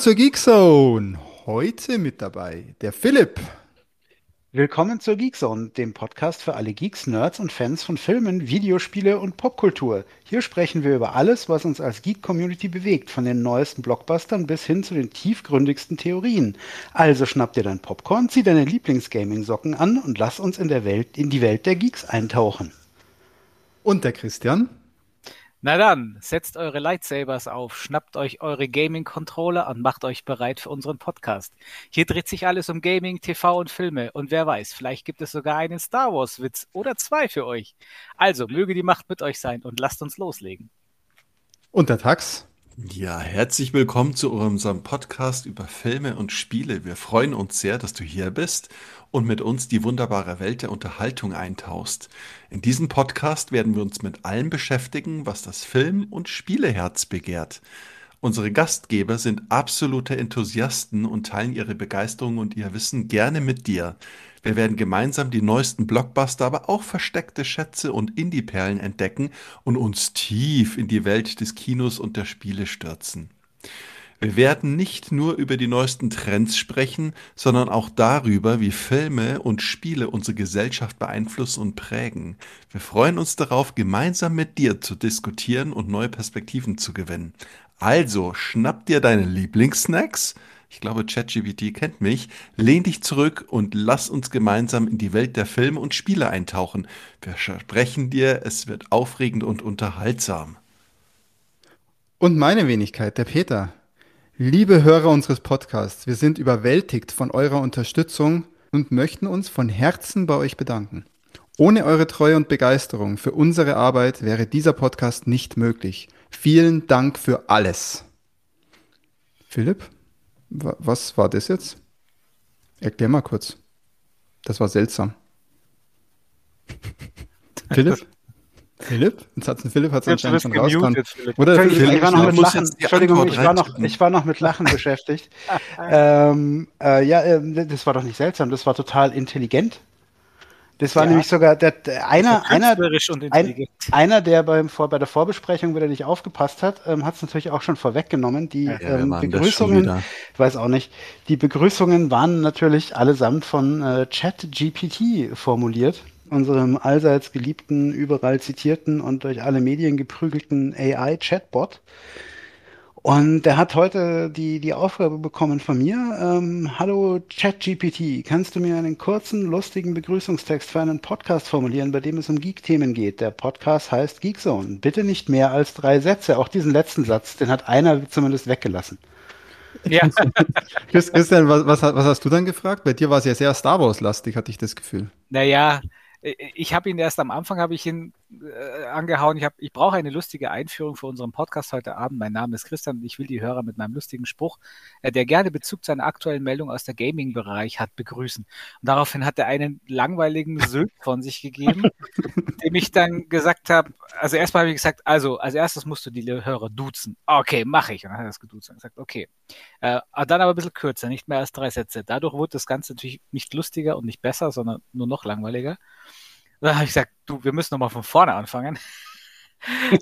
Zur Geekzone. Heute mit dabei der Philipp. Willkommen zur Geekzone, dem Podcast für alle Geeks, Nerds und Fans von Filmen, Videospiele und Popkultur. Hier sprechen wir über alles, was uns als Geek-Community bewegt, von den neuesten Blockbustern bis hin zu den tiefgründigsten Theorien. Also schnapp dir dein Popcorn, zieh deine Lieblings-Gaming-Socken an und lass uns in, der Welt, in die Welt der Geeks eintauchen. Und der Christian. Na dann, setzt eure Lightsabers auf, schnappt euch eure Gaming-Controller und macht euch bereit für unseren Podcast. Hier dreht sich alles um Gaming, TV und Filme und wer weiß, vielleicht gibt es sogar einen Star Wars-Witz oder zwei für euch. Also möge die Macht mit euch sein und lasst uns loslegen. Und der Tax. Ja, herzlich willkommen zu unserem Podcast über Filme und Spiele. Wir freuen uns sehr, dass du hier bist und mit uns die wunderbare Welt der Unterhaltung eintauchst. In diesem Podcast werden wir uns mit allem beschäftigen, was das Film- und Spieleherz begehrt. Unsere Gastgeber sind absolute Enthusiasten und teilen ihre Begeisterung und ihr Wissen gerne mit dir. Wir werden gemeinsam die neuesten Blockbuster, aber auch versteckte Schätze und Indie-Perlen entdecken und uns tief in die Welt des Kinos und der Spiele stürzen. Wir werden nicht nur über die neuesten Trends sprechen, sondern auch darüber, wie Filme und Spiele unsere Gesellschaft beeinflussen und prägen. Wir freuen uns darauf, gemeinsam mit dir zu diskutieren und neue Perspektiven zu gewinnen. Also schnapp dir deine Lieblingssnacks, ich glaube, ChatGPT kennt mich. Lehn dich zurück und lass uns gemeinsam in die Welt der Filme und Spiele eintauchen. Wir versprechen dir, es wird aufregend und unterhaltsam. Und meine Wenigkeit, der Peter. Liebe Hörer unseres Podcasts, wir sind überwältigt von eurer Unterstützung und möchten uns von Herzen bei euch bedanken. Ohne eure Treue und Begeisterung für unsere Arbeit wäre dieser Podcast nicht möglich. Vielen Dank für alles. Philipp? Was war das jetzt? Erklär mal kurz. Das war seltsam. Philipp? Philipp? Jetzt hat's ein Philipp hat es anscheinend schon rausgekommen. Oder Philipp, Philipp, ich war noch mit Lachen. Entschuldigung, ich war noch, ich war noch mit Lachen beschäftigt. ähm, äh, ja, äh, das war doch nicht seltsam, das war total intelligent. Das war ja. nämlich sogar der, der einer, einer, ein, einer, der beim vor, bei der Vorbesprechung wieder nicht aufgepasst hat, ähm, hat es natürlich auch schon vorweggenommen. Die ja, ähm, Begrüßungen, ich weiß auch nicht, die Begrüßungen waren natürlich allesamt von äh, ChatGPT formuliert, unserem allseits geliebten, überall zitierten und durch alle Medien geprügelten AI-Chatbot. Und der hat heute die, die Aufgabe bekommen von mir. Ähm, Hallo ChatGPT, kannst du mir einen kurzen, lustigen Begrüßungstext für einen Podcast formulieren, bei dem es um Geek-Themen geht? Der Podcast heißt Geekzone. Bitte nicht mehr als drei Sätze. Auch diesen letzten Satz, den hat einer zumindest weggelassen. Ja. Christian, was, was, was hast du dann gefragt? Bei dir war es ja sehr Star Wars-lastig, hatte ich das Gefühl. Naja, ich habe ihn erst am Anfang habe ich ihn äh, angehauen. Ich, hab, ich brauche eine lustige Einführung für unseren Podcast heute Abend. Mein Name ist Christian und ich will die Hörer mit meinem lustigen Spruch, äh, der gerne Bezug zu einer aktuellen Meldung aus der Gaming-Bereich hat, begrüßen. Und daraufhin hat er einen langweiligen Sylt von sich gegeben, dem ich dann gesagt habe, also erstmal habe ich gesagt, also als erstes musst du die Hörer duzen. Okay, mache ich. Und dann hat er das geduzt und gesagt, okay. Äh, dann aber ein bisschen kürzer, nicht mehr als drei Sätze. Dadurch wurde das Ganze natürlich nicht lustiger und nicht besser, sondern nur noch langweiliger. Dann habe ich gesagt, du, wir müssen nochmal von vorne anfangen.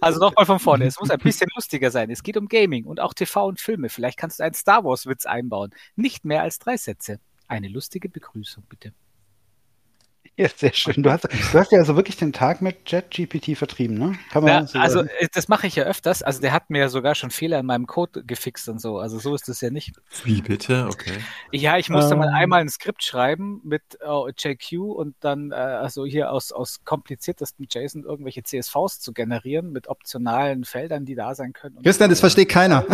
Also nochmal von vorne. Es muss ein bisschen lustiger sein. Es geht um Gaming und auch TV und Filme. Vielleicht kannst du einen Star Wars-Witz einbauen. Nicht mehr als drei Sätze. Eine lustige Begrüßung, bitte. Ja, sehr schön. Du hast, du hast ja also wirklich den Tag mit JetGPT vertrieben, ne? Kann man ja, so also sagen? Äh, das mache ich ja öfters. Also der hat mir sogar schon Fehler in meinem Code gefixt und so. Also so ist das ja nicht. Wie bitte? Okay. Ja, ich musste ähm, mal einmal ein Skript schreiben mit oh, JQ und dann äh, also hier aus, aus kompliziertesten JSON irgendwelche CSVs zu generieren mit optionalen Feldern, die da sein können. Christian, das versteht keiner.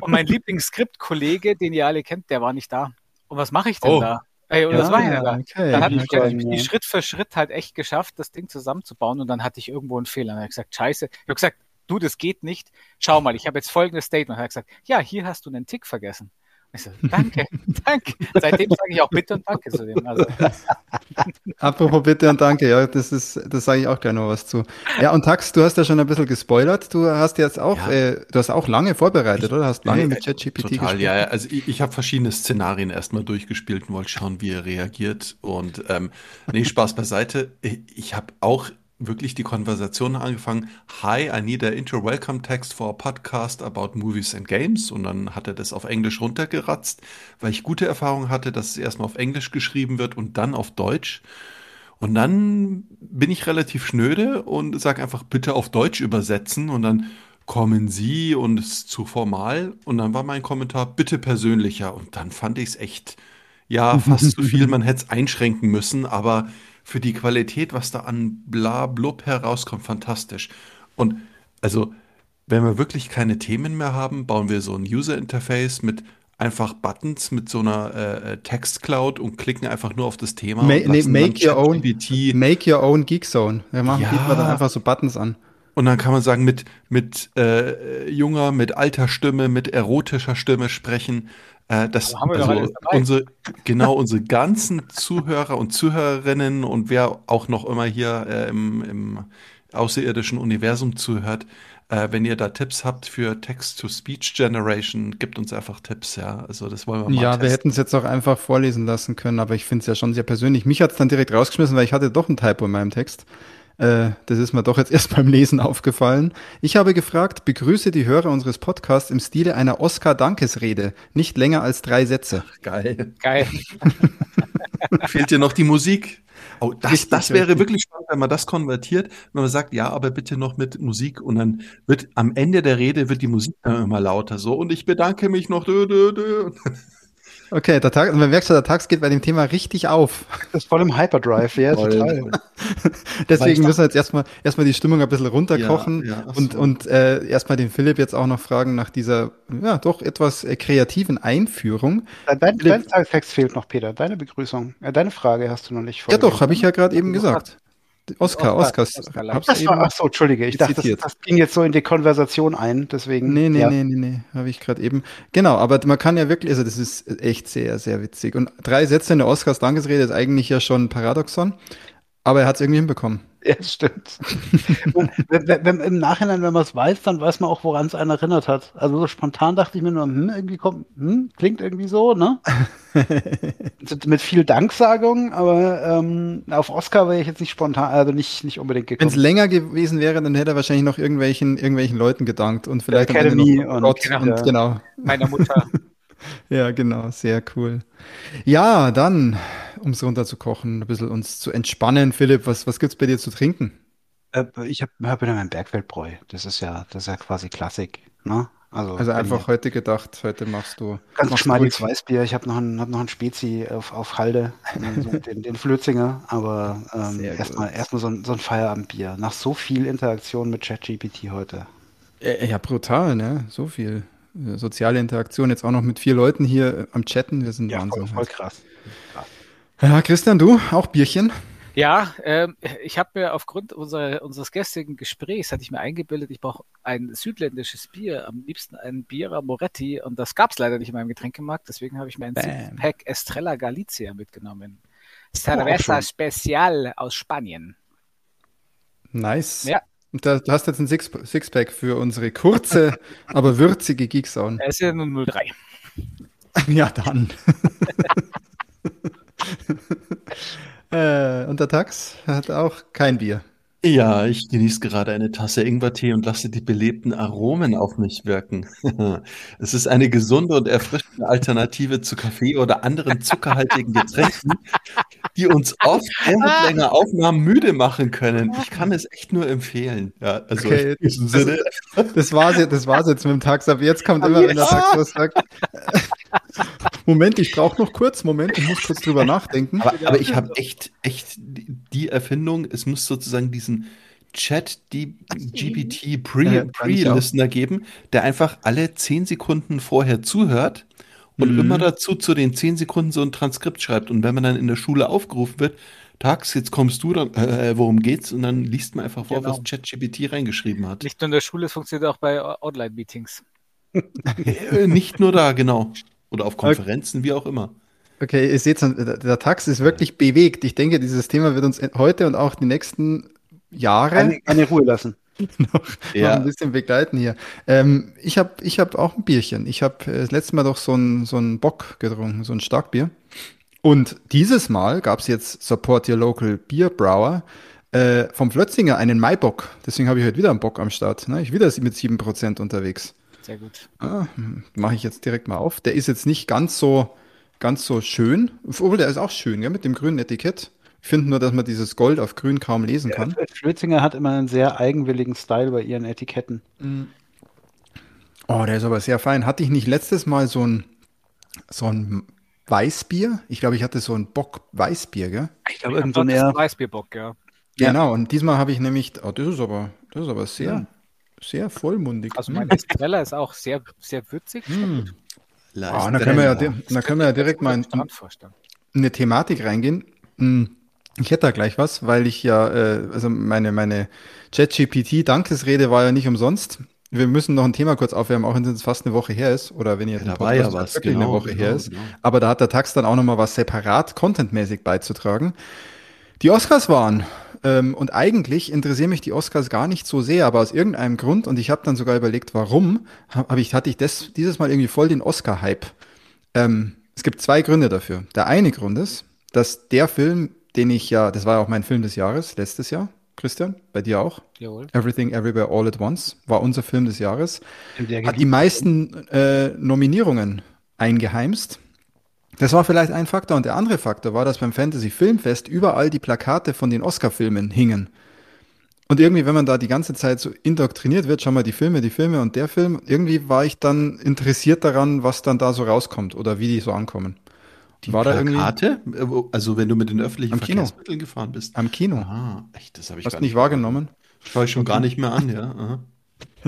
Und mein Lieblingsskriptkollege, den ihr alle kennt, der war nicht da. Und was mache ich denn oh. da? Ey, und ja, das war ja dann. Okay. Dann hatte ich ja, die Schritt für Schritt halt echt geschafft, das Ding zusammenzubauen und dann hatte ich irgendwo einen Fehler. Dann habe ich gesagt, scheiße. Ich habe gesagt, du, das geht nicht. Schau mal, ich habe jetzt folgendes Statement. Er hat gesagt, ja, hier hast du einen Tick vergessen. Ich so, danke, danke. Seitdem sage ich auch bitte und danke zu dem. Also. Apropos bitte und danke, ja, das ist, das sage ich auch gleich noch was zu. Ja, und Tax, du hast ja schon ein bisschen gespoilert. Du hast jetzt auch, ja. äh, du hast auch lange vorbereitet, ich, oder? Hast lange mit ChatGPT gespielt. Total, ja. Also ich, ich habe verschiedene Szenarien erstmal durchgespielt und wollte schauen, wie er reagiert. Und ähm, nee, Spaß beiseite. Ich, ich habe auch wirklich die Konversation angefangen. Hi, I need a intro welcome text for a podcast about movies and games. Und dann hat er das auf Englisch runtergeratzt, weil ich gute Erfahrungen hatte, dass es erstmal auf Englisch geschrieben wird und dann auf Deutsch. Und dann bin ich relativ schnöde und sage einfach bitte auf Deutsch übersetzen und dann kommen Sie und es ist zu formal. Und dann war mein Kommentar bitte persönlicher. Und dann fand ich es echt, ja, fast zu viel. Man hätte es einschränken müssen, aber für die Qualität, was da an bla blub herauskommt, fantastisch. Und also, wenn wir wirklich keine Themen mehr haben, bauen wir so ein User Interface mit einfach Buttons mit so einer äh, äh Textcloud und klicken einfach nur auf das Thema. Ma nee, make, your own, make your own Geek Zone. Wir machen ja. dann einfach so Buttons an. Und dann kann man sagen, mit, mit äh, junger, mit alter Stimme, mit erotischer Stimme sprechen. Äh, das, also unsere, genau, unsere ganzen Zuhörer und Zuhörerinnen und wer auch noch immer hier äh, im, im außerirdischen Universum zuhört, äh, wenn ihr da Tipps habt für Text-to-Speech-Generation, gibt uns einfach Tipps, ja. Also das wollen wir mal Ja, testen. wir hätten es jetzt auch einfach vorlesen lassen können, aber ich finde es ja schon sehr persönlich. Mich hat es dann direkt rausgeschmissen, weil ich hatte doch ein Typo in meinem Text. Äh, das ist mir doch jetzt erst beim Lesen aufgefallen. Ich habe gefragt, begrüße die Hörer unseres Podcasts im Stile einer Oscar-Dankesrede. Nicht länger als drei Sätze. Geil. Geil. Fehlt dir noch die Musik? Oh, das, das wäre wirklich spannend, wenn man das konvertiert, wenn man sagt, ja, aber bitte noch mit Musik und dann wird am Ende der Rede wird die Musik immer lauter so und ich bedanke mich noch. Dö, dö, dö. Okay, der Tag, man merkt schon, der Tag geht bei dem Thema richtig auf. Das ist voll im Hyperdrive, ja, total. Deswegen müssen wir jetzt erstmal, erstmal die Stimmung ein bisschen runterkochen ja, ja, und, und äh, erstmal den Philipp jetzt auch noch fragen nach dieser, ja, doch etwas äh, kreativen Einführung. Dein, dein, dein Text fehlt noch, Peter, deine Begrüßung. Äh, deine Frage hast du noch nicht vor. Ja doch, habe ich ja gerade eben gesagt. Oscar, Oscar. Oscar, Oscar das war, ach so, Entschuldige, ich dachte, das, das, ging jetzt so in die Konversation ein, deswegen. Nee, nee, ja. nee, nee, nee, habe ich gerade eben. Genau, aber man kann ja wirklich, also das ist echt sehr, sehr witzig. Und drei Sätze in der Oscars Dankesrede ist eigentlich ja schon ein Paradoxon, aber er hat es irgendwie hinbekommen. Ja, stimmt. wenn, wenn, Im Nachhinein, wenn man es weiß, dann weiß man auch, woran es einen erinnert hat. Also so spontan dachte ich mir nur, hm, irgendwie kommt, hm, klingt irgendwie so, ne? Mit viel Danksagung, aber ähm, auf Oscar wäre ich jetzt nicht spontan, also nicht, nicht unbedingt gekommen. Wenn es länger gewesen wäre, dann hätte er wahrscheinlich noch irgendwelchen, irgendwelchen Leuten gedankt und vielleicht Academy noch und, Gott und, und genau. Meiner Mutter. ja, genau, sehr cool. Ja, dann, um es runterzukochen, ein bisschen uns zu entspannen. Philipp, was, was es bei dir zu trinken? Äh, ich habe hab wieder mein Bergfeldbräu. Das ist ja, das ist ja quasi Klassik. Ne? Also, also einfach heute gedacht, heute machst du. Ganz geschmeidiges Weißbier. Ich habe noch, ein, hab noch ein Spezi auf, auf Halde, den, den Flötzinger, aber ähm, erstmal erst so, ein, so ein Feierabendbier. Nach so viel Interaktion mit ChatGPT heute. Ja, brutal, ne? So viel. Äh, soziale Interaktion, jetzt auch noch mit vier Leuten hier äh, am Chatten. Wir sind ja, Wahnsinn. Voll, voll krass. Ja, Christian, du, auch Bierchen? Ja, ähm, ich habe mir aufgrund unserer, unseres gestrigen Gesprächs, hatte ich mir eingebildet, ich brauche ein südländisches Bier, am liebsten ein Bira Moretti und das gab es leider nicht in meinem Getränkemarkt, deswegen habe ich mir ein Pack Estrella Galicia mitgenommen. Cerveza oh, Special aus Spanien. Nice. Ja, und da, du hast jetzt ein Six Sixpack für unsere kurze, aber würzige Geeksound. Es ist ja nur 03. ja, dann. äh, und der Tax hat auch kein Bier. Ja, ich genieße gerade eine Tasse Ingwertee und lasse die belebten Aromen auf mich wirken. Es ist eine gesunde und erfrischende Alternative zu Kaffee oder anderen zuckerhaltigen Getränken, die uns oft während länger Aufnahmen müde machen können. Ich kann es echt nur empfehlen. Ja, also okay, in diesem Sinne. Das, das war's jetzt, das war's jetzt mit dem. Aber jetzt kommt immer, wenn der Tax was sagt. Moment, ich brauche noch kurz, Moment, ich muss kurz drüber nachdenken. Aber, aber ich habe echt, echt die Erfindung, es muss sozusagen diesen Chat die GPT Pre-Listener geben, der einfach alle zehn Sekunden vorher zuhört und mhm. immer dazu zu den zehn Sekunden so ein Transkript schreibt. Und wenn man dann in der Schule aufgerufen wird, Tags, jetzt kommst du, dann, äh, worum geht's? Und dann liest man einfach vor, genau. was ChatGPT reingeschrieben hat. Nicht nur in der Schule, es funktioniert auch bei Online-Meetings. Äh, nicht nur da, genau. Oder auf Konferenzen, okay. wie auch immer. Okay, ihr seht, der, der Tax ist wirklich bewegt. Ich denke, dieses Thema wird uns heute und auch die nächsten Jahre. Keine, keine Ruhe lassen. noch, ja. noch, ein bisschen begleiten hier. Ähm, ich habe ich hab auch ein Bierchen. Ich habe äh, das letzte Mal doch so ein, so ein Bock getrunken, so ein Starkbier. Und dieses Mal gab es jetzt Support Your Local Beer Brower. äh, vom Flötzinger einen Maibock. Deswegen habe ich heute wieder einen Bock am Start. Ne? Ich wieder mit 7% unterwegs. Sehr gut. Ah, Mache ich jetzt direkt mal auf. Der ist jetzt nicht ganz so, ganz so schön. Obwohl, der ist auch schön, ja, mit dem grünen Etikett. Ich finde nur, dass man dieses Gold auf grün kaum lesen kann. Ja, Flötzinger hat immer einen sehr eigenwilligen Style bei ihren Etiketten. Mhm. Oh, der ist aber sehr fein. Hatte ich nicht letztes Mal so ein, so ein Weißbier? Ich glaube, ich hatte so ein Bock Weißbier, gell? Ich glaube, irgend so ein Weißbierbock, ja. Genau, und diesmal habe ich nämlich, oh, das ist aber, das ist aber sehr, ja. Sehr vollmundig. Also mein Estrella ist auch sehr, sehr würzig. Mm. Ah, da können wir ja, da können wir ja direkt mal in, in eine Thematik reingehen. Hm, ich hätte da gleich was, weil ich ja, äh, also meine, meine ChatGPT-Dankesrede war ja nicht umsonst. Wir müssen noch ein Thema kurz aufwärmen, auch wenn es fast eine Woche her ist, oder wenn ihr ja, da war ja was, wirklich genau, eine Woche genau, her ist. Genau. Aber da hat der Tax dann auch nochmal was separat contentmäßig beizutragen. Die Oscars waren ähm, und eigentlich interessieren mich die Oscars gar nicht so sehr, aber aus irgendeinem Grund, und ich habe dann sogar überlegt, warum, hab ich, hatte ich das, dieses Mal irgendwie voll den Oscar-Hype. Ähm, es gibt zwei Gründe dafür. Der eine Grund ist, dass der Film, den ich ja, das war ja auch mein Film des Jahres, letztes Jahr, Christian, bei dir auch? Jawohl. Everything Everywhere All at Once war unser Film des Jahres. Hat die meisten äh, Nominierungen eingeheimst. Das war vielleicht ein Faktor. Und der andere Faktor war, dass beim Fantasy Filmfest überall die Plakate von den Oscar-Filmen hingen. Und irgendwie, wenn man da die ganze Zeit so indoktriniert wird, schau mal die Filme, die Filme und der Film, irgendwie war ich dann interessiert daran, was dann da so rauskommt oder wie die so ankommen. Die war Plakate? Da irgendwie? Also wenn du mit den öffentlichen Verkehrsmitteln gefahren bist? Am Kino. Ah, echt, das habe ich Hast gar nicht wahrgenommen. Schaue ich schon gar nicht mehr an, ja. Aha.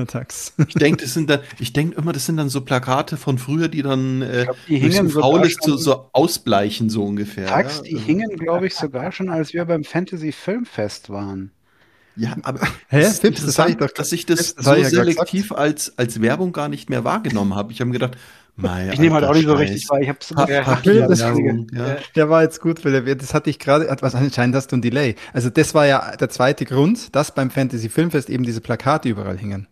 Tax. Ich denke, das sind dann, ich denke immer, das sind dann so Plakate von früher, die dann äh, glaub, die hingen so Faules so, so ausbleichen, so ungefähr. Tax, ja. die hingen, glaube ich, sogar schon, als wir beim Fantasy Filmfest waren. Ja, aber Hä? Das, Fips, das ich doch, dass ich das, das so ja selektiv als, als Werbung gar nicht mehr wahrgenommen habe. Ich habe mir gedacht, Mei, ich nehme halt auch nicht so richtig wahr. Ich habe so ja, Der war jetzt gut, Philipp. Das hatte ich gerade, was anscheinend hast du ein Delay. Also das war ja der zweite Grund, dass beim Fantasy Filmfest eben diese Plakate überall hingen.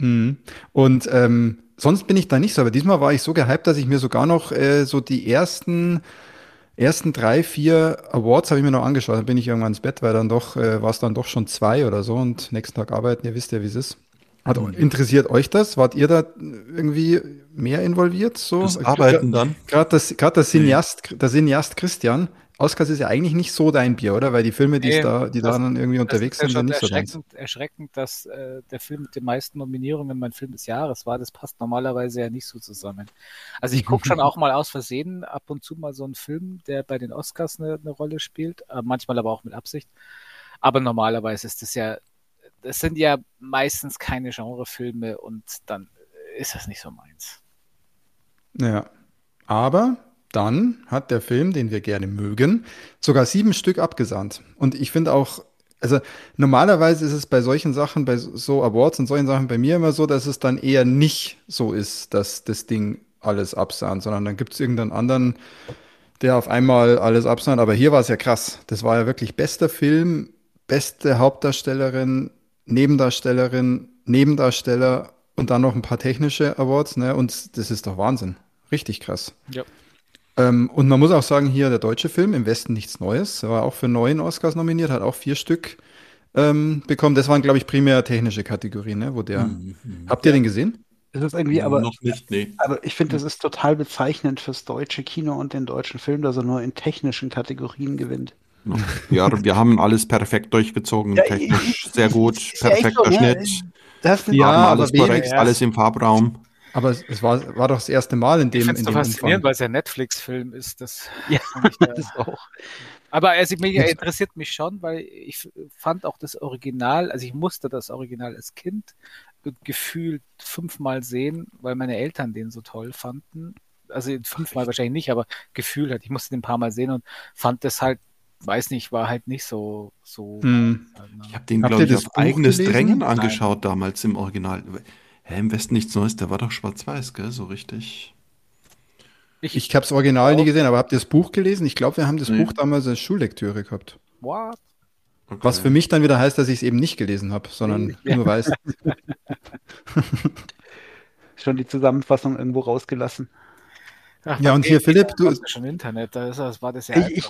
Mhm. Und ähm, sonst bin ich da nicht so, aber diesmal war ich so gehypt, dass ich mir sogar noch äh, so die ersten ersten drei, vier Awards habe ich mir noch angeschaut. Dann bin ich irgendwann ins Bett, weil dann doch äh, war es dann doch schon zwei oder so und nächsten Tag arbeiten. Ihr wisst ja, wie es ist. Mhm. interessiert euch das? Wart ihr da irgendwie mehr involviert? So? Das Arbeiten dann? Gerade das, gerade der Cineast, der Cineast Christian Oscars ist ja eigentlich nicht so dein Bier, oder? Weil die Filme, die, nee, da, die das, da dann irgendwie unterwegs sind, sind nicht so deins. Erschreckend, dass äh, der Film mit den meisten Nominierungen mein Film des Jahres war. Das passt normalerweise ja nicht so zusammen. Also ich gucke schon auch mal aus Versehen ab und zu mal so einen Film, der bei den Oscars eine, eine Rolle spielt, äh, manchmal aber auch mit Absicht. Aber normalerweise ist das ja, das sind ja meistens keine Genrefilme und dann ist das nicht so meins. Ja. Aber dann hat der Film, den wir gerne mögen, sogar sieben Stück abgesandt. Und ich finde auch, also normalerweise ist es bei solchen Sachen, bei so Awards und solchen Sachen bei mir immer so, dass es dann eher nicht so ist, dass das Ding alles absahnt, sondern dann gibt es irgendeinen anderen, der auf einmal alles absahnt. Aber hier war es ja krass. Das war ja wirklich bester Film, beste Hauptdarstellerin, Nebendarstellerin, Nebendarsteller und dann noch ein paar technische Awards, ne? Und das ist doch Wahnsinn. Richtig krass. Ja. Ähm, und man muss auch sagen, hier der deutsche Film, Im Westen nichts Neues, war auch für neun Oscars nominiert, hat auch vier Stück ähm, bekommen. Das waren, glaube ich, primär technische Kategorien, ne, wo der. Mhm. Habt ihr den gesehen? Das ist irgendwie, aber, noch nicht, nee. aber ich finde, das ist total bezeichnend fürs deutsche Kino und den deutschen Film, dass er nur in technischen Kategorien gewinnt. Ja, wir haben alles perfekt durchgezogen, ja, technisch sehr gut, perfekter so, ne? Schnitt. Das ja, alles korrekt, alles im Farbraum. Aber es, es, war, war doch das erste Mal in dem. Ich finde es so faszinierend, weil es ja ein Netflix-Film ist. Das ja, das auch. Aber also, mich, interessiert mich schon, weil ich fand auch das Original, also ich musste das Original als Kind gefühlt fünfmal sehen, weil meine Eltern den so toll fanden. Also fünfmal wahrscheinlich nicht, aber gefühlt hat. Ich musste den ein paar Mal sehen und fand das halt weiß nicht, war halt nicht so. so hm. Ich habe den, glaube ich, auf eigenes gelesen? Drängen angeschaut Nein. damals im Original. Hä, im Westen nichts Neues, der war doch schwarz-weiß, gell? So richtig. Ich, ich habe das Original nie gesehen, aber habt ihr das Buch gelesen? Ich glaube, wir haben das nee. Buch damals als Schullektüre gehabt. What? Okay. Was für mich dann wieder heißt, dass ich es eben nicht gelesen habe, sondern ja. nur weiß. Schon die Zusammenfassung irgendwo rausgelassen. Ach, ja, und hier Philipp, du. Schon Internet, da ist das, war das ja ich,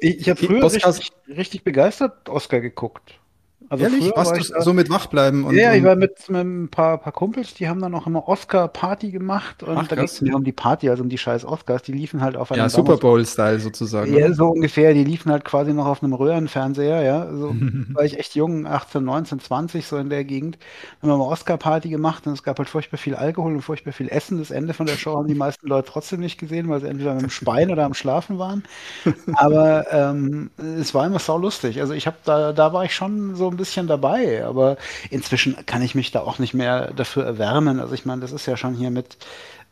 Ich, ich habe früher richtig, richtig begeistert Oscar geguckt. Also Ehrlich? Warst du so mit wachbleiben? Und, ja, ich war mit, mit ein paar, paar Kumpels, die haben dann auch immer Oscar-Party gemacht und Ach, da ging es nicht um die Party, also um die scheiß Oscars, die liefen halt auf einem Ja, Super Bowl-Style sozusagen. Ja, so ungefähr, die liefen halt quasi noch auf einem Röhrenfernseher, ja, so war ich echt jung, 18, 19, 20, so in der Gegend, haben wir mal Oscar-Party gemacht und es gab halt furchtbar viel Alkohol und furchtbar viel Essen. Das Ende von der Show haben die meisten Leute trotzdem nicht gesehen, weil sie entweder mit dem Spein oder am Schlafen waren, aber ähm, es war immer sau lustig, also ich habe da, da war ich schon so ein bisschen dabei, aber inzwischen kann ich mich da auch nicht mehr dafür erwärmen. Also ich meine, das ist ja schon hier mit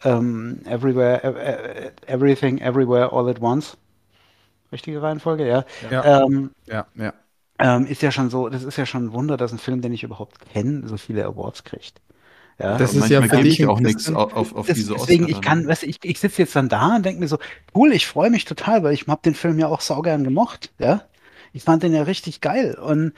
ähm, Everywhere, Everything, Everywhere, All at Once. Richtige Reihenfolge, ja. Ja, ähm, ja. ja. Ähm, ist ja schon so, das ist ja schon ein Wunder, dass ein Film, den ich überhaupt kenne, so viele Awards kriegt. Ja, das ist ja für dich auch nichts auf, auf, das, diese Deswegen, ich kann, weißt, ich, ich sitze jetzt dann da und denke mir so, cool, ich freue mich total, weil ich habe den Film ja auch saugern gemocht, ja. Ich fand den ja richtig geil und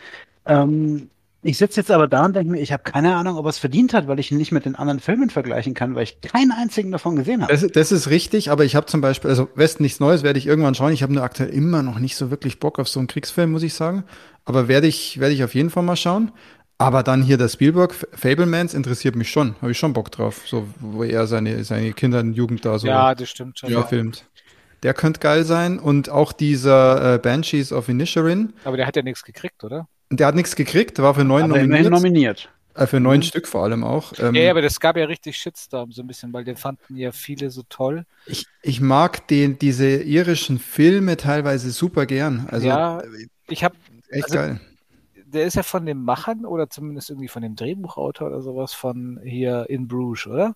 ähm, ich sitze jetzt aber da und denke mir, ich habe keine Ahnung, ob er es verdient hat, weil ich ihn nicht mit den anderen Filmen vergleichen kann, weil ich keinen einzigen davon gesehen habe. Das, das, ist richtig, aber ich habe zum Beispiel, also Westen nichts Neues werde ich irgendwann schauen. Ich habe nur aktuell immer noch nicht so wirklich Bock auf so einen Kriegsfilm, muss ich sagen. Aber werde ich, werde ich auf jeden Fall mal schauen. Aber dann hier der Spielberg, Fablemans interessiert mich schon. Habe ich schon Bock drauf. So, wo er seine, seine Kinder und Jugend da so ja, das stimmt schon. Ja, filmt. Der könnte geil sein. Und auch dieser äh, Banshees of Inisherin. Aber der hat ja nichts gekriegt, oder? Der hat nichts gekriegt, war für neun aber nominiert. nominiert. Äh, für neun mhm. Stück vor allem auch. Ähm, ja, aber das gab ja richtig Shitstorm so ein bisschen, weil den fanden ja viele so toll. Ich, ich mag den, diese irischen Filme teilweise super gern. Also, ja, ich habe echt also, geil. Der ist ja von den Machern oder zumindest irgendwie von dem Drehbuchautor oder sowas von hier in Bruges, oder?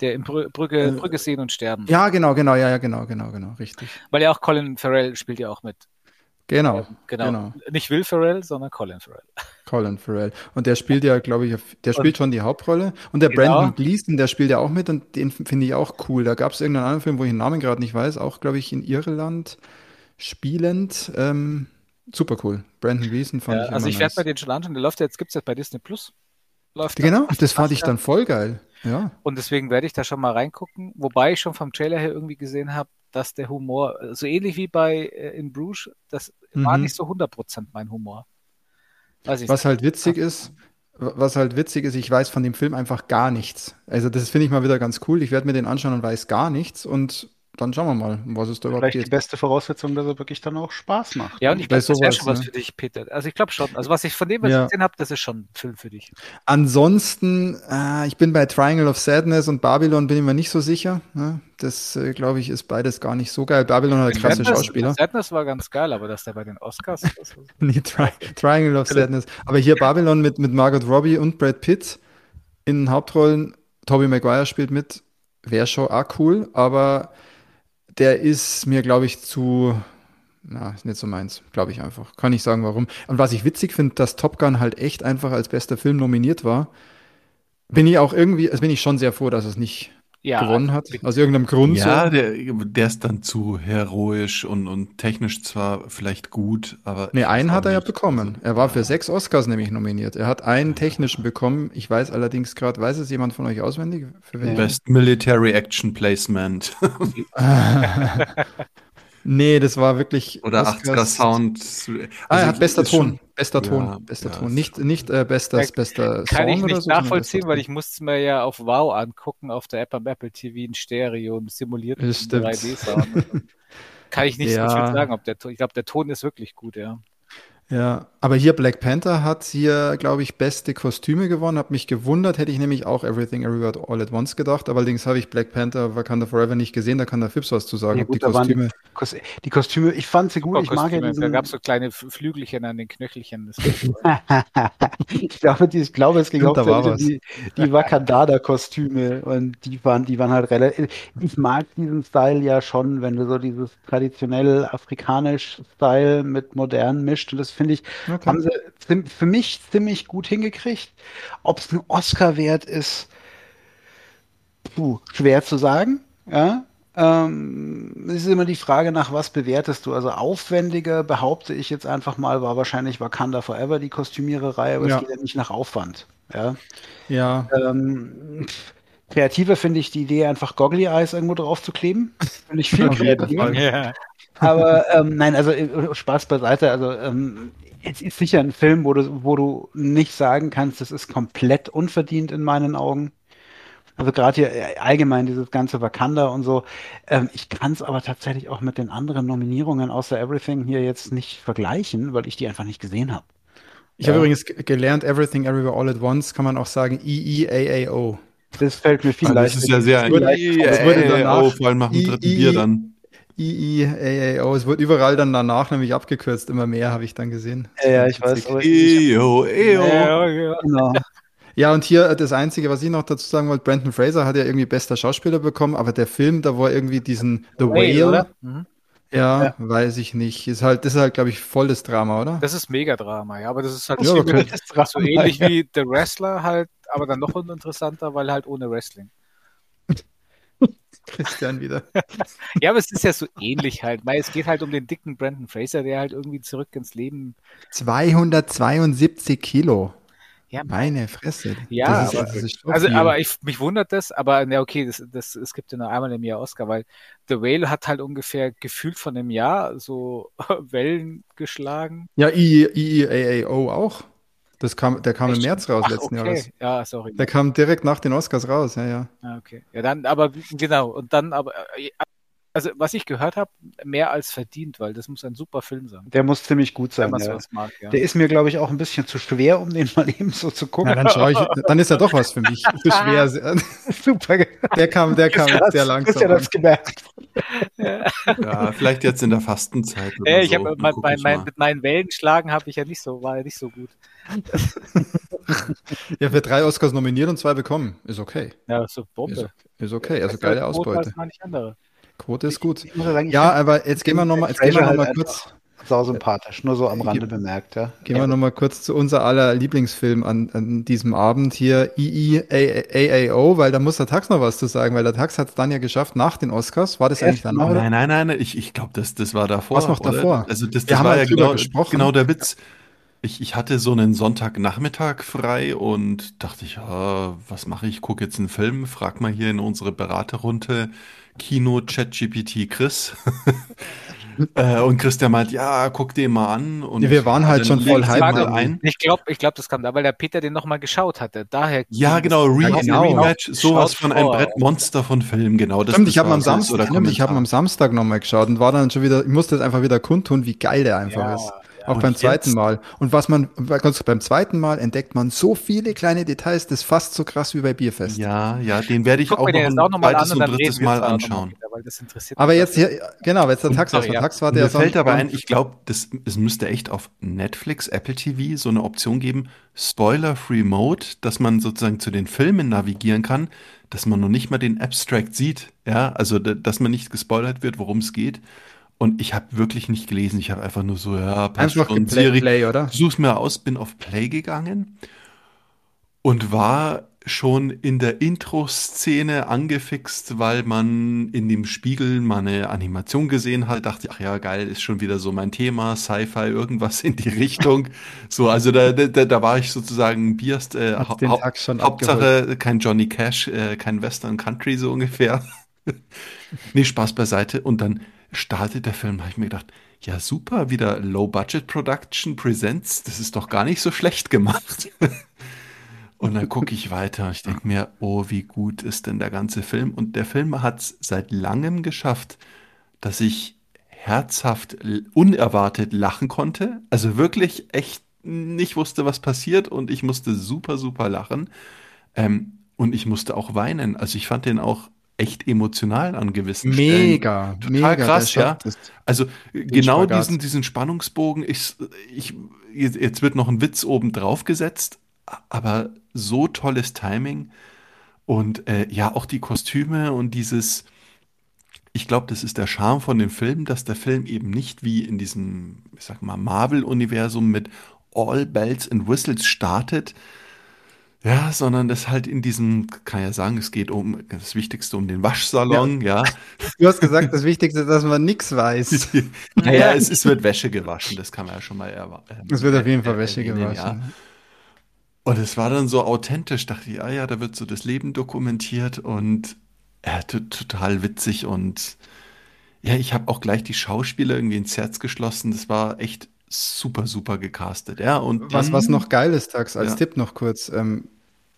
Der in Brü Brücke, äh, Brücke sehen und sterben. Ja, genau, genau, ja, ja, genau, genau, genau, richtig. Weil ja auch Colin Farrell spielt ja auch mit. Genau, ähm, genau. genau. Nicht Will Ferrell, sondern Colin Farrell. Colin Farrell. Und der spielt ja, glaube ich, der spielt und, schon die Hauptrolle. Und der genau. Brandon Gleason, der spielt ja auch mit und den finde ich auch cool. Da gab es irgendeinen anderen Film, wo ich den Namen gerade nicht weiß, auch, glaube ich, in Irland spielend. Ähm, super cool. Brandon Gleason fand ja, ich Also ich werde nice. bei den schon anschauen. Der läuft jetzt, gibt es jetzt bei Disney Plus. Läuft genau, das fand ich dann voll geil. Ja. Und deswegen werde ich da schon mal reingucken, wobei ich schon vom Trailer her irgendwie gesehen habe, dass der Humor, so ähnlich wie bei äh, in Bruges, das mhm. war nicht so 100% mein Humor. was halt witzig ist, was halt witzig ist, ich weiß von dem Film einfach gar nichts. Also das finde ich mal wieder ganz cool. Ich werde mir den anschauen und weiß gar nichts und dann schauen wir mal, was es da überhaupt Vielleicht geht. die beste Voraussetzung, dass er wirklich dann auch Spaß macht. Ja, und ich glaube, das wäre schon was ne? für dich, Peter. Also ich glaube schon. Also was ich von dem, was ja. ich gesehen habe, das ist schon ein Film für dich. Ansonsten, äh, ich bin bei Triangle of Sadness und Babylon bin ich mir nicht so sicher. Ne? Das, äh, glaube ich, ist beides gar nicht so geil. Babylon hat klasse Sadness, Schauspieler. Sadness war ganz geil, aber dass der bei den Oscars ist. nee, Tri Triangle of Sadness. Aber hier Babylon mit, mit Margot Robbie und Brad Pitt in Hauptrollen. Tobey Maguire spielt mit. Wäre schon auch cool, aber der ist mir, glaube ich, zu, na, ist nicht so meins, glaube ich einfach. Kann ich sagen, warum. Und was ich witzig finde, dass Top Gun halt echt einfach als bester Film nominiert war, bin ich auch irgendwie, also bin ich schon sehr froh, dass es nicht ja, gewonnen hat. Aus irgendeinem Grund. Ja, so. der, der ist dann zu heroisch und, und technisch zwar vielleicht gut, aber. Nee, einen hat er ja bekommen. Er war für sechs Oscars nämlich nominiert. Er hat einen technischen bekommen. Ich weiß allerdings gerade, weiß es jemand von euch auswendig? Best Military Action Placement. Nee, das war wirklich. Oder 80er Sound. Also ah, er hat bester Ton. Bester Ton. Ja, bester ja, Ton. Nicht, nicht äh, bester, ja, bester Song. Kann ich nicht so, nachvollziehen, weil ich musste mir ja auf Wow angucken, auf der App am Apple TV in Stereo, im simulierten 3D-Sound. kann ich nicht so viel sagen, ob der Ich glaube, der Ton ist wirklich gut, ja. Ja, aber hier Black Panther hat hier, glaube ich, beste Kostüme gewonnen. Hab mich gewundert, hätte ich nämlich auch Everything Everywhere All at Once gedacht. Aber allerdings habe ich Black Panther Wakanda Forever nicht gesehen. Da kann der Fips was zu sagen. Ja, gut, die Kostüme. Die, die, Kostüme, ich fand sie gut. ich mag ja diesen... Da gab es so kleine Flügelchen an den Knöchelchen. ich, glaube, die, ich glaube, es ging auch um die, die Wakandada-Kostüme und die waren, die waren halt relativ. Ich mag diesen Style ja schon, wenn du so dieses traditionell afrikanisch Style mit modern mischt. Und das finde ich, okay. haben sie für mich ziemlich gut hingekriegt. Ob es ein Oscar wert ist, puh, schwer zu sagen. Ja, ähm, es ist immer die Frage, nach was bewertest du? Also aufwendiger, behaupte ich jetzt einfach mal, war wahrscheinlich Wakanda Forever die Kostümiererei, aber ja. es geht ja nicht nach Aufwand. Ja. ja. Ähm, kreativer finde ich die Idee, einfach Goggly Eyes irgendwo drauf zu kleben. Finde ich viel kreativer. Ja. Aber ähm, nein, also äh, Spaß beiseite. Also ähm, es ist sicher ein Film, wo du, wo du nicht sagen kannst, das ist komplett unverdient in meinen Augen. Also gerade hier äh, allgemein dieses ganze Wakanda und so. Ähm, ich kann es aber tatsächlich auch mit den anderen Nominierungen außer Everything hier jetzt nicht vergleichen, weil ich die einfach nicht gesehen habe. Ich ja. habe übrigens gelernt, Everything Everywhere All at Once kann man auch sagen EEAAO. Das fällt mir viel leichter. Das ist ja sehr EEAAO, vor allem nach dem dritten Bier dann. EEAAO, es wird überall dann danach nämlich abgekürzt, immer mehr habe ich dann gesehen. Ja, ja ich weiß. EO, EO. Genau. Ja, und hier das Einzige, was ich noch dazu sagen wollte, Brandon Fraser hat ja irgendwie bester Schauspieler bekommen, aber der Film, da war irgendwie diesen The Whale, Whale mhm. ja, ja, weiß ich nicht. Ist halt, das ist halt, glaube ich, volles Drama, oder? Das ist Megadrama, ja, aber das ist halt ja, okay. das so ähnlich ja. wie The Wrestler halt, aber dann noch uninteressanter, weil halt ohne Wrestling. Christian wieder. ja, aber es ist ja so ähnlich halt, weil es geht halt um den dicken Brandon Fraser, der halt irgendwie zurück ins Leben. 272 Kilo. Ja, meine Fresse. Ja, ist, aber, also, aber ich, mich wundert das, aber ja, okay, das, das, es gibt ja nur einmal im Jahr Oscar, weil The Whale hat halt ungefähr gefühlt von einem Jahr so Wellen geschlagen. Ja, IEAAO auch. Das kam, der kam Echt? im März raus Ach, letzten okay. Jahres. Ja, sorry. Der kam direkt nach den Oscars raus, ja, ja. Ah, okay. Ja, dann, aber genau, und dann, aber äh, also was ich gehört habe, mehr als verdient, weil das muss ein super Film sein. Der muss ziemlich gut sein. Ja. Mag, ja. Der ist mir, glaube ich, auch ein bisschen zu schwer, um den mal eben so zu gucken. Ja, dann, ich, dann ist er doch was für mich. Zu schwer. super. Der kam, der kam das, sehr langsam. Ist ja das gemerkt. ja, vielleicht jetzt in der Fastenzeit. Ja, ich so. habe mein, mein, mein, mit meinen Wellenschlagen habe ich ja nicht so, war ja nicht so gut. ja, für drei Oscars nominiert und zwei bekommen. Ist okay. Ja, so Bombe. Ist, ist okay, also geile Ausbeute. Andere. Quote ist gut. Sagen, ja, aber jetzt gehen wir nochmal noch, mal, noch mal kurz. Sau sympathisch, nur so am Rande bemerkt, ja. Gehen wir nochmal kurz zu unser aller Lieblingsfilm an, an diesem Abend hier, EEAAO, weil da muss der Tax noch was zu sagen, weil der Tax hat es dann ja geschafft nach den Oscars. War das eigentlich dann noch? Nein, nein, nein, ich, ich glaube, das, das war davor. Was noch davor? Also das, das war ja genau, genau der Witz. Ich, ich hatte so einen Sonntagnachmittag frei und dachte ich, ja, was mache ich? Gucke jetzt einen Film, frag mal hier in unsere Beraterrunde Kino ChatGPT Chris. äh, und Christian meint, ja, guck den mal an. Und ja, wir waren halt schon voll hype ein. Ich glaube, ich glaub, das kam da, weil der Peter den nochmal geschaut hatte. Daher. Ja, genau, Re genau. Rematch, sowas von einem Brettmonster von Film, genau. Das, stimmt, ich habe am Samstag, ich habe am Samstag nochmal geschaut und war dann schon wieder, ich musste es einfach wieder kundtun, wie geil der einfach ja. ist. Auch beim zweiten Mal. Und was man, beim zweiten Mal entdeckt man so viele kleine Details, das ist fast so krass wie bei Bierfest. Ja, ja, den werde ich Guck auch noch ein auch noch zweites und drittes Mal anschauen. Wieder, aber jetzt hier, genau, jetzt der Tax aus. Der Tax war der Mir fällt aber ein, ich glaube, es müsste echt auf Netflix, Apple TV so eine Option geben, Spoiler-Free Mode, dass man sozusagen zu den Filmen navigieren kann, dass man noch nicht mal den Abstract sieht, ja, also dass man nicht gespoilert wird, worum es geht. Und ich habe wirklich nicht gelesen. Ich habe einfach nur so, ja, passt einfach schon, Siri, Play, oder? Such's mir aus, bin auf Play gegangen und war schon in der Intro-Szene angefixt, weil man in dem Spiegel mal eine Animation gesehen hat. Dachte, ach ja, geil, ist schon wieder so mein Thema, Sci-Fi, irgendwas in die Richtung. so, also da, da, da war ich sozusagen Bierst, äh, ha Hauptsache abgeholt. kein Johnny Cash, äh, kein Western Country so ungefähr. nee, Spaß beiseite. Und dann startet der Film, habe ich mir gedacht, ja super, wieder Low Budget Production Presents, das ist doch gar nicht so schlecht gemacht. und dann gucke ich weiter. Ich denke mir, oh, wie gut ist denn der ganze Film? Und der Film hat es seit langem geschafft, dass ich herzhaft, unerwartet lachen konnte. Also wirklich echt nicht wusste, was passiert und ich musste super, super lachen. Ähm, und ich musste auch weinen. Also ich fand den auch echt emotional an gewissen mega, Stellen. Total mega, krass, ja. Also genau diesen, diesen Spannungsbogen, ich, ich, jetzt wird noch ein Witz oben drauf gesetzt, aber so tolles Timing und äh, ja, auch die Kostüme und dieses, ich glaube, das ist der Charme von dem Film, dass der Film eben nicht wie in diesem, ich sag mal, Marvel-Universum mit All Bells and Whistles startet, ja, sondern das halt in diesem, kann ja sagen, es geht um das Wichtigste um den Waschsalon, ja. ja. Du hast gesagt, das Wichtigste ist, dass man nichts weiß. naja, es, es wird Wäsche gewaschen, das kann man ja schon mal erwarten. es wird auf jeden Fall Wäsche gewaschen. Ja. Und es war dann so authentisch, dachte ich, ah ja, da wird so das Leben dokumentiert und ja, total witzig und Ja, ich habe auch gleich die Schauspieler irgendwie ins Herz geschlossen. Das war echt super, super gecastet. Ja, und was, was noch geil ist, Tax, als ja. Tipp noch kurz. Ähm,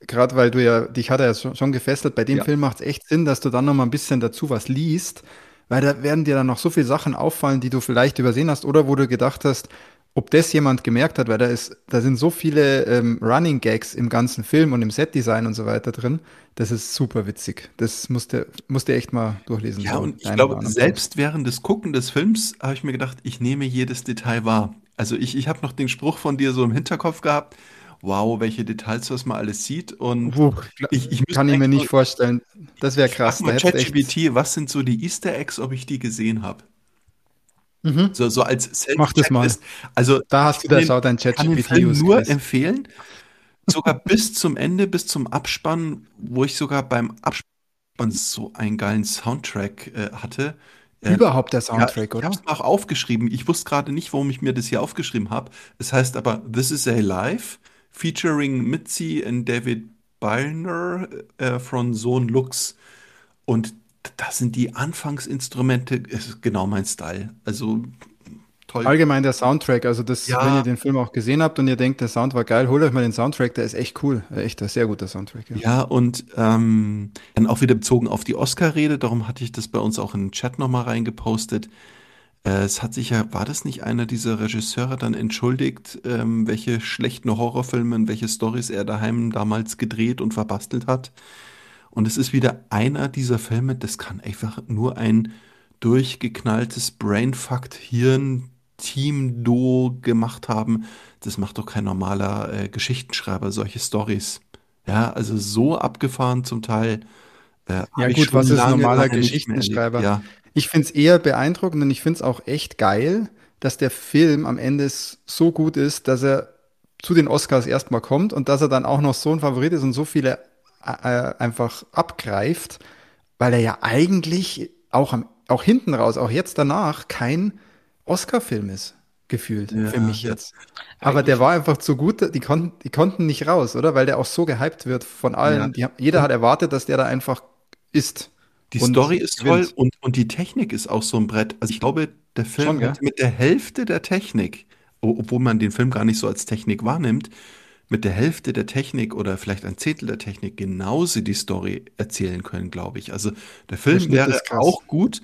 Gerade weil du ja, dich hat er ja schon, schon gefesselt, bei dem ja. Film macht es echt Sinn, dass du dann noch mal ein bisschen dazu was liest, weil da werden dir dann noch so viele Sachen auffallen, die du vielleicht übersehen hast oder wo du gedacht hast, ob das jemand gemerkt hat, weil da ist, da sind so viele ähm, Running Gags im ganzen Film und im Setdesign und so weiter drin. Das ist super witzig. Das musst du, musst du echt mal durchlesen. Ja, und ich glaube, selbst während des Gucken des Films habe ich mir gedacht, ich nehme jedes Detail wahr. Also ich, ich habe noch den Spruch von dir so im Hinterkopf gehabt. Wow, welche Details, was man alles sieht. Und Puh, ich, ich kann ich mir nicht vorstellen. Das wäre krass. ChatGPT, was sind so die Easter Eggs, ob ich die gesehen habe? Mhm. So, so als Self Mach das mal. Also, da hast du das auch dein ChatGPT. Ich kann nur empfehlen, sogar bis zum Ende, bis zum Abspann, wo ich sogar beim Abspann so einen geilen Soundtrack äh, hatte. Äh, Überhaupt der Soundtrack, ja, oder? Ich habe es auch aufgeschrieben. Ich wusste gerade nicht, warum ich mir das hier aufgeschrieben habe. Es heißt aber This is a Life, featuring Mitzi und David Byrner äh, von Sohn Lux. Und das sind die Anfangsinstrumente, ist genau mein Style. Also toll. Allgemein der Soundtrack, also das, ja. wenn ihr den Film auch gesehen habt und ihr denkt, der Sound war geil, holt euch mal den Soundtrack, der ist echt cool. Echt ein sehr guter Soundtrack. Ja, ja und ähm, dann auch wieder bezogen auf die Oscar-Rede, darum hatte ich das bei uns auch in den Chat nochmal reingepostet. Äh, es hat sich ja, war das nicht einer dieser Regisseure dann entschuldigt, ähm, welche schlechten Horrorfilme und welche Stories er daheim damals gedreht und verbastelt hat? Und es ist wieder einer dieser Filme, das kann einfach nur ein durchgeknalltes Brainfucked Hirn Team Duo gemacht haben. Das macht doch kein normaler äh, Geschichtenschreiber, solche Stories. Ja, also so abgefahren zum Teil. Äh, ja gut, was ist ein normaler Geschichtenschreiber? Ja. Ich finde es eher beeindruckend und ich finde es auch echt geil, dass der Film am Ende so gut ist, dass er zu den Oscars erstmal kommt und dass er dann auch noch so ein Favorit ist und so viele äh, einfach abgreift, weil er ja eigentlich auch, am, auch hinten raus, auch jetzt danach, kein Oscar-Film ist, gefühlt, ja, für mich jetzt. Aber der war einfach zu gut, die, kon die konnten nicht raus, oder? Weil der auch so gehypt wird von allen. Ja. Die, jeder hat erwartet, dass der da einfach ist. Die Story ist gewinnt. toll und, und die Technik ist auch so ein Brett. Also ich glaube, der Film Schon, mit der Hälfte der Technik, obwohl man den Film gar nicht so als Technik wahrnimmt, mit der Hälfte der Technik oder vielleicht ein Zehntel der Technik genauso die Story erzählen können, glaube ich. Also der Film der wäre auch gut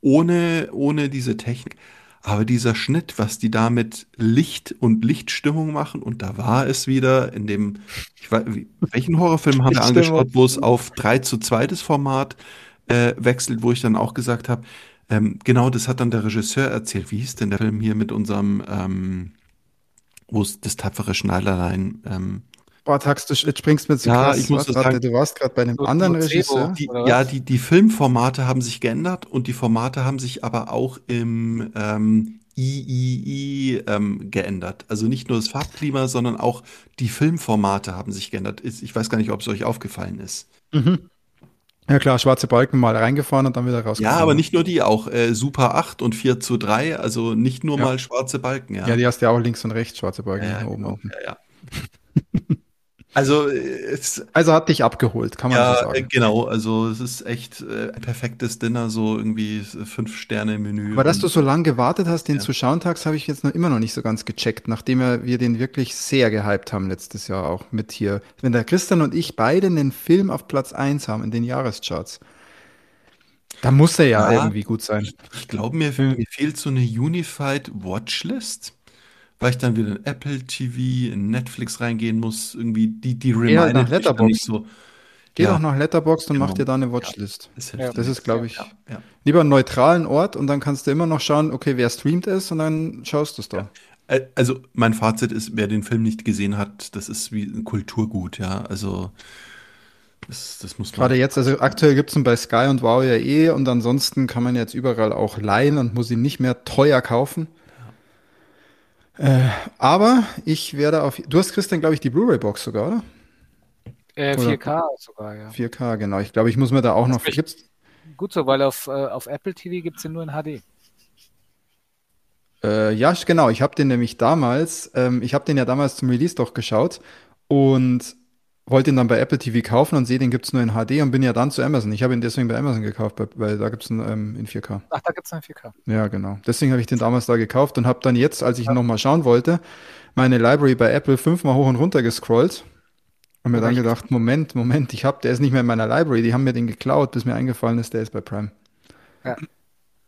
ohne, ohne diese Technik. Aber dieser Schnitt, was die da mit Licht und Lichtstimmung machen, und da war es wieder in dem, ich weiß, welchen Horrorfilm haben wir angeschaut, wo es auf 3 zu 2 das Format äh, wechselt, wo ich dann auch gesagt habe, ähm, genau, das hat dann der Regisseur erzählt. Wie hieß denn der Film hier mit unserem ähm, wo es das tapfere Schneiderlein. Ähm, Boah, Tax, du springst mir zu ja, krass. Ich muss grad, sagen, du warst gerade bei einem anderen Regisseur. Die, ja, die, die Filmformate haben sich geändert und die Formate haben sich aber auch im ähm, III ähm, geändert. Also nicht nur das Farbklima, sondern auch die Filmformate haben sich geändert. Ich weiß gar nicht, ob es euch aufgefallen ist. Mhm. Ja klar, schwarze Balken mal reingefahren und dann wieder rausgefahren. Ja, aber nicht nur die, auch äh, Super 8 und 4 zu 3, also nicht nur ja. mal schwarze Balken. Ja. ja, die hast du ja auch links und rechts schwarze Balken ja, oben genau. unten. Ja, ja. Also, es, also hat dich abgeholt, kann man ja, so sagen. Genau, also es ist echt äh, ein perfektes Dinner, so irgendwie fünf Sterne Menü. Aber dass du so lange gewartet hast, den ja. zu schauen tags, habe ich jetzt noch immer noch nicht so ganz gecheckt, nachdem wir den wirklich sehr gehypt haben letztes Jahr auch mit hier. Wenn der Christian und ich beide einen Film auf Platz 1 haben in den Jahrescharts. Da muss er ja, ja irgendwie gut sein. Ich glaube, mir, mir fehlt so eine Unified Watchlist weil ich dann wieder in Apple TV, in Netflix reingehen muss, irgendwie die, die Reminder nach Letterboxd. so. Geh ja. doch nach Letterboxd und genau. mach dir da eine Watchlist. Ja, das, ist, glaube ich, ja, lieber einen neutralen Ort und dann kannst du immer noch schauen, okay, wer streamt ist und dann schaust du es da. Also mein Fazit ist, wer den Film nicht gesehen hat, das ist wie ein Kulturgut, ja. Also das, das muss man. Gerade jetzt, also aktuell gibt es ihn bei Sky und Wow ja eh und ansonsten kann man jetzt überall auch leihen und muss ihn nicht mehr teuer kaufen. Äh, aber ich werde auf. Du hast Christian, glaube ich, die Blu-ray-Box sogar, oder? Äh, 4K sogar, ja. 4K, genau. Ich glaube, ich muss mir da auch das noch. Gibt's? Gut so, weil auf, äh, auf Apple TV gibt es den nur in HD. Äh, ja, genau. Ich habe den nämlich damals, ähm, ich habe den ja damals zum Release doch geschaut und wollte ihn dann bei Apple TV kaufen und sehe, den gibt es nur in HD und bin ja dann zu Amazon. Ich habe ihn deswegen bei Amazon gekauft, weil da gibt es ihn ähm, in 4K. Ach, da gibt es einen 4K. Ja, genau. Deswegen habe ich den damals da gekauft und habe dann jetzt, als ich ja. nochmal schauen wollte, meine Library bei Apple fünfmal hoch und runter gescrollt und mir dann gedacht, Moment, Moment, ich habe, der ist nicht mehr in meiner Library, die haben mir den geklaut, bis mir eingefallen ist, der ist bei Prime. Ja.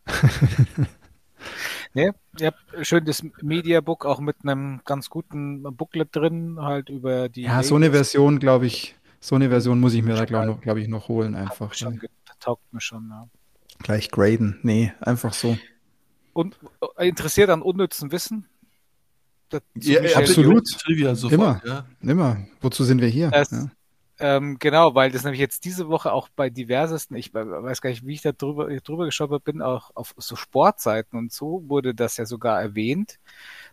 nee, ihr habt schön das Mediabook auch mit einem ganz guten Booklet drin, halt über die. Ja, so eine Version, glaube ich, so eine Version muss ich mir da, glaube glaub ich, noch holen, einfach. Schon, taugt mir schon, ja. Gleich graden. Nee, einfach so. Und äh, interessiert an unnützen Wissen? Ja, absolut. Trivia sofort, immer, ja. immer. Wozu sind wir hier? Das, ja. Ähm, genau, weil das nämlich jetzt diese Woche auch bei diversesten, ich weiß gar nicht, wie ich da drüber, drüber geschaut bin, auch auf so Sportseiten und so wurde das ja sogar erwähnt,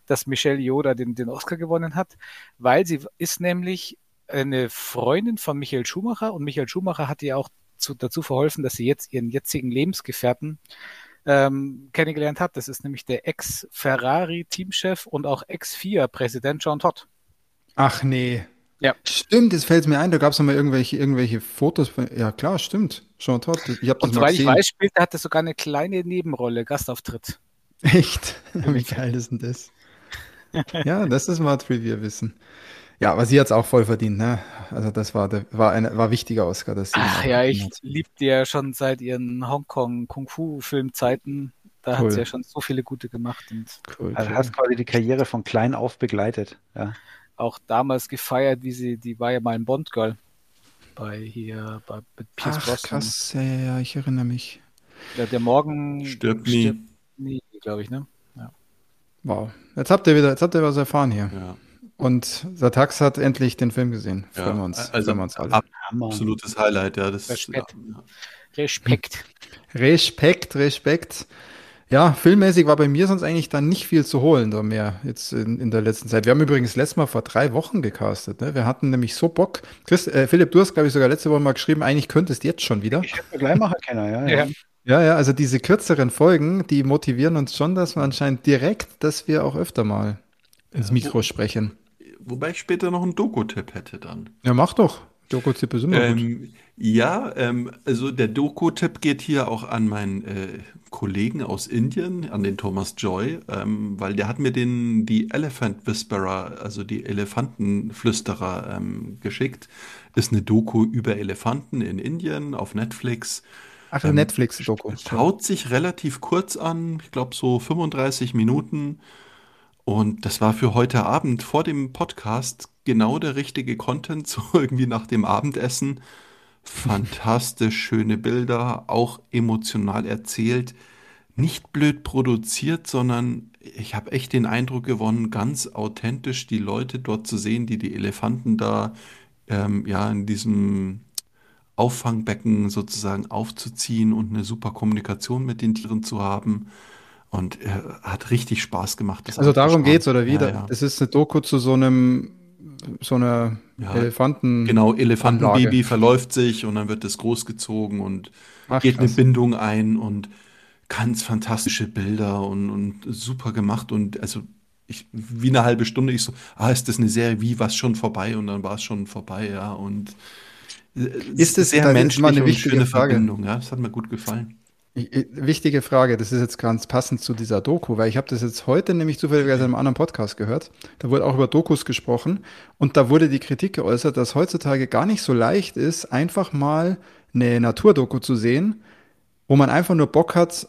dass Michelle Yoda den, den Oscar gewonnen hat, weil sie ist nämlich eine Freundin von Michael Schumacher und Michael Schumacher hat ihr auch zu, dazu verholfen, dass sie jetzt ihren jetzigen Lebensgefährten ähm, kennengelernt hat. Das ist nämlich der Ex-Ferrari-Teamchef und auch Ex-FIA-Präsident John Todd. Ach nee. Ja. Stimmt, es fällt mir ein, da gab es mal irgendwelche, irgendwelche Fotos. Von, ja klar, stimmt. Jean Todd. Ich hab das und soweit ich weiß, spielt, er hatte sogar eine kleine Nebenrolle, Gastauftritt. Echt? Wie geil ist denn das? ja, das ist mal Trivia-Wissen. Ja, aber sie hat es auch voll verdient, ne? Also das war der, war ein war wichtiger Oscar. Dass Ach ja, ich liebe die ja schon seit ihren Hongkong Kung Fu Filmzeiten. Da cool. hat sie ja schon so viele gute gemacht. Und cool, also hast quasi die Karriere von klein auf begleitet. Ja. Auch damals gefeiert, wie sie, die war ja mal ein Bond Girl bei hier bei mit Pierce Ach, Brosnan. Krass, ja, ja, ich erinnere mich. Ja, der Morgen stirbt nie, stirbt nie glaube ich, ne? Ja. Wow. Jetzt habt ihr wieder, jetzt habt ihr was erfahren hier. Ja. Und Satax hat endlich den Film gesehen. Ja, freuen wir uns. Also wir uns alle. Ab, absolutes Highlight, ja. Das, Respekt. Ja. Respekt. Respekt, Respekt. Ja, filmmäßig war bei mir sonst eigentlich dann nicht viel zu holen da mehr jetzt in, in der letzten Zeit. Wir haben übrigens letztes Mal vor drei Wochen gecastet. Ne? Wir hatten nämlich so Bock. Chris, äh, Philipp, du hast, glaube ich, sogar letzte Woche mal geschrieben, eigentlich könntest du jetzt schon wieder. Ich hätte gleich machen können, ja. ja. Ja, ja, also diese kürzeren Folgen, die motivieren uns schon, dass wir anscheinend direkt, dass wir auch öfter mal ins Mikro sprechen. Wobei ich später noch einen Doku-Tipp hätte dann. Ja, mach doch. Doku-Tipp ist immer ähm, gut. Ja, ähm, also der Doku-Tipp geht hier auch an meinen äh, Kollegen aus Indien, an den Thomas Joy, ähm, weil der hat mir den, die Elephant Whisperer, also die Elefantenflüsterer ähm, geschickt. Ist eine Doku über Elefanten in Indien auf Netflix. Ach, ähm, Netflix-Doku. Schaut sich relativ kurz an, ich glaube so 35 Minuten. Und das war für heute Abend vor dem Podcast genau der richtige Content, so irgendwie nach dem Abendessen. Fantastisch schöne Bilder, auch emotional erzählt. Nicht blöd produziert, sondern ich habe echt den Eindruck gewonnen, ganz authentisch die Leute dort zu sehen, die die Elefanten da ähm, ja in diesem Auffangbecken sozusagen aufzuziehen und eine super Kommunikation mit den Tieren zu haben. Und äh, hat richtig Spaß gemacht. also darum geht's, oder wie? Ja, ja. Es ist eine Doku zu so einem so einer ja, Elefanten. Genau, Elefantenbaby Anlage. verläuft sich und dann wird es großgezogen und Ach, geht krass. eine Bindung ein und ganz fantastische Bilder und, und super gemacht und also ich, wie eine halbe Stunde, ich so, ah, ist das eine Serie, wie was schon vorbei und dann war es schon vorbei, ja und äh, ist es sehr menschlich eine und schöne Frage. Verbindung, ja, das hat mir gut gefallen. Wichtige Frage, das ist jetzt ganz passend zu dieser Doku, weil ich habe das jetzt heute nämlich zufälligerweise in einem anderen Podcast gehört. Da wurde auch über Dokus gesprochen und da wurde die Kritik geäußert, dass heutzutage gar nicht so leicht ist, einfach mal eine Naturdoku zu sehen, wo man einfach nur Bock hat,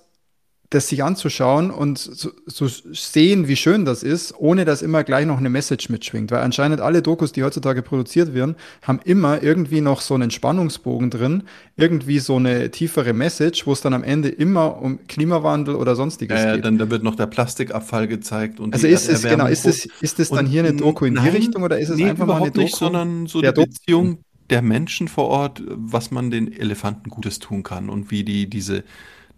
das sich anzuschauen und zu, zu, sehen, wie schön das ist, ohne dass immer gleich noch eine Message mitschwingt. Weil anscheinend alle Dokus, die heutzutage produziert werden, haben immer irgendwie noch so einen Spannungsbogen drin, irgendwie so eine tiefere Message, wo es dann am Ende immer um Klimawandel oder sonstiges ja, geht. Dann da wird noch der Plastikabfall gezeigt und also ist es genau, ist es ist es dann hier eine Doku in nein, die Richtung oder ist es nee, einfach mal eine Doku, nicht, sondern so die Beziehung der Menschen vor Ort, was man den Elefanten Gutes tun kann und wie die diese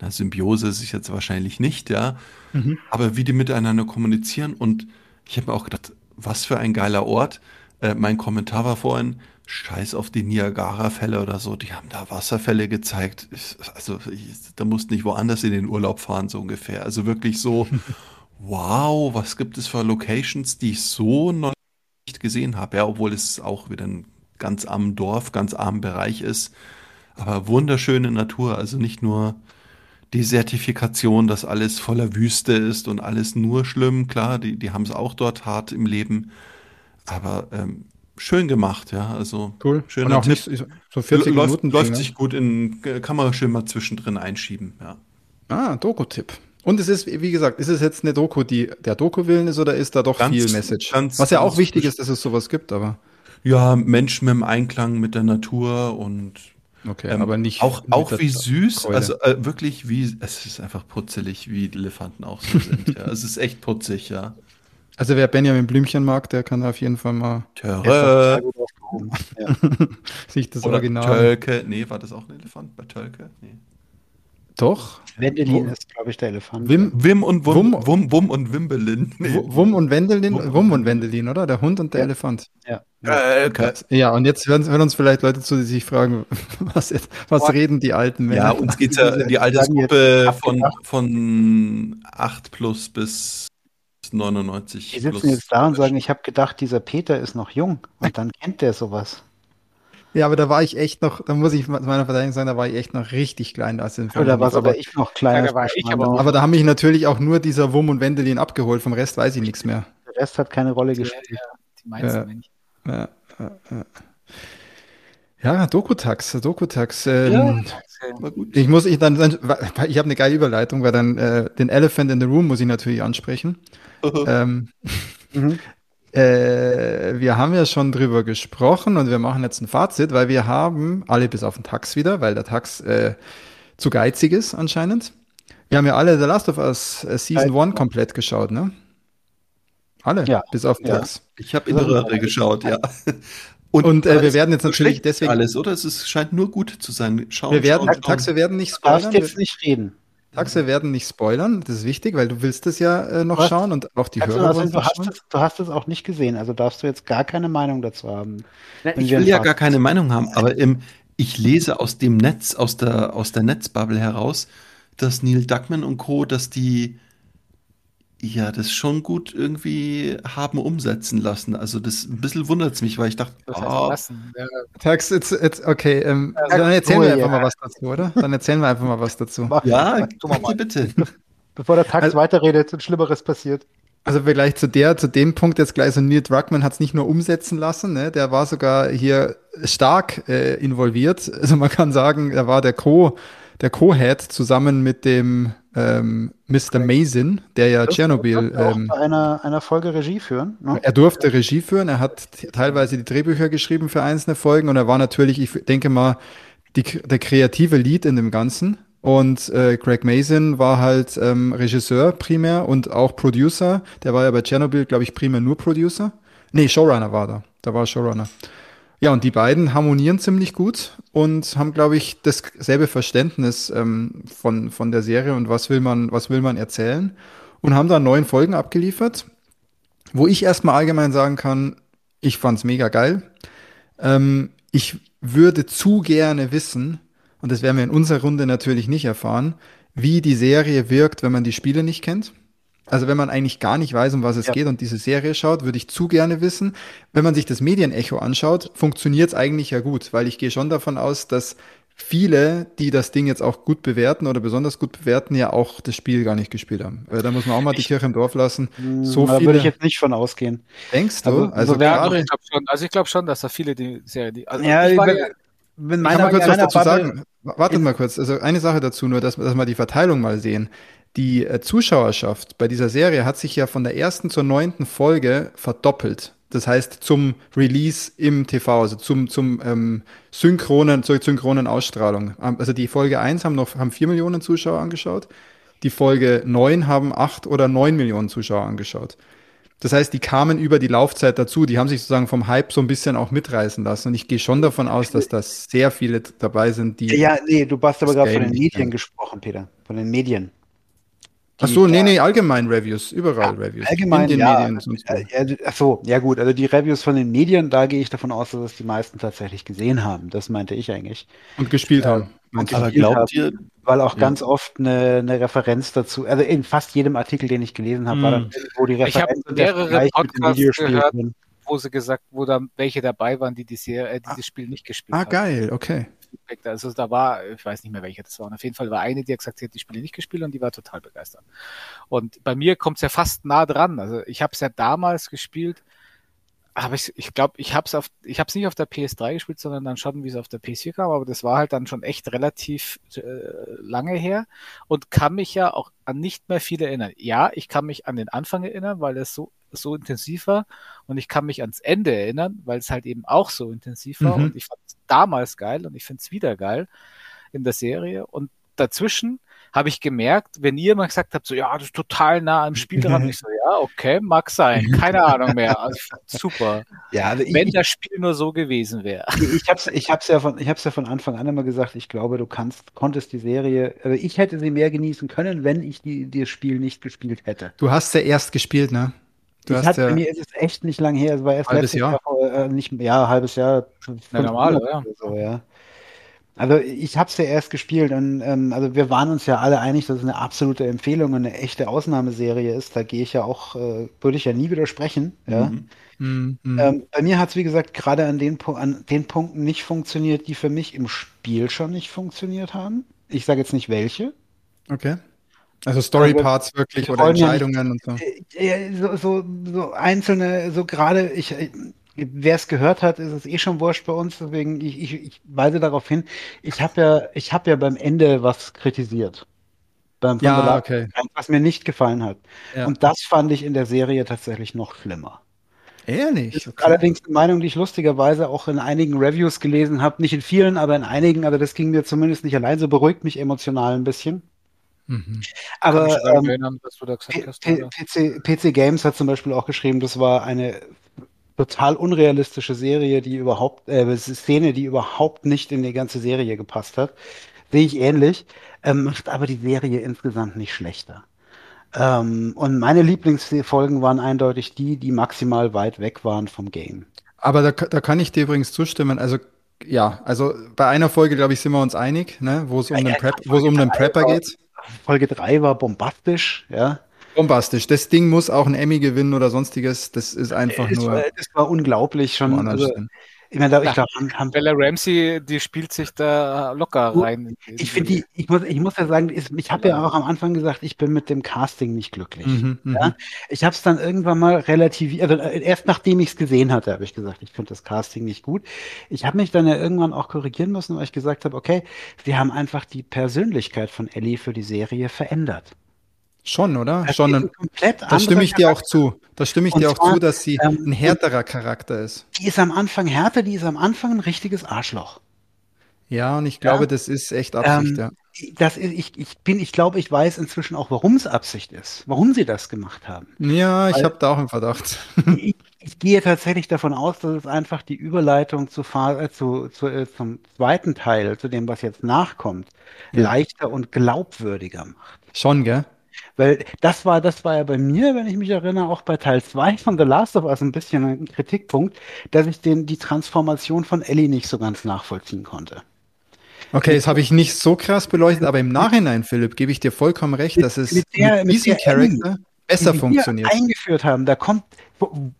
na, Symbiose ist es jetzt wahrscheinlich nicht, ja. Mhm. Aber wie die miteinander kommunizieren und ich habe mir auch gedacht, was für ein geiler Ort. Äh, mein Kommentar war vorhin, scheiß auf die Niagara-Fälle oder so, die haben da Wasserfälle gezeigt. Ich, also ich, da musst nicht woanders in den Urlaub fahren, so ungefähr. Also wirklich so, wow, was gibt es für Locations, die ich so noch nicht gesehen habe, ja, obwohl es auch wieder ein ganz am Dorf, ganz am Bereich ist. Aber wunderschöne Natur, also nicht nur Desertifikation, dass alles voller Wüste ist und alles nur schlimm. Klar, die, die haben es auch dort hart im Leben. Aber ähm, schön gemacht, ja. Also cool. schöner Tipp. Nicht, so 40 läuft, Minuten. Läuft sich gut in kann man schön mal zwischendrin einschieben, ja. Ah, Doku-Tipp. Und es ist, wie gesagt, ist es jetzt eine Doku, die der Doku willen ist oder ist da doch ganz, viel Message? Ganz, Was ja auch wichtig ist, dass es sowas gibt, aber. Ja, Menschen mit dem Einklang mit der Natur und Okay, ähm, aber nicht. Auch, auch wie süß, Keule. also äh, wirklich wie, es ist einfach putzelig, wie die Elefanten auch so sind. ja. Es ist echt putzig, ja. Also wer Benjamin Blümchen mag, der kann auf jeden Fall mal Töre. Ja. sich das Oder Original. Tölke. Nee, war das auch ein Elefant bei Tölke? Nee. Doch. Wendelin ist, glaube ich, der Elefant. Wim, Wim und Wum, Wum, Wum, Wum und Wimbelin. Nee. Wum und Wendelin, Wum, Wum und Wendelin, oder? Der Hund und der ja. Elefant. Ja. Äh, okay. Ja, und jetzt hören, hören, uns vielleicht Leute zu, die sich fragen, was, jetzt, was reden die alten Männer? Ja, uns geht ja die Altersgruppe von, von 8 plus bis 99. Die sitzen jetzt da und sagen, ich habe gedacht, dieser Peter ist noch jung und dann kennt der sowas. Ja, aber da war ich echt noch, da muss ich meiner Verteidigung sagen, da war ich echt noch richtig klein. Als Film Oder war aber ich noch kleiner. Ja, ich aber, aber, da haben mich natürlich auch nur dieser Wum und Wendelin abgeholt, vom Rest weiß ich nichts mehr. Der Rest hat keine Rolle gespielt. Ja, die meisten nicht. Ja, ja, ja. Ja, Dokutax, Dokutax. Ähm, ja, ich muss ich dann, ich habe eine geile Überleitung, weil dann äh, den Elephant in the Room muss ich natürlich ansprechen. ähm, mhm. Äh, wir haben ja schon drüber gesprochen und wir machen jetzt ein Fazit, weil wir haben alle bis auf den Tax wieder, weil der Tax äh, zu geizig ist anscheinend. Wir haben ja alle The Last of Us äh, Season 1 komplett geschaut, ne? Alle, ja. bis auf den ja. Tax. Ich habe Interesse geschaut, ja. Und, und äh, wir werden jetzt natürlich deswegen alles, oder? Es ist, scheint nur gut zu sein. Schauen, wir werden, schauen, Tax, wir werden nicht spoilern. Du darfst jetzt nicht reden. Tax, wir werden nicht spoilern. Das ist wichtig, weil du willst es ja äh, noch hast, schauen und auch die Hörer also, du, hast es, du hast es auch nicht gesehen, also darfst du jetzt gar keine Meinung dazu haben. Na, ich will ja gar keine Meinung haben, aber im, ich lese aus dem Netz, aus der, aus der Netzbubble heraus, dass Neil Duckman und Co., dass die ja, das schon gut irgendwie haben umsetzen lassen. Also das ein bisschen wundert es mich, weil ich dachte, das heißt, oh. lassen. Ja. Tax, it's, it's, okay, ähm, ja, dann erzählen wir einfach ja. mal was dazu, oder? Dann erzählen wir einfach mal was dazu. Ja, bitte, bitte. Bevor der Tax also, weiterredet und Schlimmeres passiert. Also vielleicht zu der, zu dem Punkt jetzt gleich, so Neil Druckmann hat es nicht nur umsetzen lassen, ne? der war sogar hier stark äh, involviert. Also man kann sagen, er war der Co- der Co-Head zusammen mit dem ähm, Mr. Mason, der ja Tschernobyl. Ähm, einer, einer Folge Regie führen. Ne? Er durfte Regie führen, er hat teilweise die Drehbücher geschrieben für einzelne Folgen und er war natürlich, ich denke mal, die, der kreative Lead in dem Ganzen. Und äh, Greg Mason war halt ähm, Regisseur primär und auch Producer. Der war ja bei Tschernobyl, glaube ich, primär nur Producer. Nee, Showrunner war da. Da war Showrunner. Ja, und die beiden harmonieren ziemlich gut und haben, glaube ich, dasselbe Verständnis ähm, von, von der Serie und was will man, was will man erzählen. Und haben da neun Folgen abgeliefert, wo ich erstmal allgemein sagen kann, ich fand's mega geil. Ähm, ich würde zu gerne wissen, und das werden wir in unserer Runde natürlich nicht erfahren, wie die Serie wirkt, wenn man die Spiele nicht kennt. Also wenn man eigentlich gar nicht weiß, um was es ja. geht und diese Serie schaut, würde ich zu gerne wissen. Wenn man sich das Medienecho anschaut, funktioniert es eigentlich ja gut, weil ich gehe schon davon aus, dass viele, die das Ding jetzt auch gut bewerten oder besonders gut bewerten, ja auch das Spiel gar nicht gespielt haben. Weil da muss man auch mal die Kirche im Dorf lassen. Hm, so da viele. würde ich jetzt nicht von ausgehen. Denkst du? Also, also, gerade, ich schon, also ich glaube schon, dass da viele die Serie, die, also ja, ich, war, wenn meiner, ich kann mal kurz was dazu sagen. Wartet mal kurz. Also eine Sache dazu nur, dass, dass wir die Verteilung mal sehen. Die äh, Zuschauerschaft bei dieser Serie hat sich ja von der ersten zur neunten Folge verdoppelt. Das heißt zum Release im TV, also zum, zum ähm, synchronen, zur synchronen Ausstrahlung. Also die Folge 1 haben noch haben 4 Millionen Zuschauer angeschaut. Die Folge 9 haben 8 oder 9 Millionen Zuschauer angeschaut. Das heißt, die kamen über die Laufzeit dazu, die haben sich sozusagen vom Hype so ein bisschen auch mitreißen lassen. Und ich gehe schon davon aus, dass da sehr viele dabei sind, die. Ja, nee, du hast aber gerade von den Medien gesprochen, Peter. Von den Medien. Ach so, nee, nee, allgemein Reviews, überall ja, Reviews. Allgemein, in den ja, Medien. Sonst äh, ja, ach so, ja gut, also die Reviews von den Medien, da gehe ich davon aus, dass es die meisten tatsächlich gesehen haben. Das meinte ich eigentlich. Und gespielt äh, haben. Und aber glaubt haben, ihr? Weil auch ja. ganz oft eine, eine, Referenz dazu, also in fast jedem Artikel, den ich gelesen habe, hm. war dann irgendwo die Referenz. Ich habe mehrere Podcasts gehört, wo sie gesagt, wo da welche dabei waren, die, die, Serie, äh, die ah, Spiel nicht gespielt ah, haben. Ah, geil, okay. Also da war, ich weiß nicht mehr welche das war. Und auf jeden Fall war eine, die hat gesagt, sie hat die Spiele nicht gespielt und die war total begeistert. Und bei mir kommt es ja fast nah dran. Also ich habe es ja damals gespielt, aber ich, ich glaube, ich habe es auf, ich habe es nicht auf der PS3 gespielt, sondern dann schon, wie es auf der PS4 kam. Aber das war halt dann schon echt relativ äh, lange her und kann mich ja auch an nicht mehr viel erinnern. Ja, ich kann mich an den Anfang erinnern, weil es so so intensiv war und ich kann mich ans Ende erinnern, weil es halt eben auch so intensiv war mhm. und ich fand es damals geil und ich finde es wieder geil in der Serie und dazwischen habe ich gemerkt, wenn ihr mal gesagt habt, so ja, das ist total nah am Spiel dran, ich so, ja, okay, mag sein, keine Ahnung mehr. Also super. Ja, also wenn ich, das Spiel nur so gewesen wäre. Ich habe es ich hab's ja, von, ich hab's ja von Anfang an immer gesagt, ich glaube, du kannst, konntest die Serie, also ich hätte sie mehr genießen können, wenn ich die, das Spiel nicht gespielt hätte. Du hast ja erst gespielt, ne? Du hast hat, ja bei mir ist es echt nicht lang her, es war erst letztes Jahr, Jahr äh, nicht, ja, halbes Jahr. Ja, normal, oder? So, ja. Also ich habe es ja erst gespielt und ähm, also wir waren uns ja alle einig, dass es eine absolute Empfehlung und eine echte Ausnahmeserie ist. Da gehe ich ja auch, äh, würde ich ja nie widersprechen. Ja. Mhm. Mhm. Ähm, bei mir hat es, wie gesagt, gerade an den, an den Punkten nicht funktioniert, die für mich im Spiel schon nicht funktioniert haben. Ich sage jetzt nicht welche. Okay. Also Story-Parts also, wirklich oder Entscheidungen und so. Äh, so, so, so einzelne, so gerade, ich, äh, wer es gehört hat, ist es eh schon wurscht bei uns, deswegen ich, ich, ich weise darauf hin. Ich habe ja, ich habe ja beim Ende was kritisiert. Beim ja, okay. was mir nicht gefallen hat. Ja. Und das fand ich in der Serie tatsächlich noch schlimmer. Ehrlich? Okay. Allerdings eine Meinung, die ich lustigerweise auch in einigen Reviews gelesen habe. Nicht in vielen, aber in einigen. Also das ging mir zumindest nicht allein. So beruhigt mich emotional ein bisschen. Mhm. Aber ähm, erinnern, PC, PC Games hat zum Beispiel auch geschrieben, das war eine total unrealistische Serie, die überhaupt, äh, Szene, die überhaupt nicht in die ganze Serie gepasst hat. Sehe ich ähnlich, ähm, macht aber die Serie insgesamt nicht schlechter. Ähm, und meine Lieblingsfolgen waren eindeutig die, die maximal weit weg waren vom Game. Aber da, da kann ich dir übrigens zustimmen. Also ja, also bei einer Folge, glaube ich, sind wir uns einig, ne, wo es um, ja, den, Prep, wo es um den Prepper geht. Folge 3 war bombastisch, ja. Bombastisch. Das Ding muss auch ein Emmy gewinnen oder sonstiges. Das ist einfach es nur. War, das war unglaublich schon. Also, ich meine, ich glaube, haben, Bella Ramsey, die spielt sich da locker rein. Ich finde die, ich muss, ich muss ja sagen, ich habe ja auch am Anfang gesagt, ich bin mit dem Casting nicht glücklich. Mhm, mhm. ja? Ich habe es dann irgendwann mal relativ, also äh, erst nachdem ich es gesehen hatte, habe ich gesagt, ich finde das Casting nicht gut. Ich habe mich dann ja irgendwann auch korrigieren müssen, weil ich gesagt habe, okay, wir haben einfach die Persönlichkeit von Ellie für die Serie verändert. Schon, oder? Das Schon. Ein, da stimme ich dir auch zu. Da stimme ich Und dir auch zwar, zu, dass sie ähm, ein härterer Charakter ist. Die ist am Anfang härter, die ist am Anfang ein richtiges Arschloch. Ja, und ich glaube, ja. das ist echt Absicht, ähm, ja. Das ist, ich, ich bin, ich glaube, ich weiß inzwischen auch, warum es Absicht ist, warum sie das gemacht haben. Ja, ich habe da auch einen Verdacht. Ich, ich, gehe tatsächlich davon aus, dass es einfach die Überleitung zu, äh, zu, zu äh, zum zweiten Teil, zu dem, was jetzt nachkommt, ja. leichter und glaubwürdiger macht. Schon, gell? Weil das war, das war ja bei mir, wenn ich mich erinnere, auch bei Teil 2 von The Last of Us ein bisschen ein Kritikpunkt, dass ich den, die Transformation von Ellie nicht so ganz nachvollziehen konnte. Okay, das habe ich nicht so krass beleuchtet, aber im Nachhinein, Philipp, gebe ich dir vollkommen recht, dass es mit, der, mit diesem Charakter besser die funktioniert. Wir eingeführt haben, da kommt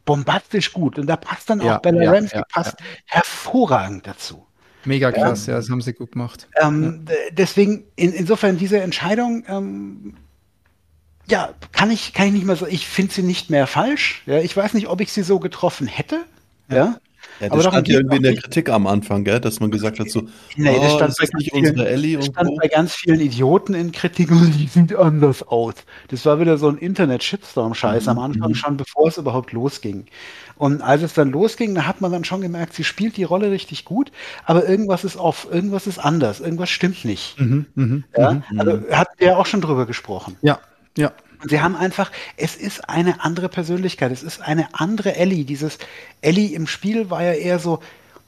bombastisch gut und da passt dann ja, auch Bella ja, Ramsey ja, passt hervorragend dazu. Mega krass, ja, das haben sie gut gemacht. Ähm, deswegen, in, insofern diese Entscheidung ähm, ja, kann ich, kann ich nicht mehr so, ich finde sie nicht mehr falsch. Ja, ich weiß nicht, ob ich sie so getroffen hätte. Ja. Ja, das aber stand ja irgendwie in der Kritik am Anfang, gell, dass man gesagt hat, so, nee, das oh, stand ist nicht vielen, unsere Ellie das stand bei ganz vielen Idioten in Kritik und die sieht anders aus. Das war wieder so ein Internet-Shitstorm-Scheiß mhm. am Anfang mhm. schon, bevor es überhaupt losging. Und als es dann losging, da hat man dann schon gemerkt, sie spielt die Rolle richtig gut, aber irgendwas ist off, irgendwas ist anders, irgendwas stimmt nicht. Mhm, mh, ja? Mhm. Also hat der auch schon drüber gesprochen. Ja, ja. Sie haben einfach, es ist eine andere Persönlichkeit, es ist eine andere Ellie. Dieses Ellie im Spiel war ja eher so,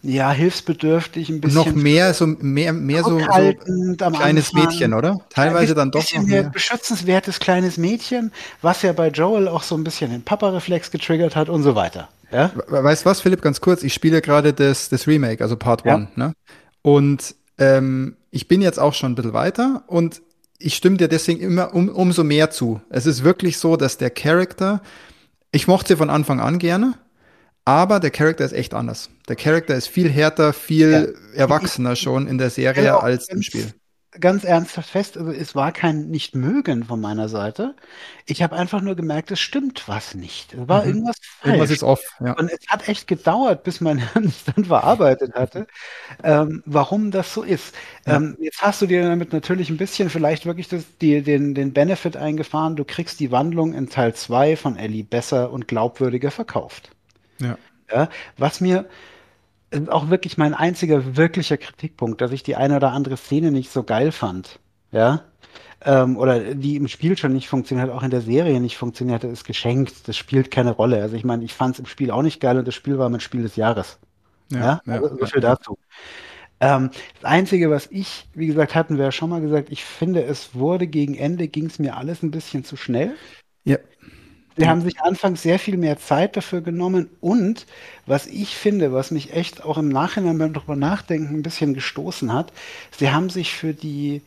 ja, hilfsbedürftig, ein bisschen. Noch mehr so, mehr, mehr so, so kleines Anfang. Mädchen, oder? Teilweise dann doch noch mehr. beschützenswertes kleines Mädchen, was ja bei Joel auch so ein bisschen den Papa-Reflex getriggert hat und so weiter. Ja? Weißt du was, Philipp, ganz kurz? Ich spiele gerade das, das Remake, also Part 1, ja. ne? Und ähm, ich bin jetzt auch schon ein bisschen weiter und ich stimme dir deswegen immer um, umso mehr zu. Es ist wirklich so, dass der Charakter, ich mochte sie von Anfang an gerne, aber der Charakter ist echt anders. Der Charakter ist viel härter, viel ja. erwachsener schon in der Serie genau, als im Spiel ganz ernsthaft fest, also es war kein Nicht-Mögen von meiner Seite. Ich habe einfach nur gemerkt, es stimmt was nicht. Es war mhm. irgendwas falsch. Irgendwas ist off. Ja. Und es hat echt gedauert, bis mein Hirn es dann verarbeitet hatte, ähm, warum das so ist. Ja. Ähm, jetzt hast du dir damit natürlich ein bisschen vielleicht wirklich das, die, den, den Benefit eingefahren, du kriegst die Wandlung in Teil 2 von Ellie besser und glaubwürdiger verkauft. Ja. ja was mir auch wirklich mein einziger wirklicher Kritikpunkt, dass ich die eine oder andere Szene nicht so geil fand. Ja. Ähm, oder die im Spiel schon nicht funktioniert, auch in der Serie nicht funktioniert, ist geschenkt. Das spielt keine Rolle. Also ich meine, ich fand es im Spiel auch nicht geil und das Spiel war mein Spiel des Jahres. Ja, ja? Also, so viel ja. dazu. Ähm, das Einzige, was ich, wie gesagt, hatten wir ja schon mal gesagt, ich finde, es wurde gegen Ende, ging es mir alles ein bisschen zu schnell. Ja. Sie haben sich anfangs sehr viel mehr Zeit dafür genommen und was ich finde, was mich echt auch im Nachhinein beim drüber nachdenken ein bisschen gestoßen hat, sie haben sich für die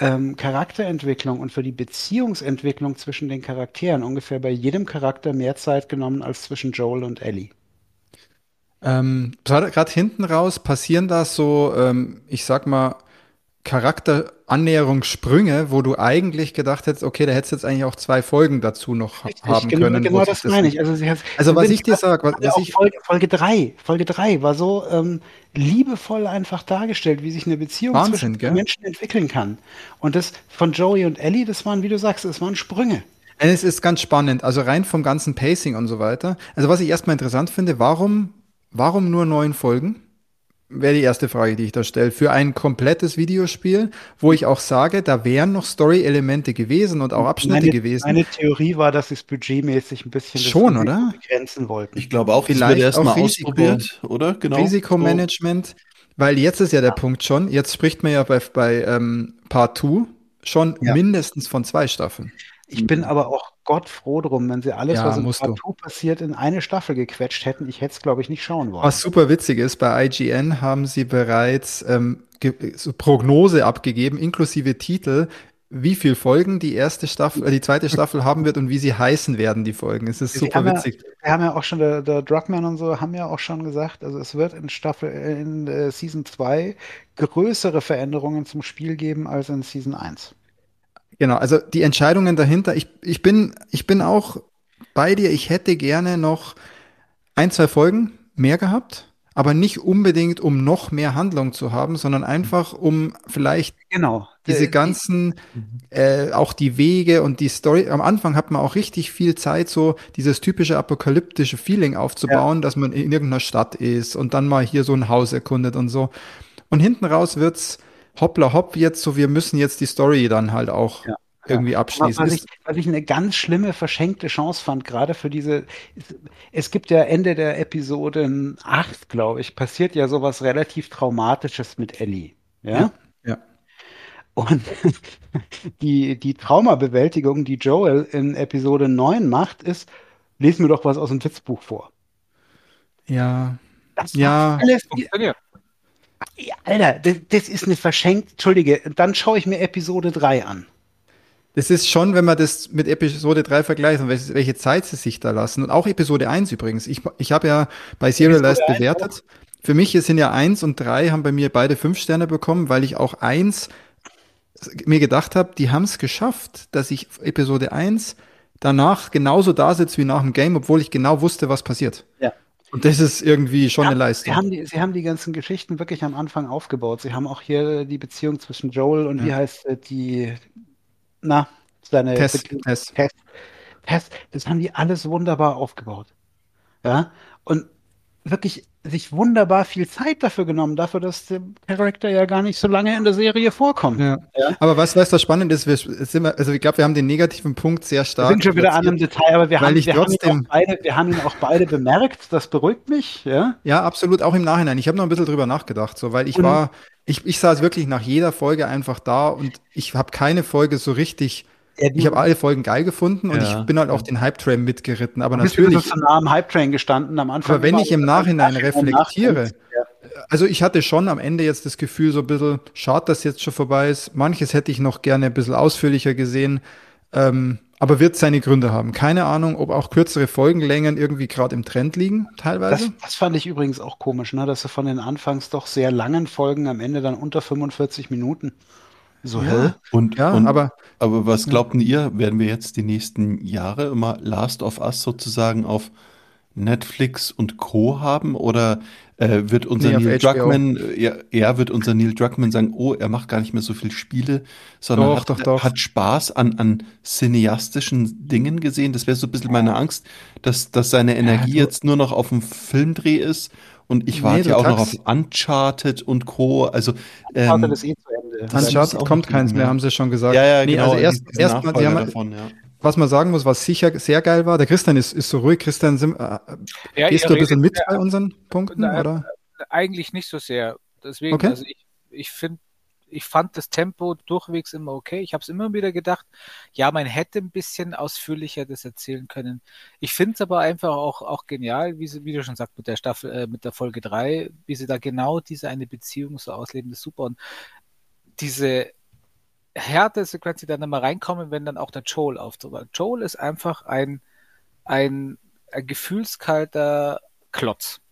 ähm, Charakterentwicklung und für die Beziehungsentwicklung zwischen den Charakteren ungefähr bei jedem Charakter mehr Zeit genommen als zwischen Joel und Ellie. Ähm, Gerade hinten raus passieren da so, ähm, ich sag mal, Charakterannäherungssprünge, wo du eigentlich gedacht hättest, okay, da hättest du jetzt eigentlich auch zwei Folgen dazu noch Richtig, haben genau, können. Genau das meine ich. Also, hat, also was ich dir sage, was, was ich Folge, Folge drei, Folge drei war so ähm, liebevoll einfach dargestellt, wie sich eine Beziehung Wahnsinn, zwischen gell? Menschen entwickeln kann. Und das von Joey und Ellie, das waren, wie du sagst, das waren Sprünge. Es ist ganz spannend, also rein vom ganzen Pacing und so weiter. Also was ich erstmal interessant finde, warum, warum nur neun Folgen? Wäre die erste Frage, die ich da stelle. Für ein komplettes Videospiel, wo ich auch sage, da wären noch Story-Elemente gewesen und auch Abschnitte meine, gewesen. Meine Theorie war, dass sie es budgetmäßig ein bisschen schon, oder? begrenzen wollten. Ich glaube auch, vielleicht erstmal ausprobiert, oder? Genau. Risikomanagement, weil jetzt ist ja der ja. Punkt schon. Jetzt spricht man ja bei, bei ähm, Part 2 schon ja. mindestens von zwei Staffeln. Ich bin aber auch Gott froh drum, wenn sie alles, ja, was im Partout passiert, in eine Staffel gequetscht hätten. Ich hätte es, glaube ich, nicht schauen wollen. Was super witzig ist, bei IGN haben sie bereits ähm, Prognose abgegeben, inklusive Titel, wie viele Folgen die erste Staffel, äh, die zweite Staffel haben wird und wie sie heißen werden, die Folgen. Es ist super witzig. Ja, wir haben ja auch schon, der, der Druckmann und so haben ja auch schon gesagt, also es wird in Staffel, in äh, Season 2 größere Veränderungen zum Spiel geben als in Season 1. Genau, also die Entscheidungen dahinter, ich, ich, bin, ich bin auch bei dir, ich hätte gerne noch ein, zwei Folgen mehr gehabt, aber nicht unbedingt, um noch mehr Handlung zu haben, sondern einfach, um vielleicht genau. diese ganzen, äh, auch die Wege und die Story. Am Anfang hat man auch richtig viel Zeit, so dieses typische apokalyptische Feeling aufzubauen, ja. dass man in irgendeiner Stadt ist und dann mal hier so ein Haus erkundet und so. Und hinten raus wird's hoppla hopp jetzt so, wir müssen jetzt die Story dann halt auch ja, irgendwie ja. abschließen. Was ich, was ich eine ganz schlimme, verschenkte Chance fand, gerade für diese, es gibt ja Ende der Episode 8, glaube ich, passiert ja sowas relativ Traumatisches mit Ellie. Ja. ja. Und die, die Traumabewältigung, die Joel in Episode 9 macht, ist, lesen mir doch was aus dem Witzbuch vor. Ja. Das ja. Alles, funktioniert. Alter, das, das ist eine verschenkt. Entschuldige, dann schaue ich mir Episode 3 an. Das ist schon, wenn man das mit Episode 3 vergleicht und welche, welche Zeit sie sich da lassen. Und auch Episode 1 übrigens. Ich, ich habe ja bei Serialized bewertet. Für mich sind ja 1 und 3 haben bei mir beide 5 Sterne bekommen, weil ich auch 1 mir gedacht habe, die haben es geschafft, dass ich Episode 1 danach genauso da sitze wie nach dem Game, obwohl ich genau wusste, was passiert. Ja. Und das ist irgendwie schon ja, eine Leistung. Sie haben, die, sie haben die ganzen Geschichten wirklich am Anfang aufgebaut. Sie haben auch hier die Beziehung zwischen Joel und ja. wie heißt die, na, seine Tess, Tess. Tess. Tess. Das haben die alles wunderbar aufgebaut. Ja. Und wirklich sich wunderbar viel Zeit dafür genommen, dafür, dass der Charakter ja gar nicht so lange in der Serie vorkommt. Ja. ja? Aber was, was das spannend ist, wir sind, also ich glaube, wir haben den negativen Punkt sehr stark. Wir sind schon wieder an einem Detail, aber wir, haben, wir, trotzdem, haben ihn beide, wir haben ihn auch beide bemerkt. Das beruhigt mich, ja? Ja, absolut, auch im Nachhinein. Ich habe noch ein bisschen drüber nachgedacht, so, weil ich und, war, ich, ich saß wirklich nach jeder Folge einfach da und ich habe keine Folge so richtig ich habe alle Folgen geil gefunden und ja. ich bin halt auch den Hype-Train mitgeritten. Aber bist natürlich. Du so nah am Hype-Train gestanden am Anfang. Aber wenn ich im Nachhinein reflektiere, also ich hatte schon am Ende jetzt das Gefühl, so ein bisschen, schade, dass jetzt schon vorbei ist. Manches hätte ich noch gerne ein bisschen ausführlicher gesehen. Ähm, aber wird seine Gründe haben. Keine Ahnung, ob auch kürzere Folgenlängen irgendwie gerade im Trend liegen, teilweise. Das, das, fand ich übrigens auch komisch, ne? dass sie von den anfangs doch sehr langen Folgen am Ende dann unter 45 Minuten. So, ja. hä? Und, ja, und, aber, aber was glaubten ja. ihr, werden wir jetzt die nächsten Jahre immer Last of Us sozusagen auf Netflix und Co. haben? Oder äh, wird unser nee, Neil Druckmann, ja, er wird unser Neil Druckmann sagen, oh, er macht gar nicht mehr so viel Spiele, sondern doch, hat, doch, doch. hat Spaß an, an cineastischen Dingen gesehen. Das wäre so ein bisschen meine Angst, dass, dass seine Energie ja, jetzt nur noch auf dem Filmdreh ist. Und ich warte nee, ja auch noch auf Uncharted und Co. Also ähm, Uncharted ist eh zu. Uncharted kommt keins mehr, haben sie schon gesagt. Ja, ja, genau. Nee, also erst, erst mal, haben, davon, ja was man sagen muss, was sicher sehr geil war, der Christian ist, ist so ruhig. Christian, sind, äh, ja, gehst du ein bisschen mit bei unseren Punkten? Na, oder? Eigentlich nicht so sehr. Deswegen, okay. also ich, ich finde, ich fand das Tempo durchwegs immer okay. Ich habe es immer wieder gedacht, ja, man hätte ein bisschen ausführlicher das erzählen können. Ich finde es aber einfach auch, auch genial, wie, sie, wie du schon sagst, mit der Staffel, äh, mit der Folge 3, wie sie da genau diese eine Beziehung so ausleben, das ist super. Und diese Härte-Sequenz, die dann immer reinkommen, wenn dann auch der Joel auftritt. Joel ist einfach ein, ein, ein gefühlskalter Klotz.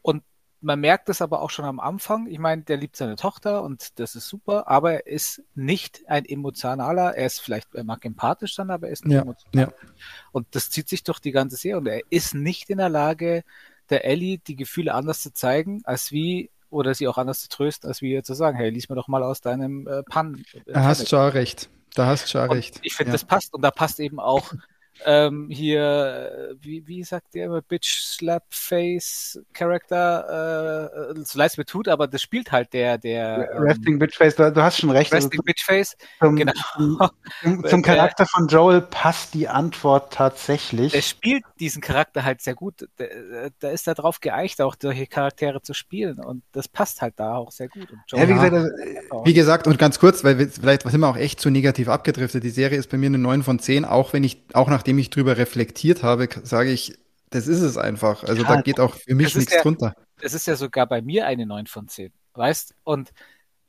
Und man merkt es aber auch schon am Anfang. Ich meine, der liebt seine Tochter und das ist super, aber er ist nicht ein emotionaler. Er ist vielleicht, er mag empathisch sein, aber er ist nicht ja, emotional. Ja. Und das zieht sich durch die ganze Serie und er ist nicht in der Lage, der Ellie die Gefühle anders zu zeigen, als wie oder sie auch anders zu trösten, als wie zu sagen, hey, lies mir doch mal aus deinem äh, Pan. Da hast du recht. Da hast du recht. Ich finde, ja. das passt und da passt eben auch ähm, hier, wie, wie sagt der immer, Bitch Slap Face Character, äh, so leid mir tut, aber das spielt halt der, der. Ähm, Resting Bitch Face, du, du, hast schon recht. Resting also, Bitch Face, zum, genau. Zum, zum Charakter von Joel passt die Antwort tatsächlich. Er spielt diesen Charakter halt sehr gut. Da ist er drauf geeicht, auch solche Charaktere zu spielen und das passt halt da auch sehr gut. Ja, wie, gesagt, also, wie gesagt, und ganz kurz, weil wir, vielleicht sind wir auch echt zu negativ abgedriftet. Die Serie ist bei mir eine 9 von 10, auch wenn ich, auch nach nachdem ich drüber reflektiert habe, sage ich, das ist es einfach. Also ja, da geht auch für mich nichts ja, drunter. Es ist ja sogar bei mir eine 9 von 10, weißt? Und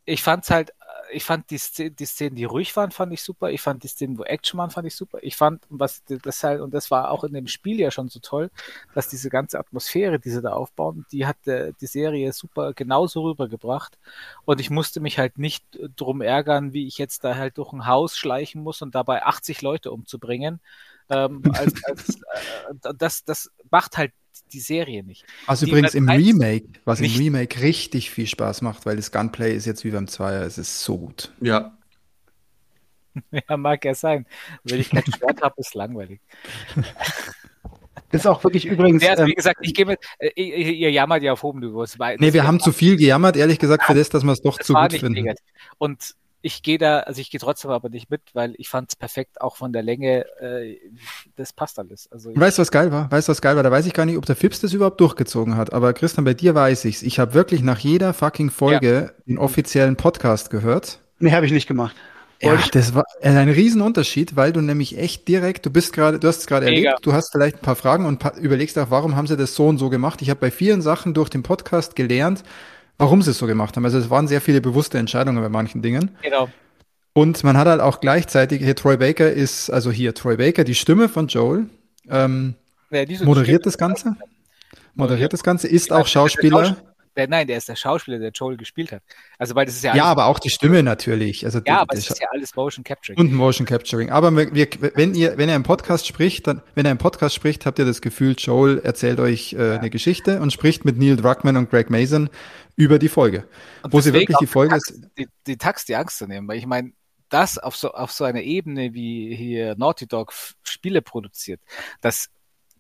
ich fand es halt ich fand die, Szenen, die Szenen, die ruhig waren, fand ich super. Ich fand die Szenen, wo Action waren, fand ich super. Ich fand, was das halt, und das war auch in dem Spiel ja schon so toll, dass diese ganze Atmosphäre, die sie da aufbauen, die hat äh, die Serie super genauso rübergebracht. Und ich musste mich halt nicht drum ärgern, wie ich jetzt da halt durch ein Haus schleichen muss und dabei 80 Leute umzubringen. Ähm, als, als, äh, das, das macht halt die Serie nicht. Also die übrigens im Remake, was im Remake richtig viel Spaß macht, weil das Gunplay ist jetzt wie beim Zweier, es ist so gut. Ja. ja, mag ja sein. Wenn ich kein Schwert habe, ist langweilig. Das ist auch wirklich übrigens. Ja, also wie ähm, gesagt, ich gebe, äh, ihr, jammert ja auf hohem Niveau. Nee, wir haben zu viel gejammert, ehrlich gesagt, für das, dass wir es doch zu gut finden. Negativ. Und ich gehe da, also ich gehe trotzdem aber nicht mit, weil ich fand es perfekt, auch von der Länge, äh, das passt alles. Also weißt du, was geil war? Weißt du, was geil war? Da weiß ich gar nicht, ob der Fips das überhaupt durchgezogen hat, aber Christian, bei dir weiß ich's. Ich habe wirklich nach jeder fucking Folge ja. den offiziellen Podcast gehört. Nee, habe ich nicht gemacht. Ja, das war ein Riesenunterschied, weil du nämlich echt direkt, du bist gerade, du hast es gerade erlebt, du hast vielleicht ein paar Fragen und überlegst auch, warum haben sie das so und so gemacht. Ich habe bei vielen Sachen durch den Podcast gelernt, warum sie es so gemacht haben. Also es waren sehr viele bewusste Entscheidungen bei manchen Dingen. Genau. Und man hat halt auch gleichzeitig, hier Troy Baker ist, also hier Troy Baker, die Stimme von Joel, ähm, ja, moderiert das Ganze. Moderiert das Ganze, ist auch Schauspieler. Der, nein, der ist der Schauspieler, der Joel gespielt hat. Also weil das ist ja Ja, aber auch die Stimme natürlich. Also ja, aber es ist ja alles Motion Capturing. Und Motion Capturing. Aber wir, wenn ihr, wenn er im Podcast spricht, dann, wenn er im Podcast spricht, habt ihr das Gefühl, Joel erzählt euch äh, ja. eine Geschichte und spricht mit Neil Druckmann und Greg Mason über die Folge. Und wo sie wirklich die Folge ist. Die, die Tax die Angst zu nehmen, weil ich meine, das auf so, auf so einer Ebene, wie hier Naughty Dog Spiele produziert, das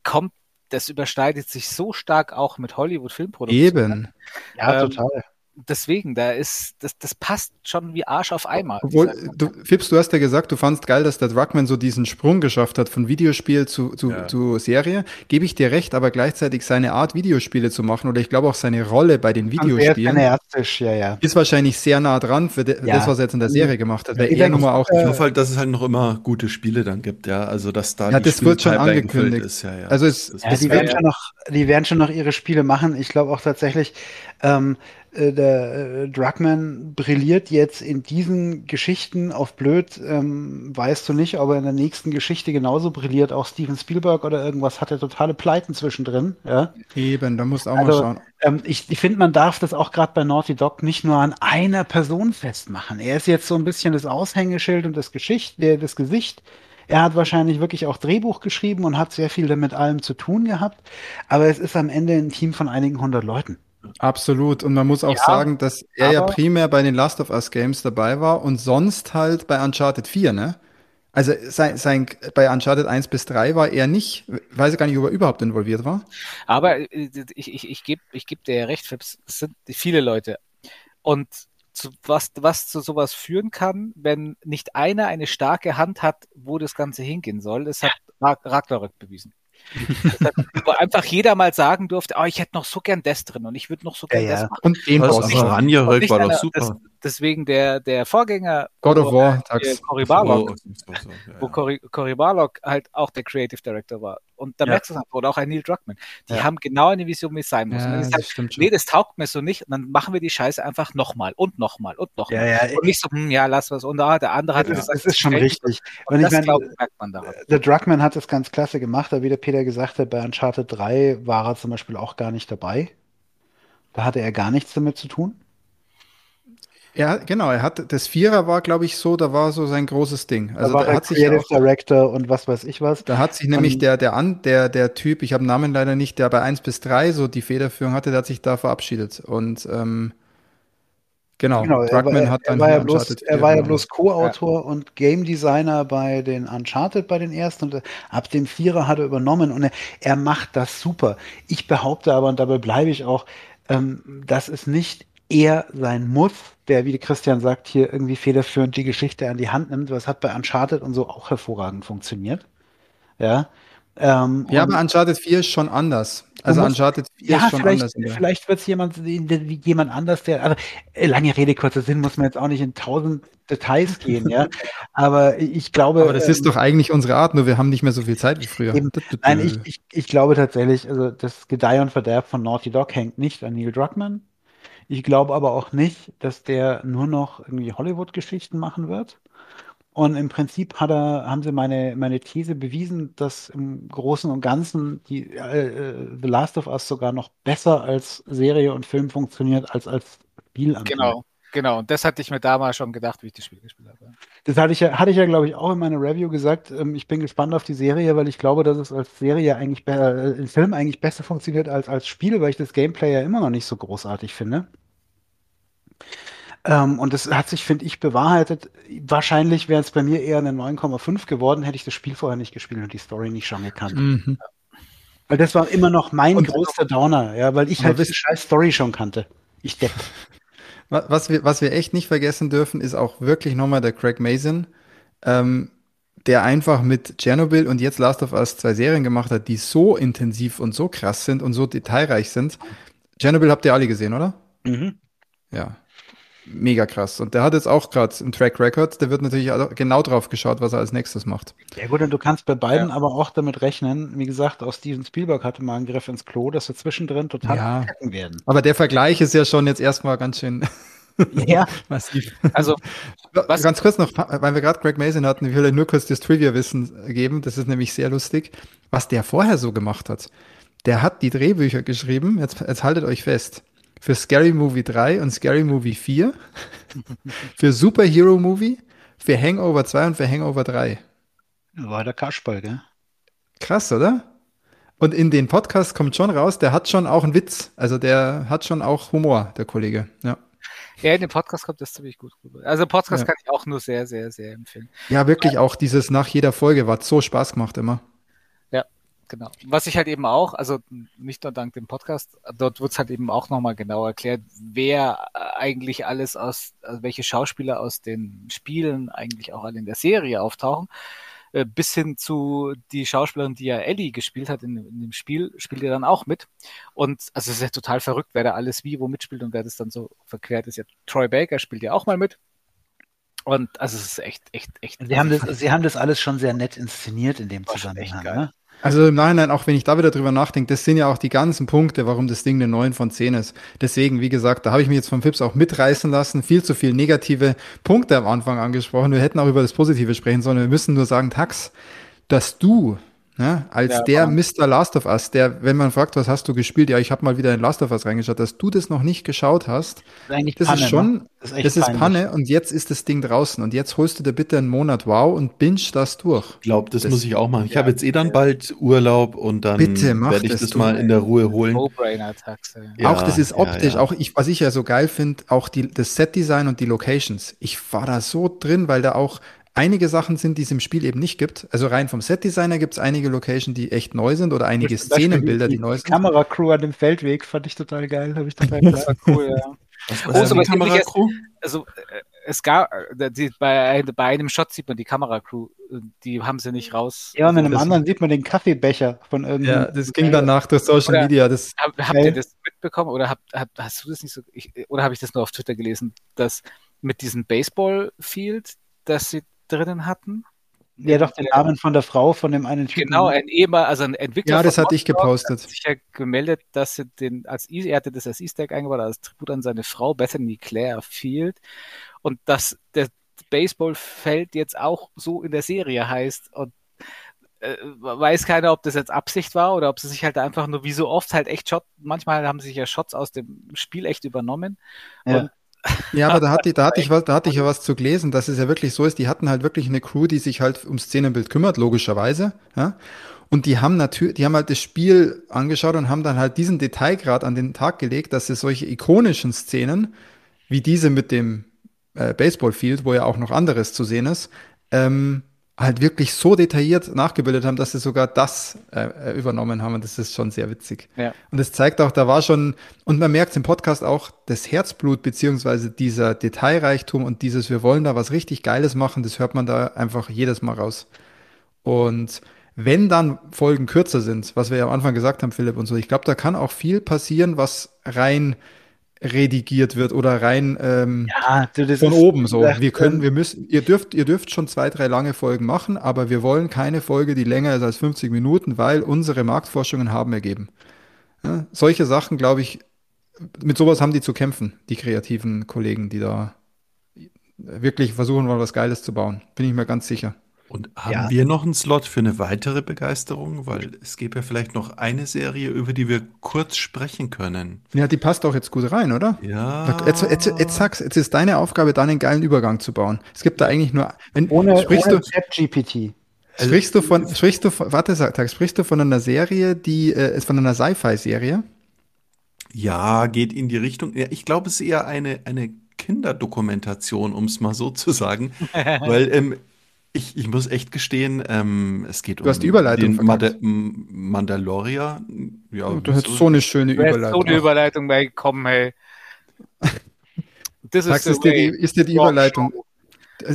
kommt das überschneidet sich so stark auch mit Hollywood-Filmproduktionen. Eben. Ja, ähm, total deswegen, da ist, das, das passt schon wie Arsch auf Eimer. Obwohl, du, Fips, du hast ja gesagt, du fandst geil, dass der Druckmann so diesen Sprung geschafft hat von Videospiel zu, zu, ja. zu Serie. Gebe ich dir recht, aber gleichzeitig seine Art, Videospiele zu machen oder ich glaube auch seine Rolle bei den Videospielen ja, ja. ist wahrscheinlich sehr nah dran für de, das, was er jetzt in der Serie gemacht hat. Weil er nun mal auch ich hoffe halt, dass es halt noch immer gute Spiele dann gibt, ja. Also dass da ja, das wird schon angekündigt. Ist, ja, ja. Also es, ja, die, werden schon noch, die werden schon noch ihre Spiele machen. Ich glaube auch tatsächlich, ähm, äh, der äh, Druckmann brilliert jetzt in diesen Geschichten auf blöd, ähm, weißt du nicht, ob er in der nächsten Geschichte genauso brilliert, auch Steven Spielberg oder irgendwas hat er totale Pleiten zwischendrin. Ja? Eben, da musst du auch also, mal schauen. Ähm, ich ich finde, man darf das auch gerade bei Naughty Dog nicht nur an einer Person festmachen. Er ist jetzt so ein bisschen das Aushängeschild und das Geschicht, der, das Gesicht. Er hat wahrscheinlich wirklich auch Drehbuch geschrieben und hat sehr viel damit allem zu tun gehabt. Aber es ist am Ende ein Team von einigen hundert Leuten. Absolut. Und man muss auch ja, sagen, dass er ja primär bei den Last of Us Games dabei war und sonst halt bei Uncharted 4, ne? Also sein, sein, bei Uncharted 1 bis 3 war er nicht, weiß gar nicht, ob er überhaupt involviert war. Aber äh, ich, ich, ich gebe ich geb dir recht, es sind viele Leute. Und zu, was, was zu sowas führen kann, wenn nicht einer eine starke Hand hat, wo das Ganze hingehen soll, das hat Ragnarök bewiesen wo einfach jeder mal sagen durfte, oh, ich hätte noch so gern das drin und ich würde noch so gern ja, das machen. Und den Boss. Aber Ragnarök war doch super. Das, deswegen der, der Vorgänger God of War, Cory Barlog, oh, wo Cory, Cory Barlog halt auch der Creative Director war. Und da ja. merkst du es oder auch ein Neil Druckmann. Die ja. haben genau eine Vision, wie es sein muss. Ja, das halt, nee, das taugt mir so nicht. Und dann machen wir die Scheiße einfach nochmal und nochmal und nochmal. Ja, und nicht so, hm, ja, lass was. Und ah, der andere hat gesagt, das ist schon richtig. Und, und das, ich meine, merkt man daran. Der Druckmann hat das ganz klasse gemacht, aber wie der Peter gesagt hat, bei Uncharted 3 war er zum Beispiel auch gar nicht dabei. Da hatte er gar nichts damit zu tun. Ja, genau. Er hat das Vierer war, glaube ich, so. Da war so sein großes Ding. Also da da hat Creative sich auch, Director und was weiß ich was. Da hat sich nämlich der der an der der Typ, ich habe den Namen leider nicht, der bei 1 bis 3 so die Federführung hatte, der hat sich da verabschiedet und ähm, Genau, genau er, war, hat dann er war ja bloß, er war ja bloß Co-Autor ja. und Game Designer bei den Uncharted bei den ersten und ab dem Vierer hat er übernommen und er, er macht das super. Ich behaupte aber, und dabei bleibe ich auch, ähm, dass es nicht er sein muss, der, wie Christian sagt, hier irgendwie federführend die Geschichte an die Hand nimmt. Was hat bei Uncharted und so auch hervorragend funktioniert. Ja. Ähm, ja, aber Uncharted 4 ist schon anders. Also musst, Uncharted 4 ja, ist schon vielleicht, anders. Vielleicht wird es jemand, jemand anders, der, also äh, lange Rede, kurzer Sinn, muss man jetzt auch nicht in tausend Details gehen, ja. Aber ich glaube. Aber das ähm, ist doch eigentlich unsere Art, nur wir haben nicht mehr so viel Zeit wie früher. Eben, nein, ich, ich, ich glaube tatsächlich, also das Gedeih und Verderb von Naughty Dog hängt nicht an Neil Druckmann. Ich glaube aber auch nicht, dass der nur noch irgendwie Hollywood-Geschichten machen wird. Und im Prinzip hat er, haben sie meine, meine These bewiesen, dass im Großen und Ganzen die äh, äh The Last of Us sogar noch besser als Serie und Film funktioniert als als Spiel. Genau, genau. Und das hatte ich mir damals schon gedacht, wie ich das Spiel gespielt habe. Das hatte ich ja, hatte ich ja, glaube ich, auch in meiner Review gesagt. Ähm, ich bin gespannt auf die Serie, weil ich glaube, dass es als Serie eigentlich, äh, im Film eigentlich besser funktioniert als als Spiel, weil ich das Gameplay ja immer noch nicht so großartig finde. Ähm, und das hat sich, finde ich, bewahrheitet. Wahrscheinlich wäre es bei mir eher eine 9,5 geworden, hätte ich das Spiel vorher nicht gespielt und die Story nicht schon gekannt. Mhm. Weil das war immer noch mein und größter Downer, ja, weil ich halt die scheiß Story schon kannte. Ich depp. Was wir, was wir echt nicht vergessen dürfen, ist auch wirklich nochmal der Craig Mason, ähm, der einfach mit Chernobyl und jetzt Last of Us zwei Serien gemacht hat, die so intensiv und so krass sind und so detailreich sind. Chernobyl habt ihr alle gesehen, oder? Mhm. Ja, mega krass. Und der hat jetzt auch gerade einen Track Record, der wird natürlich genau drauf geschaut, was er als nächstes macht. Ja gut, und du kannst bei beiden ja. aber auch damit rechnen, wie gesagt, auch Steven Spielberg hatte mal einen Griff ins Klo, dass wir zwischendrin total ja. werden. Aber der Vergleich ist ja schon jetzt erstmal ganz schön ja. massiv. Also was ganz kurz noch, weil wir gerade Greg Mason hatten, ich will euch nur kurz das Trivia-Wissen geben, das ist nämlich sehr lustig, was der vorher so gemacht hat. Der hat die Drehbücher geschrieben, jetzt, jetzt haltet euch fest für Scary Movie 3 und Scary Movie 4, für Superhero Movie, für Hangover 2 und für Hangover 3. War der Kasperl, gell? Krass, oder? Und in den Podcasts kommt schon raus, der hat schon auch einen Witz. Also der hat schon auch Humor, der Kollege. Ja. Ja, in dem Podcast kommt das ziemlich gut rüber. Also Podcast ja. kann ich auch nur sehr, sehr, sehr empfehlen. Ja, wirklich auch dieses nach jeder Folge war so Spaß gemacht immer. Genau. Was ich halt eben auch, also nicht nur dank dem Podcast, dort wird es halt eben auch nochmal genau erklärt, wer eigentlich alles aus, also welche Schauspieler aus den Spielen eigentlich auch alle in der Serie auftauchen, äh, bis hin zu die Schauspielerin, die ja Ellie gespielt hat in, in dem Spiel, spielt ihr dann auch mit. Und also es ist ja total verrückt, wer da alles wie wo mitspielt und wer das dann so verquert ist. Ja, Troy Baker spielt ja auch mal mit. Und also es ist echt, echt, echt. Sie haben das, sie haben das alles schon sehr nett inszeniert in dem Zusammenhang. Ne? Also im Nachhinein, auch wenn ich da wieder drüber nachdenke, das sind ja auch die ganzen Punkte, warum das Ding eine 9 von 10 ist. Deswegen, wie gesagt, da habe ich mich jetzt von Fips auch mitreißen lassen. Viel zu viel negative Punkte am Anfang angesprochen. Wir hätten auch über das Positive sprechen sollen. Wir müssen nur sagen, Tax, dass du Ne? Als ja, der Mann. Mr. Last of Us, der, wenn man fragt, was hast du gespielt, ja, ich habe mal wieder in Last of Us reingeschaut, dass du das noch nicht geschaut hast, das ist, das Panne, ist schon, ne? das ist, das ist Panne und jetzt ist das Ding draußen und jetzt holst du dir bitte einen Monat Wow und binge das durch. Ich glaube, das, das, muss ich auch machen. Ich ja, habe jetzt eh dann bald Urlaub und dann werde ich das, das mal in der Ruhe holen. Ja, auch das ist optisch, auch ich, was ich ja so geil finde, auch die, das Set-Design und die Locations. Ich war da so drin, weil da auch einige Sachen sind, die es im Spiel eben nicht gibt. Also rein vom Set-Designer gibt es einige Locations, die echt neu sind oder einige Szenenbilder, die, die, neu sind. Die Kameracrew an dem Feldweg fand ich total geil, habe ich total geil. cool, ja. Was, was oh, Kameracrew? Also äh, es gab äh, die, bei, bei einem Shot sieht man die Kameracrew, äh, die haben sie nicht raus. Ja, und in einem anderen sieht man den Kaffeebecher von irgendeinem. Ja, das ging danach durch Social Media. Das hab, habt ihr das mitbekommen oder habt, habt, hast du das nicht so? Ich, oder habe ich das nur auf Twitter gelesen, dass mit diesem Baseball-Field, dass sie drinnen hatten. Ja, doch den Namen von der Frau von dem einen Typen. Genau, ein Ehemal, also ein Entwickler. Ja, das hatte ich gepostet. Hat sich ja gemeldet, dass er den als e er hatte das als Easter Egg eingebaut, als Tribut an seine Frau Bethany Claire Field und dass der Baseballfeld jetzt auch so in der Serie heißt und äh, weiß keiner, ob das jetzt Absicht war oder ob sie sich halt einfach nur wie so oft halt echt Shot, manchmal haben sie sich ja Shots aus dem Spiel echt übernommen ja. und ja, aber da hatte, da hatte ich was, da hatte ich ja was zu gelesen, dass es ja wirklich so ist, die hatten halt wirklich eine Crew, die sich halt ums Szenenbild kümmert, logischerweise, ja. Und die haben natürlich, die haben halt das Spiel angeschaut und haben dann halt diesen Detailgrad an den Tag gelegt, dass sie solche ikonischen Szenen, wie diese mit dem äh, Baseballfield, wo ja auch noch anderes zu sehen ist, ähm, halt wirklich so detailliert nachgebildet haben, dass sie sogar das äh, äh, übernommen haben. Und das ist schon sehr witzig. Ja. Und das zeigt auch, da war schon, und man merkt im Podcast auch, das Herzblut beziehungsweise dieser Detailreichtum und dieses, wir wollen da was richtig Geiles machen, das hört man da einfach jedes Mal raus. Und wenn dann Folgen kürzer sind, was wir ja am Anfang gesagt haben, Philipp und so, ich glaube, da kann auch viel passieren, was rein redigiert wird oder rein ähm, ja, du, von oben so. Wir können, wir müssen, ihr dürft, ihr dürft schon zwei, drei lange Folgen machen, aber wir wollen keine Folge, die länger ist als 50 Minuten, weil unsere Marktforschungen haben ergeben. Ja, solche Sachen, glaube ich, mit sowas haben die zu kämpfen, die kreativen Kollegen, die da wirklich versuchen wollen, was Geiles zu bauen. Bin ich mir ganz sicher. Und haben ja. wir noch einen Slot für eine weitere Begeisterung? Weil es gäbe ja vielleicht noch eine Serie, über die wir kurz sprechen können. Ja, die passt auch jetzt gut rein, oder? Ja. Jetzt, jetzt, jetzt sag's, jetzt ist deine Aufgabe, da einen geilen Übergang zu bauen. Es gibt da eigentlich nur, wenn, ohne, sprichst ohne du, GPT. Sprichst du von, sprichst du von, warte, sag, sprichst du von einer Serie, die, äh, ist von einer Sci-Fi-Serie? Ja, geht in die Richtung. Ja, ich glaube, es ist eher eine, eine Kinderdokumentation, um es mal so zu sagen. weil ähm, ich, ich muss echt gestehen, ähm, es geht du um hast die Überleitung den Manda Mandalorier. Ja, du hast so, eine schöne Überleitung. so eine Überleitung bekommen, hey. Das ist, ist, dir die, ist dir die Überleitung.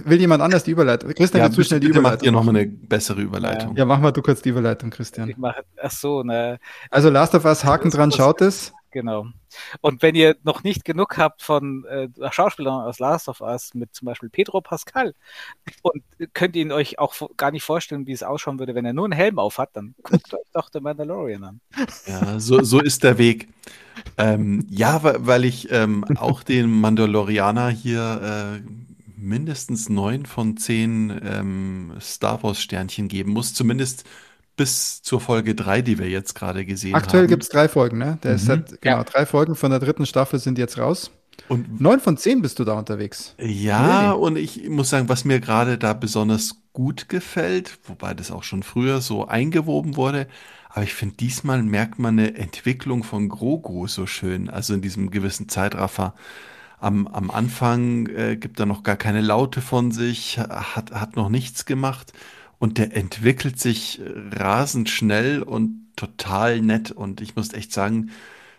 Will jemand anders die Überleitung? Christian, ja, zu schnell die bitte Überleitung. Macht ihr nochmal eine bessere Überleitung. Ja. ja, mach mal du kurz die Überleitung, Christian. Ich mache, ach so, ne. Also Last of Us, Haken dran, schaut es. Genau. Und wenn ihr noch nicht genug habt von äh, Schauspielern aus Last of Us mit zum Beispiel Pedro Pascal und könnt ihn euch auch gar nicht vorstellen, wie es ausschauen würde, wenn er nur einen Helm auf hat, dann guckt euch doch den Mandalorian an. Ja, so, so ist der Weg. Ähm, ja, weil ich ähm, auch den Mandalorianer hier äh, mindestens neun von zehn ähm, Star Wars Sternchen geben muss, zumindest bis zur Folge 3, die wir jetzt gerade gesehen Aktuell haben. Aktuell gibt es drei Folgen, ne? Der mhm. ist halt, genau, ja. drei Folgen von der dritten Staffel sind jetzt raus. Und neun von zehn bist du da unterwegs. Ja, really? und ich muss sagen, was mir gerade da besonders gut gefällt, wobei das auch schon früher so eingewoben wurde, aber ich finde, diesmal merkt man eine Entwicklung von Grogu so schön, also in diesem gewissen Zeitraffer. Am, am Anfang äh, gibt er noch gar keine Laute von sich, hat, hat noch nichts gemacht und der entwickelt sich rasend schnell und total nett. Und ich muss echt sagen,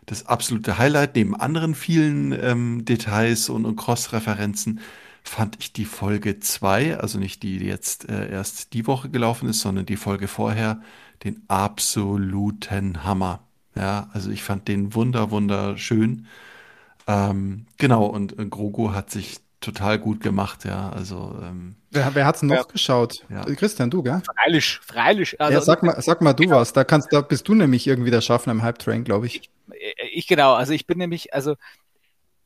das absolute Highlight, neben anderen vielen ähm, Details und, und Cross-Referenzen, fand ich die Folge zwei, also nicht die, die jetzt äh, erst die Woche gelaufen ist, sondern die Folge vorher, den absoluten Hammer. Ja, also ich fand den wunder, wunderschön. Ähm, genau, und äh, Grogo hat sich total gut gemacht, ja. Also ähm, wer, wer hat's noch ja. geschaut? Ja. Christian, du, gell? Freilich, freilich. Also, ja, sag mal, sag mal du genau. was. Da kannst, da bist du nämlich irgendwie der Schaffner im Hype Train, glaube ich. ich. Ich genau. Also ich bin nämlich, also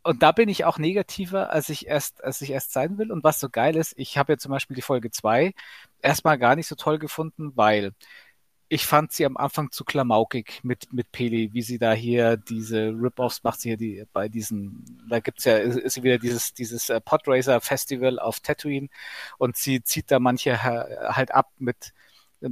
und da bin ich auch negativer, als ich erst, als ich erst sein will. Und was so geil ist, ich habe ja zum Beispiel die Folge 2 erstmal gar nicht so toll gefunden, weil ich fand sie am Anfang zu klamaukig mit, mit Peli, wie sie da hier diese Rip-Offs macht, sie hier die, bei diesen, da gibt's ja, ist sie wieder dieses, dieses äh, Podracer Festival auf Tatooine und sie zieht da manche halt ab mit,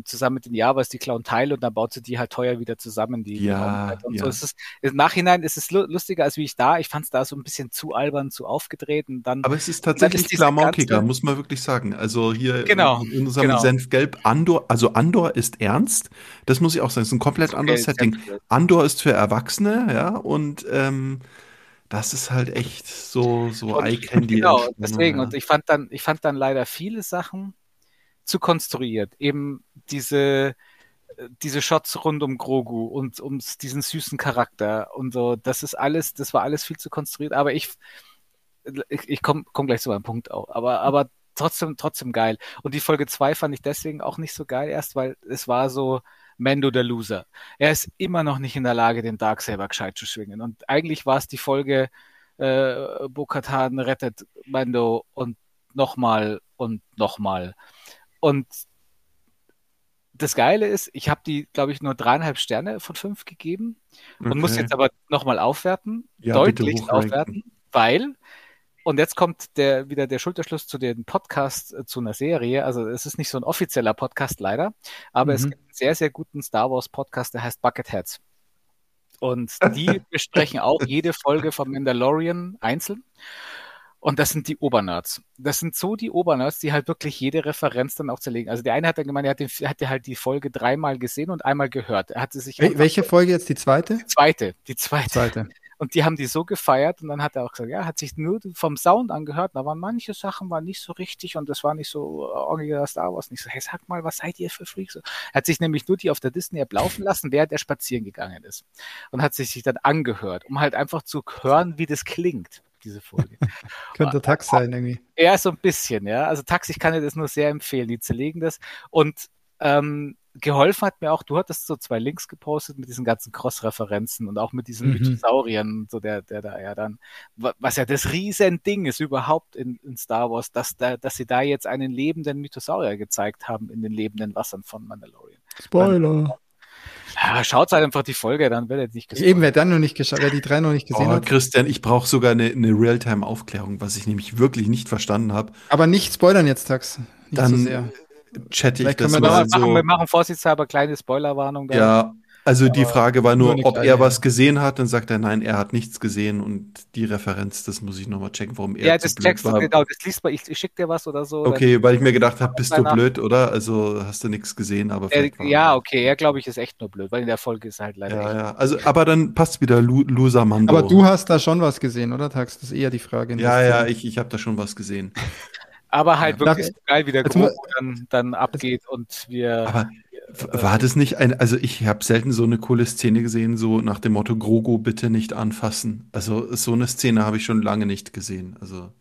zusammen mit den Javas, die klauen Teile und dann baut sie die halt teuer wieder zusammen. Die ja, und ja. so. Es ist, Im Nachhinein ist es lustiger, als wie ich da. Ich fand es da so ein bisschen zu albern, zu aufgedreht. Und dann, Aber es ist tatsächlich klamaukiger, muss man wirklich sagen. Also hier genau, in unserem genau. Senfgelb, Andor, also Andor ist ernst. Das muss ich auch sagen, es ist ein komplett anderes okay, Setting. Andor ist für Erwachsene, ja, und ähm, das ist halt echt so, so Eye Candy. Genau, deswegen. Ja. Und ich fand dann, ich fand dann leider viele Sachen, zu konstruiert. Eben diese, diese Shots rund um Grogu und um diesen süßen Charakter und so. Das ist alles, das war alles viel zu konstruiert. Aber ich, ich, ich komme komm gleich zu meinem Punkt auch. Aber, aber trotzdem, trotzdem geil. Und die Folge 2 fand ich deswegen auch nicht so geil erst, weil es war so, Mando der Loser. Er ist immer noch nicht in der Lage, den Darksaber gescheit zu schwingen. Und eigentlich war es die Folge, äh, Bo-Katan rettet Mando und nochmal und nochmal. Und das Geile ist, ich habe die, glaube ich, nur dreieinhalb Sterne von fünf gegeben und okay. muss jetzt aber nochmal aufwerten, ja, deutlich aufwerten, weil, und jetzt kommt der, wieder der Schulterschluss zu den Podcasts äh, zu einer Serie. Also es ist nicht so ein offizieller Podcast leider, aber mhm. es gibt einen sehr, sehr guten Star Wars Podcast, der heißt Bucketheads. Und die besprechen auch jede Folge von Mandalorian einzeln. Und das sind die Obernerds. Das sind so die Obernerds, die halt wirklich jede Referenz dann auch zerlegen. Also der eine hat dann gemeint, er hat, den, hatte halt die Folge dreimal gesehen und einmal gehört. Er hatte sich Wel welche Folge jetzt die zweite? Die zweite, die zweite. zweite. Und die haben die so gefeiert und dann hat er auch gesagt, ja, hat sich nur vom Sound angehört. Da waren manche Sachen waren nicht so richtig und das war nicht so original Star Wars. Nicht so, hey, sag mal, was seid ihr für Freaks? Er hat sich nämlich nur die auf der Disney App laufen lassen, während er spazieren gegangen ist und hat sich dann angehört, um halt einfach zu hören, wie das klingt diese Folge. Könnte Tax sein irgendwie. Ja, so ein bisschen, ja. Also Tax, ich kann dir das nur sehr empfehlen. Die zerlegen das. Und ähm, geholfen hat mir auch, du hattest so zwei Links gepostet mit diesen ganzen Cross-Referenzen und auch mit diesen mhm. Mythosauriern, so der, der da ja dann, was ja das Riesending ist überhaupt in, in Star Wars, dass, da, dass sie da jetzt einen lebenden Mythosaurier gezeigt haben in den lebenden Wassern von Mandalorian. Spoiler. Ja, schaut halt einfach die Folge, dann wird er nicht gesehen. Eben, wer dann noch nicht geschaut, wer die drei noch nicht gesehen oh, hat. Christian, ich brauche sogar eine, eine Realtime-Aufklärung, was ich nämlich wirklich nicht verstanden habe. Aber nicht spoilern jetzt, Tax. Nicht dann so sehr. chatte ich das mal. Machen, so. Wir machen vorsichtshalber kleine Spoilerwarnung. Da. Ja, also die Frage war nur, ob er was gesehen hat, dann sagt er, nein, er hat nichts gesehen und die Referenz, das muss ich nochmal checken, warum er Ja, das checkst war. du, genau, das liest mal, ich, ich schicke dir was oder so. Okay, weil ich mir gedacht habe, bist du blöd, oder? Also hast du nichts gesehen, aber er, Ja, okay, er glaube ich ist echt nur blöd, weil in der Folge ist halt leider Ja, echt ja, also, aber dann passt wieder Lu Loser Mando. Aber du hast da schon was gesehen, oder Tax? Das ist eher die Frage. Ja, ja, ich, ich habe da schon was gesehen. aber halt ja. wirklich geil, wie der Grogu dann, dann abgeht und wir... Aber war das nicht ein, also ich habe selten so eine coole Szene gesehen, so nach dem Motto Grogo bitte nicht anfassen. Also so eine Szene habe ich schon lange nicht gesehen. Also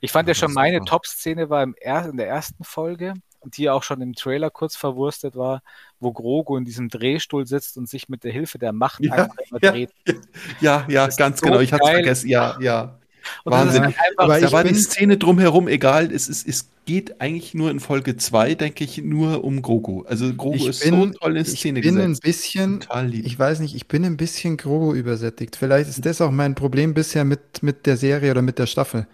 ich fand ja schon meine Top-Szene war im er in der ersten Folge, die auch schon im Trailer kurz verwurstet war, wo Grogo in diesem Drehstuhl sitzt und sich mit der Hilfe der Macht ja, einfach ja, dreht. Ja, ja, ganz so genau. Ich hatte es vergessen. Ja, ja. Und Wahnsinn. Halt aber da war die Szene drumherum egal. Es, ist, es geht eigentlich nur in Folge 2, denke ich, nur um Grogu. Also Grogu ich ist bin, so toll in Szene ich bin gesetzt. ein bisschen, ich weiß nicht, ich bin ein bisschen Grogu übersättigt. Vielleicht ist das auch mein Problem bisher mit, mit der Serie oder mit der Staffel.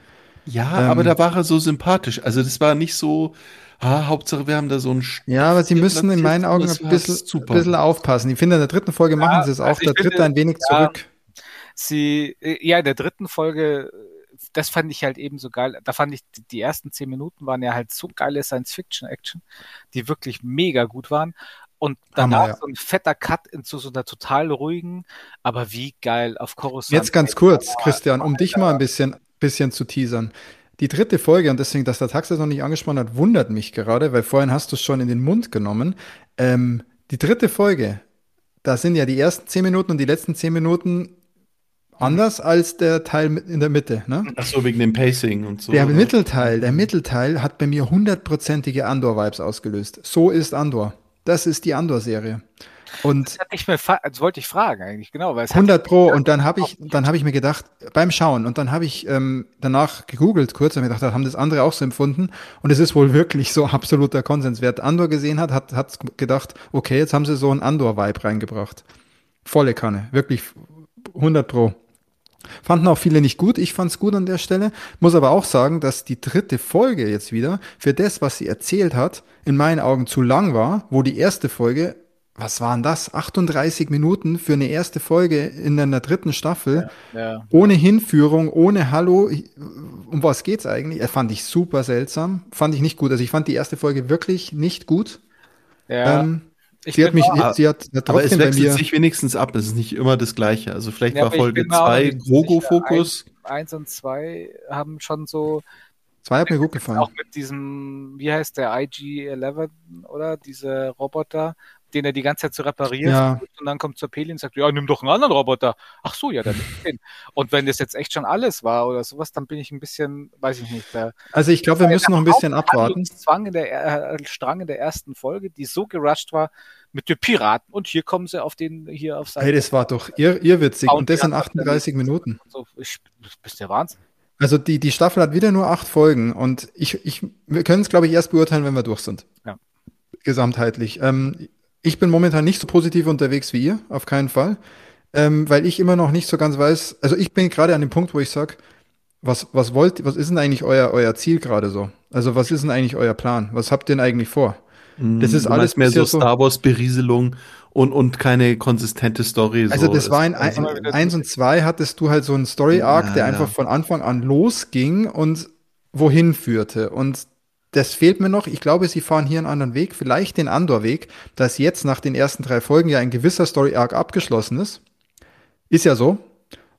Ja, ähm, aber da war er so sympathisch. Also das war nicht so, ah, Hauptsache wir haben da so ein Ja, aber sie müssen in meinen Augen ein bisschen, ein bisschen aufpassen. Ich finde, in der dritten Folge machen ja, sie es auch, also der dritte ein wenig ja, zurück. Sie, äh, ja, in der dritten Folge das fand ich halt eben so geil. Da fand ich, die ersten zehn Minuten waren ja halt so geile Science-Fiction-Action, die wirklich mega gut waren. Und danach Hammer, ja. so ein fetter Cut into so einer total ruhigen, aber wie geil auf Coruscant. Jetzt ganz kurz, Christian, um dich mal ein bisschen, bisschen zu teasern. Die dritte Folge, und deswegen, dass der Tax das noch nicht angesprochen hat, wundert mich gerade, weil vorhin hast du es schon in den Mund genommen. Ähm, die dritte Folge, da sind ja die ersten zehn Minuten und die letzten zehn Minuten Anders als der Teil in der Mitte. Ne? Ach so, wegen dem Pacing und so. Der oder? Mittelteil, der Mittelteil hat bei mir hundertprozentige Andor-Vibes ausgelöst. So ist Andor. Das ist die Andor-Serie. Und das, ich mir das wollte ich fragen eigentlich, genau. Weil 100 Pro und dann habe ich, dann habe ich mir gedacht, beim Schauen und dann habe ich ähm, danach gegoogelt kurz und mir gedacht, haben das andere auch so empfunden und es ist wohl wirklich so absoluter Konsens. Wer Andor gesehen hat, hat, hat gedacht, okay, jetzt haben sie so einen Andor-Vibe reingebracht. Volle Kanne, wirklich 100 Pro. Fanden auch viele nicht gut. Ich fand's gut an der Stelle. Muss aber auch sagen, dass die dritte Folge jetzt wieder für das, was sie erzählt hat, in meinen Augen zu lang war, wo die erste Folge, was waren das? 38 Minuten für eine erste Folge in einer dritten Staffel. Ja, ja. Ohne Hinführung, ohne Hallo. Um was geht's eigentlich? Er fand ich super seltsam. Fand ich nicht gut. Also ich fand die erste Folge wirklich nicht gut. Ja. Ähm, ich sie hat mich, auch, sie hat, hat aber es wechselt sich wenigstens ab. Es ist nicht immer das Gleiche. Also vielleicht ja, war Folge 2 Grogo-Fokus. Eins und zwei haben schon so. Zwei hat mir gut gefallen. Auch mit diesem, wie heißt der IG-11 oder diese Roboter, den er die ganze Zeit so repariert ja. und dann kommt zur Peli und sagt, ja, nimm doch einen anderen Roboter. Ach so, ja, dann den. Und wenn das jetzt echt schon alles war oder sowas, dann bin ich ein bisschen, weiß ich nicht. Also ich glaube, wir müssen noch ein bisschen abwarten. Zwang in der äh, Strang in der ersten Folge, die so gerusht war mit den Piraten und hier kommen sie auf den hier auf Seite. Hey, das war doch ir irrwitzig und das in 38 Minuten. So, ich, das bist der Wahnsinn. Also die, die Staffel hat wieder nur acht Folgen und ich, ich, wir können es, glaube ich, erst beurteilen, wenn wir durch sind. Ja. Gesamtheitlich. Ähm, ich bin momentan nicht so positiv unterwegs wie ihr, auf keinen Fall. Ähm, weil ich immer noch nicht so ganz weiß, also ich bin gerade an dem Punkt, wo ich sage, was, was wollt, was ist denn eigentlich euer, euer Ziel gerade so? Also was ist denn eigentlich euer Plan? Was habt ihr denn eigentlich vor? Das ist du alles mehr so Star Wars Berieselung und, und keine konsistente Story. Also das war in, in, in eins und zwei hattest du halt so einen Story Arc, ja, der ja. einfach von Anfang an losging und wohin führte. Und das fehlt mir noch. Ich glaube, sie fahren hier einen anderen Weg, vielleicht den Andor-Weg, dass jetzt nach den ersten drei Folgen ja ein gewisser Story-Arc abgeschlossen ist. Ist ja so.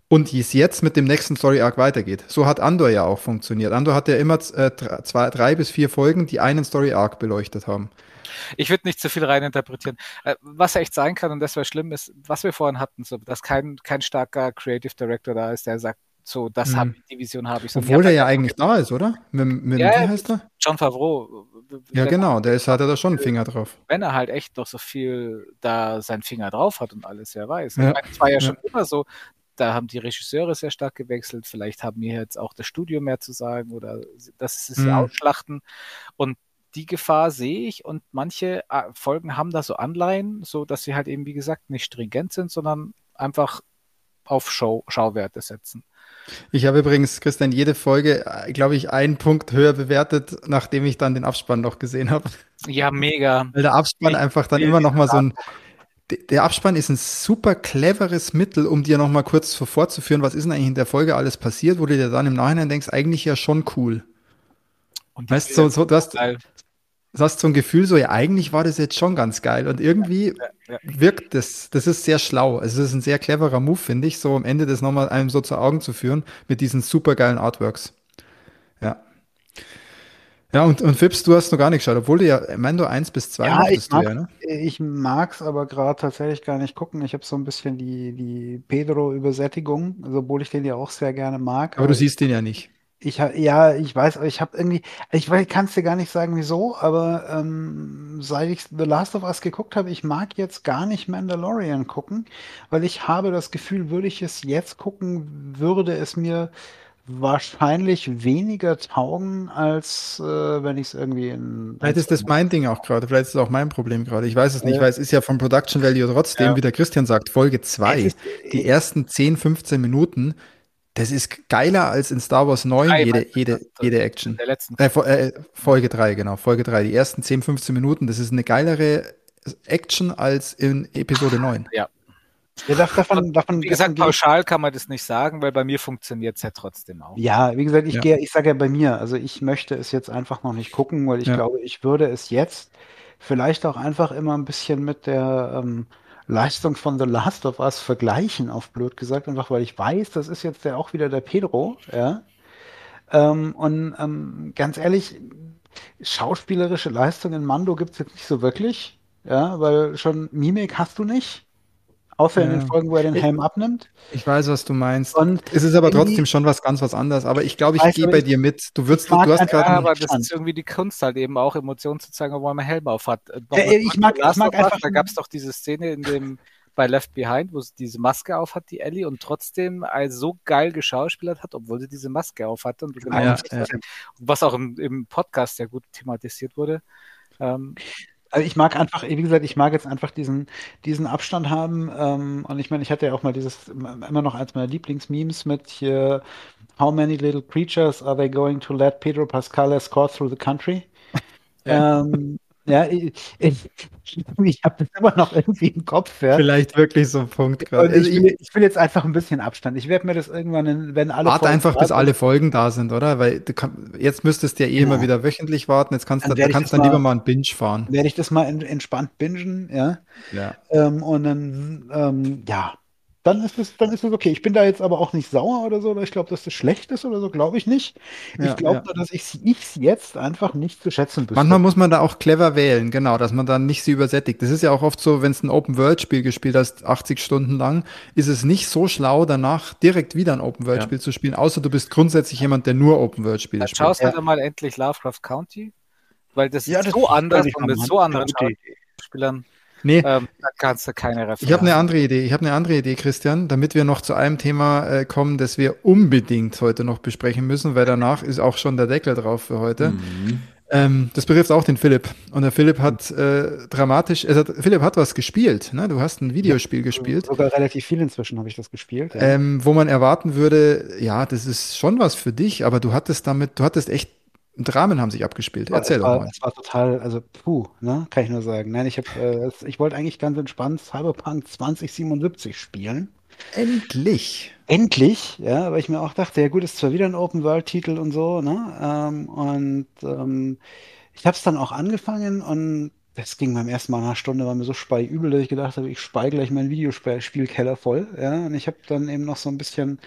Und es jetzt mit dem nächsten Story-Arc weitergeht. So hat Andor ja auch funktioniert. Andor hat ja immer äh, zwei, drei bis vier Folgen, die einen Story-Arc beleuchtet haben. Ich würde nicht zu viel reininterpretieren. Äh, was echt sein kann, und das wäre schlimm, ist, was wir vorhin hatten, so, dass kein, kein starker Creative Director da ist, der sagt, so, das mhm. habe ich, die Vision habe ich. So, Obwohl er ja eigentlich da ist, oder? Mit, mit ja, wie heißt er? John Favreau. Ja, genau, der ist, hat er da schon einen Finger drauf. Wenn er halt echt noch so viel da seinen Finger drauf hat und alles, wer weiß. Ja. Es war ja, ja schon immer so, da haben die Regisseure sehr stark gewechselt, vielleicht haben wir jetzt auch das Studio mehr zu sagen oder das ist mhm. Ausschlachten. Und die Gefahr sehe ich und manche äh, Folgen haben da so Anleihen, so dass sie halt eben, wie gesagt, nicht stringent sind, sondern einfach auf Show, Schauwerte setzen. Ich habe übrigens, Christian, jede Folge, äh, glaube ich, einen Punkt höher bewertet, nachdem ich dann den Abspann noch gesehen habe. Ja, mega. Weil der Abspann einfach dann immer noch mal so ein, der Abspann ist ein super cleveres Mittel, um dir noch mal kurz vorzuführen, was ist denn eigentlich in der Folge alles passiert, wo du dir dann im Nachhinein denkst, eigentlich ja schon cool. Und weißt so, so, du hast, du hast so ein Gefühl, so, ja, eigentlich war das jetzt schon ganz geil. Und irgendwie ja, ja, ja. wirkt das, das ist sehr schlau. Also, es ist ein sehr cleverer Move, finde ich, so am Ende das nochmal einem so zu Augen zu führen mit diesen super geilen Artworks. Ja. Ja, und, und Fips, du hast noch gar nicht geschaut, obwohl du ja Mando 1 bis 2 ja, ich mag, ja, ne? Ich mag's aber gerade tatsächlich gar nicht gucken. Ich habe so ein bisschen die, die Pedro-Übersättigung, also obwohl ich den ja auch sehr gerne mag. Aber, aber du siehst den ja nicht. Ich ja, ich weiß, ich habe irgendwie, ich kann es dir gar nicht sagen, wieso, aber ähm, seit ich The Last of Us geguckt habe, ich mag jetzt gar nicht Mandalorian gucken, weil ich habe das Gefühl, würde ich es jetzt gucken, würde es mir wahrscheinlich weniger taugen, als äh, wenn ich es irgendwie in. Vielleicht ist das mein Ding auch gerade, vielleicht ist es auch mein Problem gerade. Ich weiß es nicht, weil es ist ja vom Production Value trotzdem, ja. wie der Christian sagt, Folge 2. Die ersten 10, 15 Minuten das ist geiler als in Star Wars 9 drei, jede, jede, jede Action. Der letzten äh, äh, Folge 3, genau. Folge 3. Die ersten 10, 15 Minuten, das ist eine geilere Action als in Episode 9. Ja. Ja, davon, davon, wie gesagt, pauschal kann man das nicht sagen, weil bei mir funktioniert es ja trotzdem auch. Ja, wie gesagt, ich, ja. ich sage ja bei mir, also ich möchte es jetzt einfach noch nicht gucken, weil ich ja. glaube, ich würde es jetzt vielleicht auch einfach immer ein bisschen mit der ähm, Leistung von The Last of Us vergleichen, auf blöd gesagt, einfach weil ich weiß, das ist jetzt ja auch wieder der Pedro, ja. Ähm, und ähm, ganz ehrlich, schauspielerische Leistung in Mando gibt es jetzt nicht so wirklich, ja, weil schon Mimik hast du nicht. Außer ja. in den Folgen, wo er den Helm abnimmt. Ich weiß, was du meinst. Und es ist aber trotzdem schon was ganz was anderes. Aber ich glaube, ich gehe bei dir mit. Du würdest, du hast gerade. Ja, aber das ist irgendwie die Kunst halt eben auch Emotionen zu zeigen, obwohl man Helm auf hat. Äh, ich mag, ich mag einfach. Da gab es doch diese Szene in dem bei Left Behind, wo sie diese Maske auf hat, die Ellie, und trotzdem so geil geschauspielert hat, obwohl sie diese Maske auf hatte. Und genau ja, ja. Was auch im, im Podcast sehr gut thematisiert wurde. Ähm, also ich mag einfach, wie gesagt, ich mag jetzt einfach diesen, diesen Abstand haben. Ähm, und ich meine, ich hatte ja auch mal dieses, immer noch eins meiner Lieblingsmemes mit hier, How many little creatures are they going to let Pedro Pascal escort through the country? Ja. Ähm, ja, ich, ich, habe das immer noch irgendwie im Kopf. Ja. Vielleicht wirklich so ein Punkt gerade. Ich, will, ich will jetzt einfach ein bisschen Abstand. Ich werde mir das irgendwann, in, wenn alle. Warte einfach, bis alle Folgen da sind, oder? Weil kann, jetzt müsstest du ja eh genau. immer wieder wöchentlich warten. Jetzt kannst du dann, kannst dann mal, lieber mal ein Binge fahren. Werde ich das mal entspannt bingen, ja. Ja. Ähm, und dann, ähm, ja, dann ist es, dann ist es okay. Ich bin da jetzt aber auch nicht sauer oder so, oder ich glaube, dass das schlecht ist oder so, glaube ich nicht. Ja, ich glaube ja. nur, dass ich es jetzt einfach nicht zu schätzen wüsste. Manchmal muss man da auch clever wählen, genau, dass man dann nicht sie übersättigt. Das ist ja auch oft so, wenn es ein Open-World-Spiel gespielt hast, 80 Stunden lang, ist es nicht so schlau, danach direkt wieder ein Open-World-Spiel ja. zu spielen, außer du bist grundsätzlich jemand, der nur Open-World-Spiele spielt. Schaust du ja. mal endlich Lovecraft County? Weil das ist so anders und mit so anderen Spielern. Nee. Ähm, da kannst du keine Referenz. Ich habe eine andere Idee. Ich habe eine andere Idee, Christian, damit wir noch zu einem Thema äh, kommen, das wir unbedingt heute noch besprechen müssen, weil danach ist auch schon der Deckel drauf für heute. Mhm. Ähm, das betrifft auch den Philipp. Und der Philipp hat äh, dramatisch, also Philipp hat was gespielt. Ne? Du hast ein Videospiel ja, gespielt. Sogar relativ viel inzwischen habe ich das gespielt. Ja. Ähm, wo man erwarten würde, ja, das ist schon was für dich, aber du hattest damit, du hattest echt Dramen haben sich abgespielt. Erzähl doch mal. Es war total, also puh, ne, kann ich nur sagen. Nein, ich habe, äh, ich wollte eigentlich ganz entspannt Cyberpunk 2077 spielen. Endlich. Endlich, ja, weil ich mir auch dachte, ja gut, ist zwar wieder ein Open-World-Titel und so, ne? Ähm, und ähm, ich habe es dann auch angefangen und das ging beim ersten Mal nach einer Stunde, war mir so speiübel, dass ich gedacht habe, ich spei gleich meinen Videospielkeller voll. Ja, und ich habe dann eben noch so ein bisschen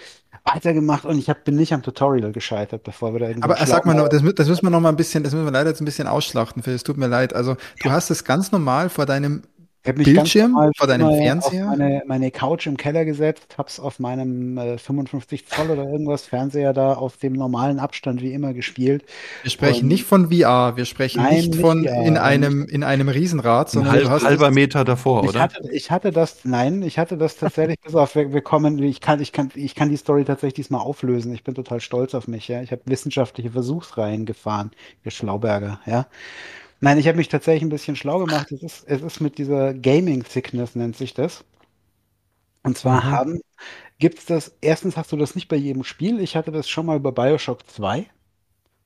weitergemacht und ich hab, bin nicht am Tutorial gescheitert, bevor wir da irgendwie. Aber sag mal, noch, das, das müssen wir noch mal ein bisschen, das müssen wir leider jetzt ein bisschen ausschlachten, Phil. Es tut mir leid. Also, du hast es ganz normal vor deinem Bildschirm vor deinem Fernseher? Auf meine, meine Couch im Keller gesetzt, hab's auf meinem äh, 55 Zoll oder irgendwas Fernseher da auf dem normalen Abstand wie immer gespielt. Wir sprechen Und nicht von VR, wir sprechen nein, nicht von VR, in einem in einem Riesenrad, sondern halb, du hast halber Meter davor, ich oder? Hatte, ich hatte das, nein, ich hatte das tatsächlich, pass auf, wir, wir, kommen, ich kann, ich kann, ich kann die Story tatsächlich diesmal auflösen. Ich bin total stolz auf mich, ja. Ich habe wissenschaftliche Versuchsreihen gefahren, ihr Schlauberger, ja. Nein, ich habe mich tatsächlich ein bisschen schlau gemacht. Es ist, es ist mit dieser Gaming Sickness, nennt sich das. Und zwar mhm. haben, gibt es das, erstens hast du das nicht bei jedem Spiel. Ich hatte das schon mal bei Bioshock 2.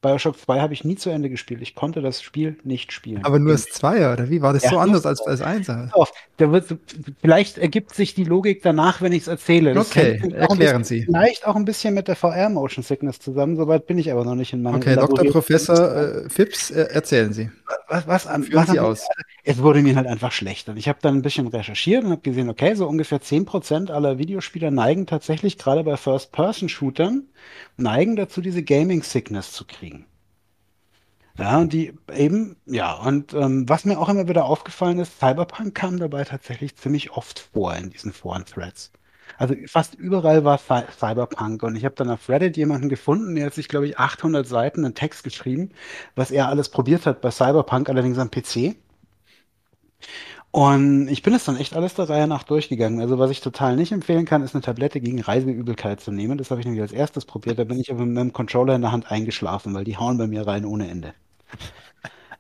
Bioshock 2 habe ich nie zu Ende gespielt. Ich konnte das Spiel nicht spielen. Aber nur das Zweier, oder wie? War das ja, so anders als als Einser? Vielleicht ergibt sich die Logik danach, wenn ich es erzähle. Das okay, erklären Sie. Vielleicht auch ein bisschen mit der VR-Motion Sickness zusammen. Soweit bin ich aber noch nicht in meinem Okay, Dr. Professor äh, Phipps, äh, erzählen Sie. Was, was, an, was Sie aus? Es wurde mir halt einfach schlechter. Ich habe dann ein bisschen recherchiert und habe gesehen, okay, so ungefähr 10% aller Videospieler neigen tatsächlich gerade bei First-Person-Shootern neigen dazu, diese Gaming-Sickness zu kriegen. Ja, und die eben, ja, und ähm, was mir auch immer wieder aufgefallen ist, Cyberpunk kam dabei tatsächlich ziemlich oft vor in diesen Foren-Threads. Also fast überall war Cyberpunk und ich habe dann auf Reddit jemanden gefunden, der hat sich, glaube ich, 800 Seiten einen Text geschrieben, was er alles probiert hat bei Cyberpunk, allerdings am PC. Und ich bin es dann echt alles der Reihe nach durchgegangen. Also was ich total nicht empfehlen kann, ist eine Tablette gegen Reiseübelkeit zu nehmen. Das habe ich nämlich als erstes probiert. Da bin ich aber mit dem Controller in der Hand eingeschlafen, weil die hauen bei mir rein ohne Ende.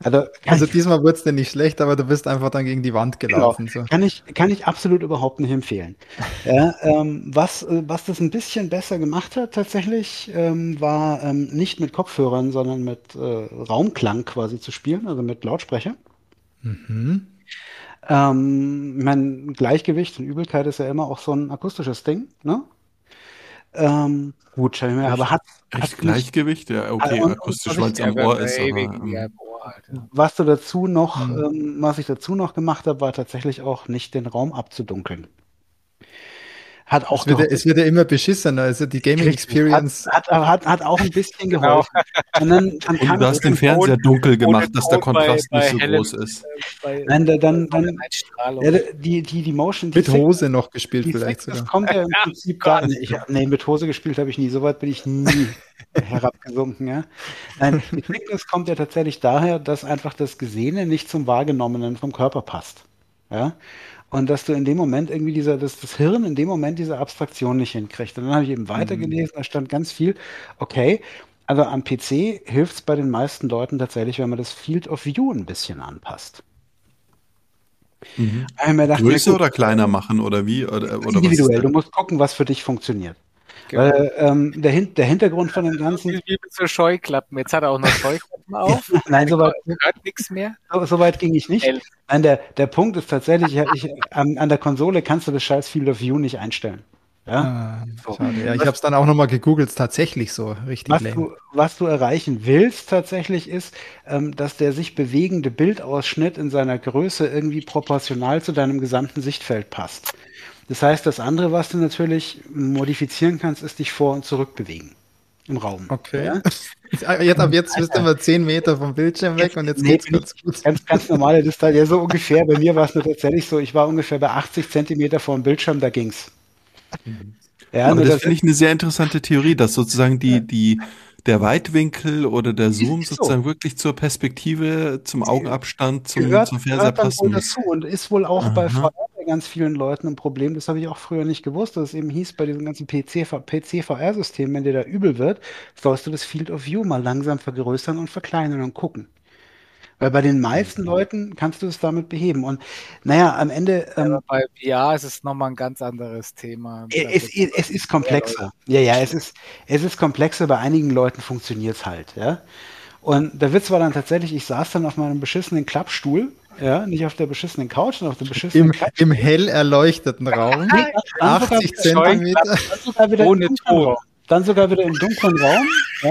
Also, also diesmal wurde es dir nicht schlecht, aber du bist einfach dann gegen die Wand genau. gelaufen. Genau. So. Kann, ich, kann ich absolut überhaupt nicht empfehlen. ja, ähm, was, äh, was das ein bisschen besser gemacht hat tatsächlich, ähm, war ähm, nicht mit Kopfhörern, sondern mit äh, Raumklang quasi zu spielen, also mit Lautsprecher. Mhm. Ähm, mein Gleichgewicht und Übelkeit ist ja immer auch so ein akustisches Ding, ne? Ähm, gut, schau ich mir, aber hat, hat Gleichgewicht? Ja, okay, und, akustisch, weil es am Ohr ist. Aber, ähm, was du dazu noch, mhm. ähm, was ich dazu noch gemacht habe, war tatsächlich auch nicht den Raum abzudunkeln. Hat auch es, wird, es wird ja immer beschissener, also die Gaming Experience. Hat, hat, hat, hat auch ein bisschen genau. geholfen. Und, dann, dann und du hast den Fernseher dunkel gemacht, dass der Kontrast bei, nicht so hellem, groß ist. Bei, Nein, da, dann, dann ja, die, die, die Motion. Die mit Hose noch gespielt vielleicht sogar. Das kommt ja im Prinzip gar nicht. Ich, nee, mit Hose gespielt habe ich nie. So weit bin ich nie herabgesunken. Ja. Nein, die Quickness kommt ja tatsächlich daher, dass einfach das Gesehene nicht zum Wahrgenommenen vom Körper passt. Ja. Und dass du in dem Moment irgendwie dieser, dass das Hirn in dem Moment diese Abstraktion nicht hinkriegt. Und dann habe ich eben weitergelesen, mhm. da stand ganz viel, okay, also am PC hilft es bei den meisten Leuten tatsächlich, wenn man das Field of View ein bisschen anpasst. Mhm. Größer oder kleiner machen oder wie? Oder, oder individuell, du musst gucken, was für dich funktioniert. Genau. Weil ähm, der, Hin der Hintergrund von dem Ganzen. Wie mit so Scheuklappen. Jetzt hat er auch noch Scheuklappen auf. Nein, soweit hört nichts mehr. So, so, weit ging ich nicht. Nein, der, der Punkt ist tatsächlich, ich, an, an, der Konsole kannst du das scheiß Field of View nicht einstellen. Ja, ah, so. ja ich habe es dann auch nochmal gegoogelt, tatsächlich so richtig was du, was du erreichen willst tatsächlich ist, ähm, dass der sich bewegende Bildausschnitt in seiner Größe irgendwie proportional zu deinem gesamten Sichtfeld passt. Das heißt, das andere, was du natürlich modifizieren kannst, ist dich vor und zurück bewegen im Raum. Okay. Ja? Jetzt, ab jetzt bist du immer 10 Meter vom Bildschirm weg und jetzt nee, geht's ganz gut. Ganz, ganz normale Distanz. Ja, so ungefähr. Bei mir war es nur tatsächlich so, ich war ungefähr bei 80 Zentimeter vor dem Bildschirm, da ging's. Mhm. Ja, Aber das, das finde ich eine sehr interessante Theorie, dass sozusagen die, ja. die, der Weitwinkel oder der Zoom sozusagen so. wirklich zur Perspektive, zum Augenabstand, zum, gehört, zum Fernseher passen muss. dazu und ist wohl auch Aha. bei VR bei ganz vielen Leuten ein Problem. Das habe ich auch früher nicht gewusst, dass es eben hieß bei diesem ganzen PC-VR-System, wenn dir da übel wird, sollst du das Field of View mal langsam vergrößern und verkleinern und gucken. Weil bei den meisten Leuten kannst du es damit beheben. Und naja, am Ende. Ähm, ja, bei VR ist es nochmal ein ganz anderes Thema. Es, es, es ist komplexer. Ja, ja, es ist, es ist komplexer. Bei einigen Leuten funktioniert es halt. Ja. Und der Witz war dann tatsächlich, ich saß dann auf meinem beschissenen Klappstuhl ja, nicht auf der beschissenen Couch, sondern auf der beschissenen Im, Couch. Im hell erleuchteten Raum. 80 Zentimeter. Ohne Ton. Dann sogar wieder im dunklen Raum. Ja.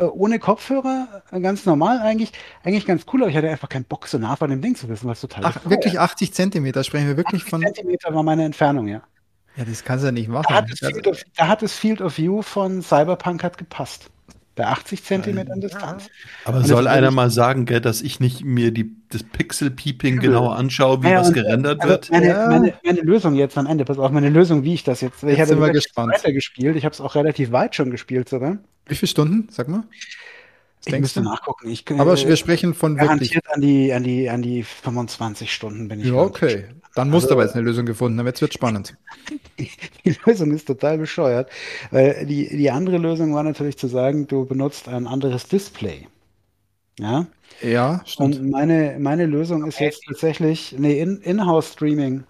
Äh, ohne Kopfhörer, äh, ganz normal eigentlich, eigentlich ganz cool, aber ich hatte einfach keinen Bock, so nah von dem Ding zu wissen, was total Ach, wirklich 80 Zentimeter, sprechen wir wirklich 80 von. Zentimeter war meine Entfernung, ja. Ja, das kannst du ja nicht machen. Da hat, das Field of, da hat das Field of View von Cyberpunk hat gepasst bei 80 Zentimetern Distanz. Aber soll einer mal sagen, gell, dass ich nicht mir die, das Pixel-Peeping genau anschaue, wie ja, was gerendert also wird? Meine, ja. meine, meine, Lösung jetzt am Ende, pass auf, meine Lösung, wie ich das jetzt. jetzt ich habe immer gespannt. weiter gespielt. Ich habe es auch relativ weit schon gespielt sogar. Wie viele Stunden? Sag mal. Was ich müsste du? nachgucken. Ich, Aber wir sprechen von garantiert wirklich. an die, an die, an die 25 Stunden bin ich. Ja, okay. Dann musst also, du aber jetzt eine Lösung gefunden haben. Jetzt wird spannend. Die Lösung ist total bescheuert, weil die, die andere Lösung war natürlich zu sagen, du benutzt ein anderes Display. Ja. Ja, stimmt. Und meine, meine Lösung ist jetzt tatsächlich, nee, In-House-Streaming.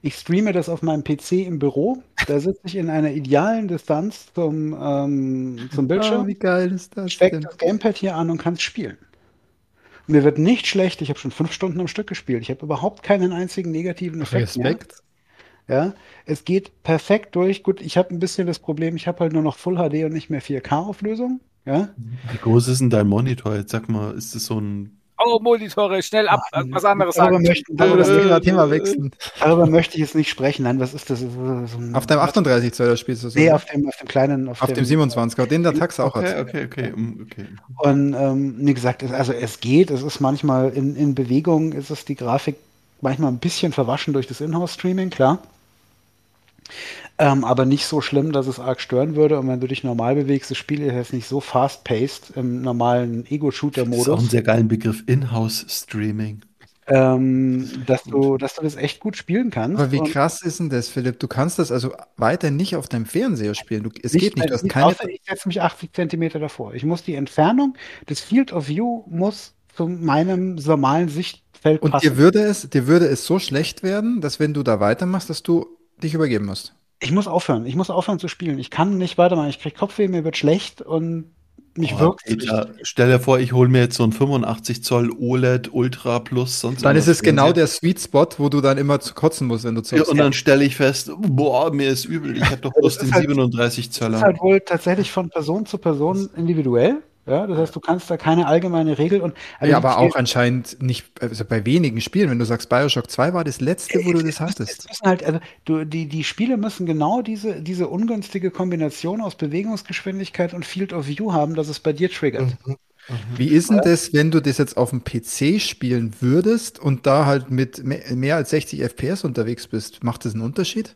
Ich streame das auf meinem PC im Büro. Da sitze ich in einer idealen Distanz zum, ähm, zum Bildschirm. Oh, wie geil ist das? Steck das Gamepad hier an und kann es spielen. Mir wird nicht schlecht. Ich habe schon fünf Stunden am Stück gespielt. Ich habe überhaupt keinen einzigen negativen Effekt. Respekt. Mehr. Ja, es geht perfekt durch. Gut, ich habe ein bisschen das Problem, ich habe halt nur noch Full HD und nicht mehr 4K-Auflösung. Ja? Wie groß ist denn dein Monitor? Jetzt sag mal, ist das so ein Oh, Monitore, schnell ab, Ach, was anderes darüber sagen. Möchten, darüber das Thema, Thema wechseln. Darüber möchte ich jetzt nicht sprechen. Nein, was ist das? So auf deinem 38 Zoll spielst du so? Nee, auf dem, auf dem kleinen. Auf, auf dem, dem 27er, den der Tax auch okay, hat. Okay, okay, okay. Und ähm, wie gesagt, also es geht, es ist manchmal in, in Bewegung, ist es die Grafik manchmal ein bisschen verwaschen durch das Inhouse-Streaming, klar. Ähm, aber nicht so schlimm, dass es arg stören würde. Und wenn du dich normal bewegst, das Spiel ist jetzt nicht so fast-paced im normalen Ego-Shooter-Modus. Das ist auch ein sehr geilen Begriff, In-House-Streaming. Ähm, dass, du, dass du das echt gut spielen kannst. Aber wie krass ist denn das, Philipp? Du kannst das also weiter nicht auf deinem Fernseher spielen. Du, es nicht, geht nicht. Du hast keine ich setze mich 80 Zentimeter davor. Ich muss die Entfernung des Field of View muss zu meinem normalen Sichtfeld passen. Und dir würde es, dir würde es so schlecht werden, dass wenn du da weitermachst, dass du dich übergeben musst. Ich muss aufhören. Ich muss aufhören zu spielen. Ich kann nicht weitermachen. Ich kriege Kopfweh, mir wird schlecht und mich oh, wirkt Peter, Stell dir vor, ich hole mir jetzt so ein 85 Zoll OLED Ultra Plus. Sonst dann ist es genau der Sweet Spot, wo du dann immer zu kotzen musst, wenn du zockst. Ja, und dann stelle ich fest, boah, mir ist übel. Ich habe doch bloß den halt, 37 Zoller. Das ist halt wohl tatsächlich von Person zu Person individuell. Ja, das heißt, du kannst da keine allgemeine Regel und. Also ja, aber auch anscheinend nicht, also bei wenigen Spielen. Wenn du sagst, Bioshock 2 war das letzte, wo du das hattest. müssen halt, also du, die, die Spiele müssen genau diese, diese ungünstige Kombination aus Bewegungsgeschwindigkeit und Field of View haben, dass es bei dir triggert. Mhm. Wie ist denn das, wenn du das jetzt auf dem PC spielen würdest und da halt mit mehr als 60 FPS unterwegs bist? Macht das einen Unterschied?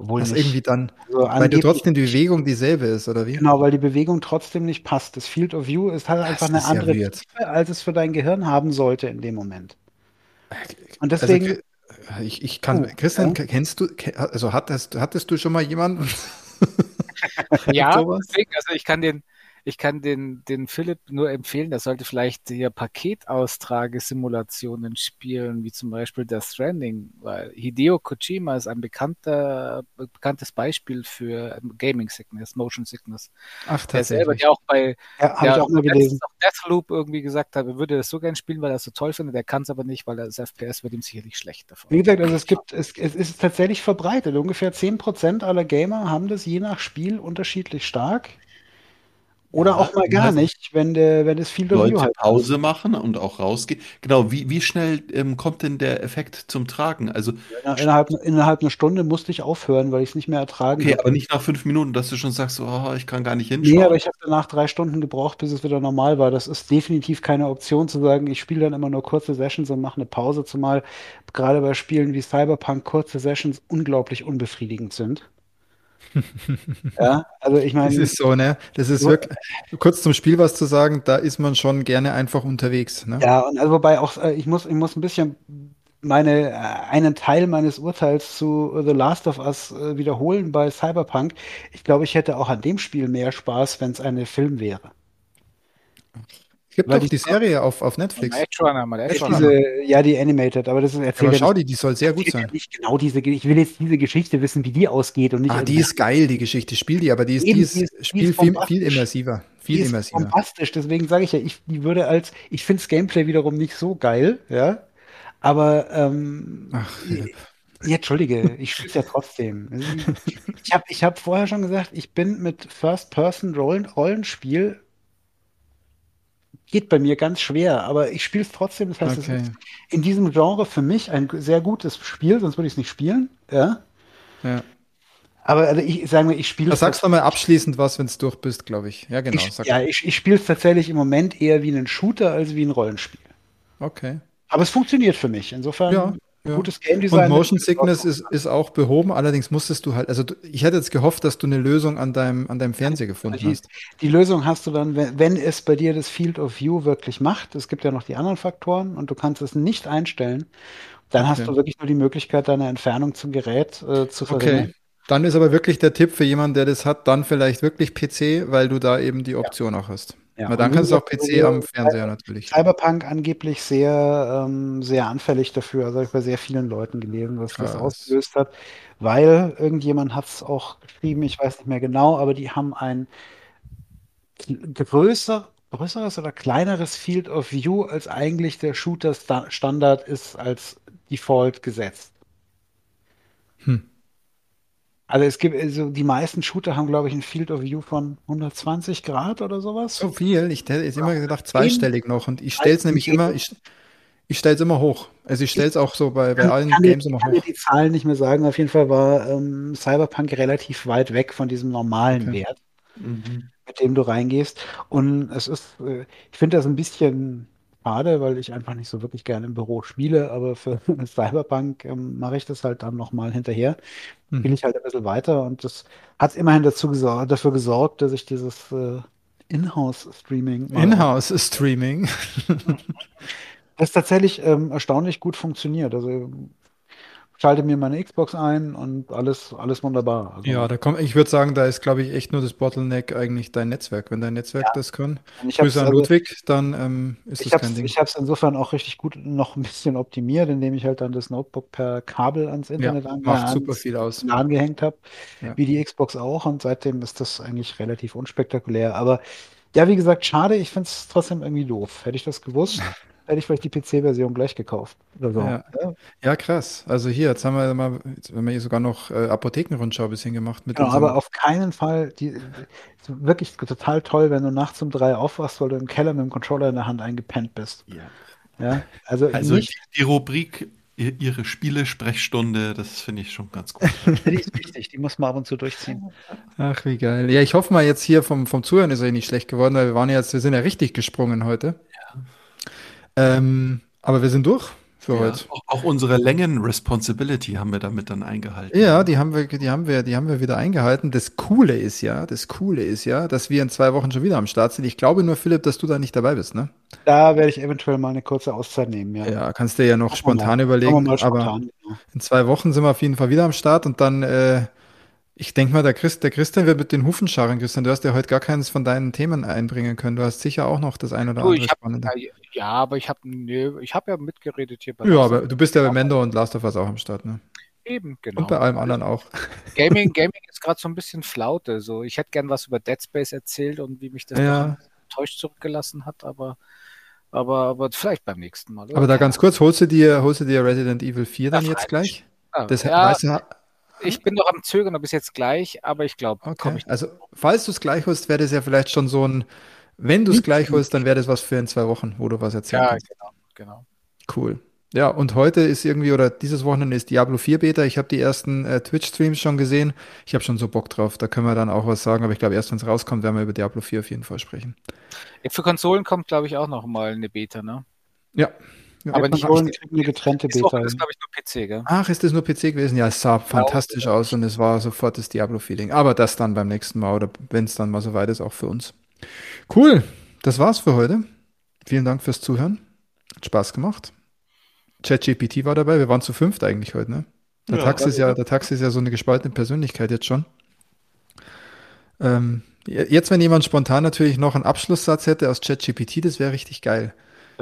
Obwohl das irgendwie dann, also weil du trotzdem die Bewegung dieselbe ist, oder wie? Genau, weil die Bewegung trotzdem nicht passt. Das Field of View ist halt das einfach eine andere ja Tiefe, als es für dein Gehirn haben sollte in dem Moment. Und also, deswegen. Also, ich, ich kann, oh, Christian, ja. kennst du, also hattest, hattest du schon mal jemanden? ja, deswegen, also ich kann den, ich kann den, den Philipp nur empfehlen, der sollte vielleicht hier Paketaustragesimulationen spielen, wie zum Beispiel Death Stranding, weil Hideo Kojima ist ein bekannter, bekanntes Beispiel für Gaming Sickness, Motion Sickness. Ach. Der selber, der auch bei ja, der ich auch mal gelesen. Deathloop irgendwie gesagt hat, er würde das so gern spielen, weil er es so toll findet, er kann es aber nicht, weil das FPS wird ihm sicherlich schlecht davon. Wie gesagt, also es gibt, es, es ist tatsächlich verbreitet. Ungefähr 10% aller Gamer haben das je nach Spiel unterschiedlich stark. Oder ja, auch mal gar nicht, wenn, der, wenn es viel Leute halt Pause ist. machen und auch rausgehen. Genau, wie, wie schnell ähm, kommt denn der Effekt zum Tragen? Also ja, innerhalb, innerhalb einer Stunde musste ich aufhören, weil ich es nicht mehr ertragen Okay, hab. aber nicht nach fünf Minuten, dass du schon sagst, oh, ich kann gar nicht hinschauen. Nee, aber ich habe danach drei Stunden gebraucht, bis es wieder normal war. Das ist definitiv keine Option zu sagen, ich spiele dann immer nur kurze Sessions und mache eine Pause, zumal gerade bei Spielen wie Cyberpunk kurze Sessions unglaublich unbefriedigend sind ja, also ich meine. Das ist so, ne? Das ist wirklich, kurz zum Spiel was zu sagen, da ist man schon gerne einfach unterwegs. Ne? Ja, und also wobei auch, äh, ich muss, ich muss ein bisschen meine, äh, einen Teil meines Urteils zu The Last of Us äh, wiederholen bei Cyberpunk. Ich glaube, ich hätte auch an dem Spiel mehr Spaß, wenn es eine Film wäre gibt doch die, die Serie auf, auf Netflix. Edge Runner, mal Edge Runner. ja, die Animated, aber das ist erzählt. Ja, schau die, die soll sehr gut sein. Nicht genau diese, ich will jetzt diese Geschichte wissen, wie die ausgeht und nicht. Ah, die ist geil, die Geschichte. Spiel die, aber die ist, Eben, die ist, die ist Spiel viel, viel immersiver. Viel die immersiver. fantastisch, deswegen sage ich ja, ich die würde als, ich finde das Gameplay wiederum nicht so geil, ja. Aber ähm, Ach, Philipp. Ja, entschuldige, ich spiele es ja trotzdem. Ich habe ich hab vorher schon gesagt, ich bin mit First-Person-Rollenspiel geht bei mir ganz schwer, aber ich spiele es trotzdem. Das heißt, okay. es ist in diesem Genre für mich ein sehr gutes Spiel, sonst würde ich es nicht spielen. Ja. ja. Aber also ich sage mal, ich spiele es. Sagst du mal abschließend was, wenn es durch bist, glaube ich. Ja, genau. Ich, ja, ich, ich spiele es tatsächlich im Moment eher wie einen Shooter als wie ein Rollenspiel. Okay. Aber es funktioniert für mich. Insofern. Ja, ja. Gutes Game Design. Und Motion Sickness ist, ist auch behoben, allerdings musstest du halt, also ich hätte jetzt gehofft, dass du eine Lösung an deinem, an deinem Fernseher gefunden die, hast. Die Lösung hast du dann, wenn, wenn es bei dir das Field of View wirklich macht. Es gibt ja noch die anderen Faktoren und du kannst es nicht einstellen. Dann okay. hast du wirklich nur die Möglichkeit, deine Entfernung zum Gerät äh, zu verringern. Okay. Dann ist aber wirklich der Tipp für jemanden, der das hat, dann vielleicht wirklich PC, weil du da eben die Option ja. auch hast. Ja, dann kannst du auch PC am Fernseher natürlich. Cyberpunk angeblich sehr, ähm, sehr anfällig dafür. Also ich bei sehr vielen Leuten gelesen, was das ausgelöst hat. Weil irgendjemand hat es auch geschrieben, ich weiß nicht mehr genau, aber die haben ein größer, größeres oder kleineres Field of View, als eigentlich der Shooter-Standard ist, als Default gesetzt. Also es gibt, also die meisten Shooter haben, glaube ich, ein Field of View von 120 Grad oder sowas. So viel. Ich hätte jetzt immer gedacht, zweistellig noch. Und ich stelle es nämlich immer, ich, ich stelle es immer hoch. Also ich stelle es auch so bei, bei kann, allen kann Games immer hoch. Ich kann die Zahlen nicht mehr sagen. Auf jeden Fall war ähm, Cyberpunk relativ weit weg von diesem normalen okay. Wert, mhm. mit dem du reingehst. Und es ist, äh, ich finde das ein bisschen schade, weil ich einfach nicht so wirklich gerne im Büro spiele, aber für Cyberpunk ähm, mache ich das halt dann nochmal hinterher. Hm. Spiele ich halt ein bisschen weiter und das hat immerhin dazu gesor dafür gesorgt, dass ich dieses äh, Inhouse-Streaming. Inhouse-Streaming. das tatsächlich ähm, erstaunlich gut funktioniert. Also schalte mir meine Xbox ein und alles, alles wunderbar. Also, ja, da kommt, ich würde sagen, da ist, glaube ich, echt nur das Bottleneck eigentlich dein Netzwerk. Wenn dein Netzwerk ja. das kann, Grüße an also, Ludwig, dann ähm, ist das kein Ding. Ich habe es insofern auch richtig gut noch ein bisschen optimiert, indem ich halt dann das Notebook per Kabel ans Internet ja, aus. angehängt habe, ja. wie die Xbox auch. Und seitdem ist das eigentlich relativ unspektakulär. Aber ja, wie gesagt, schade. Ich finde es trotzdem irgendwie doof. Hätte ich das gewusst. hätte ich vielleicht die PC-Version gleich gekauft. Oder so. Ja. ja. krass. Also hier, jetzt haben wir mal, jetzt haben wir hier sogar noch äh, Apothekenrundschau ein bisschen gemacht. Mit genau, aber auf keinen Fall, die, die, wirklich total toll, wenn du nachts um drei aufwachst, weil du im Keller mit dem Controller in der Hand eingepennt bist. Ja. Ja, also, also nicht, die Rubrik Ihre Spiele-Sprechstunde, das finde ich schon ganz gut. die ist wichtig, die muss man ab und zu durchziehen. Ach, wie geil. Ja, ich hoffe mal jetzt hier vom, vom Zuhören ist er nicht schlecht geworden, weil wir waren jetzt, wir sind ja richtig gesprungen heute. Ja. Ähm, aber wir sind durch für ja, heute. Auch, auch, unsere Längen-Responsibility haben wir damit dann eingehalten. Ja, die haben wir, die haben wir, die haben wir wieder eingehalten. Das Coole ist ja, das Coole ist ja, dass wir in zwei Wochen schon wieder am Start sind. Ich glaube nur, Philipp, dass du da nicht dabei bist, ne? Da werde ich eventuell mal eine kurze Auszeit nehmen, ja. Ja, kannst du ja noch spontan überlegen. Spontan, aber in zwei Wochen sind wir auf jeden Fall wieder am Start und dann äh, ich denke mal, der, Christ, der Christian wird mit den Hufen scharren. Christian, du hast ja heute gar keines von deinen Themen einbringen können. Du hast sicher auch noch das ein oder andere hab, Spannende. Ja, aber ich habe nee, hab ja mitgeredet hier bei Ja, aber du bist ja bei Mendo und Last of Us auch am Start, ne? Eben, genau. Und bei allem anderen auch. Gaming, Gaming ist gerade so ein bisschen Flaute. So, ich hätte gern was über Dead Space erzählt und wie mich das ja. enttäuscht zurückgelassen hat, aber, aber, aber vielleicht beim nächsten Mal. Oder? Aber da ganz kurz, holst du dir, holst du dir Resident Evil 4 dann ja, jetzt gleich? Ah, das, ja, weißt du, ich bin noch am Zögern, ob es jetzt gleich, aber ich glaube, okay. Also, falls du es gleich holst, wäre das ja vielleicht schon so ein, wenn du es gleich holst, dann wäre das was für in zwei Wochen, wo du was erzählst. Ja, kannst. genau, genau. Cool. Ja, und heute ist irgendwie, oder dieses Wochenende ist Diablo 4 Beta. Ich habe die ersten äh, Twitch-Streams schon gesehen. Ich habe schon so Bock drauf. Da können wir dann auch was sagen. Aber ich glaube, erst wenn es rauskommt, werden wir über Diablo 4 auf jeden Fall sprechen. Für Konsolen kommt, glaube ich, auch noch mal eine Beta, ne? Ja, aber nicht eine getrennte Beta. Das ist, glaube ich, nur PC, gell? Ach, ist das nur PC gewesen? Ja, es sah fantastisch ja, aus und es war sofort das Diablo-Feeling. Aber das dann beim nächsten Mal oder wenn es dann mal so weit ist, auch für uns. Cool, das war's für heute. Vielen Dank fürs Zuhören. Hat Spaß gemacht. ChatGPT war dabei. Wir waren zu fünft eigentlich heute, ne? Der, ja, Tax ist ja, der Tax ist ja so eine gespaltene Persönlichkeit jetzt schon. Ähm, jetzt, wenn jemand spontan natürlich noch einen Abschlusssatz hätte aus ChatGPT, das wäre richtig geil.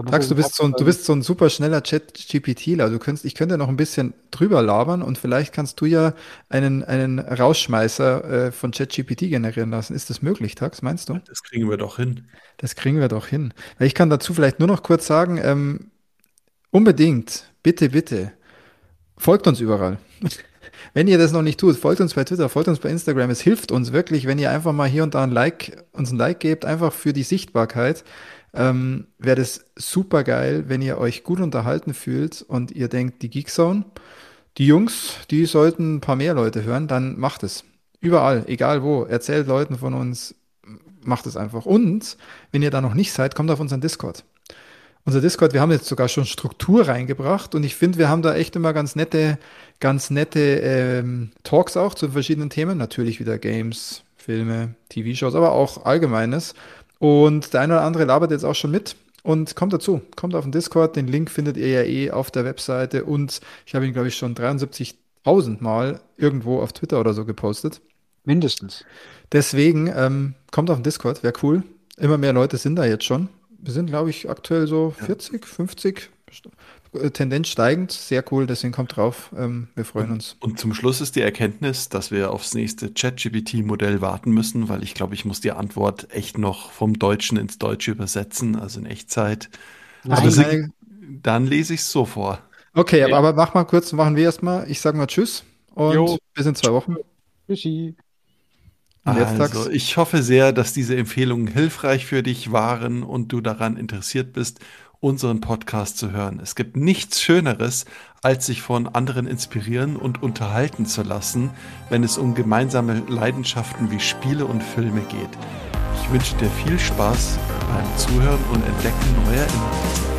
Max, du bist so ein, du bist so ein super schneller Chat-GPTler. Du könntest, ich könnte noch ein bisschen drüber labern und vielleicht kannst du ja einen, einen Rausschmeißer äh, von ChatGPT generieren lassen. Ist das möglich, Tax, meinst du? Das kriegen wir doch hin. Das kriegen wir doch hin. Ich kann dazu vielleicht nur noch kurz sagen, ähm, unbedingt, bitte, bitte, folgt uns überall. Wenn ihr das noch nicht tut, folgt uns bei Twitter, folgt uns bei Instagram. Es hilft uns wirklich, wenn ihr einfach mal hier und da ein Like, uns ein Like gebt, einfach für die Sichtbarkeit ähm, wäre das super geil, wenn ihr euch gut unterhalten fühlt und ihr denkt, die Geekzone, die Jungs, die sollten ein paar mehr Leute hören, dann macht es. Überall, egal wo. Erzählt Leuten von uns, macht es einfach. Und wenn ihr da noch nicht seid, kommt auf unseren Discord. Unser Discord, wir haben jetzt sogar schon Struktur reingebracht und ich finde, wir haben da echt immer ganz nette, ganz nette ähm, Talks auch zu verschiedenen Themen. Natürlich wieder Games, Filme, TV-Shows, aber auch Allgemeines. Und der eine oder andere labert jetzt auch schon mit. Und kommt dazu, kommt auf den Discord. Den Link findet ihr ja eh auf der Webseite. Und ich habe ihn, glaube ich, schon 73.000 Mal irgendwo auf Twitter oder so gepostet. Mindestens. Deswegen ähm, kommt auf den Discord, wäre cool. Immer mehr Leute sind da jetzt schon. Wir sind, glaube ich, aktuell so 40, 50 äh, Tendenz steigend, sehr cool, deswegen kommt drauf. Ähm, wir freuen uns. Und zum Schluss ist die Erkenntnis, dass wir aufs nächste ChatGPT-Modell warten müssen, weil ich glaube, ich muss die Antwort echt noch vom Deutschen ins Deutsche übersetzen, also in Echtzeit. Nein, also nein. Dann lese ich es so vor. Okay, aber, aber mach mal kurz, machen wir erstmal. Ich sage mal Tschüss und jo. bis in zwei Wochen. Tschüssi. Also, ich hoffe sehr, dass diese Empfehlungen hilfreich für dich waren und du daran interessiert bist, unseren Podcast zu hören. Es gibt nichts Schöneres, als sich von anderen inspirieren und unterhalten zu lassen, wenn es um gemeinsame Leidenschaften wie Spiele und Filme geht. Ich wünsche dir viel Spaß beim Zuhören und Entdecken neuer Inhalte.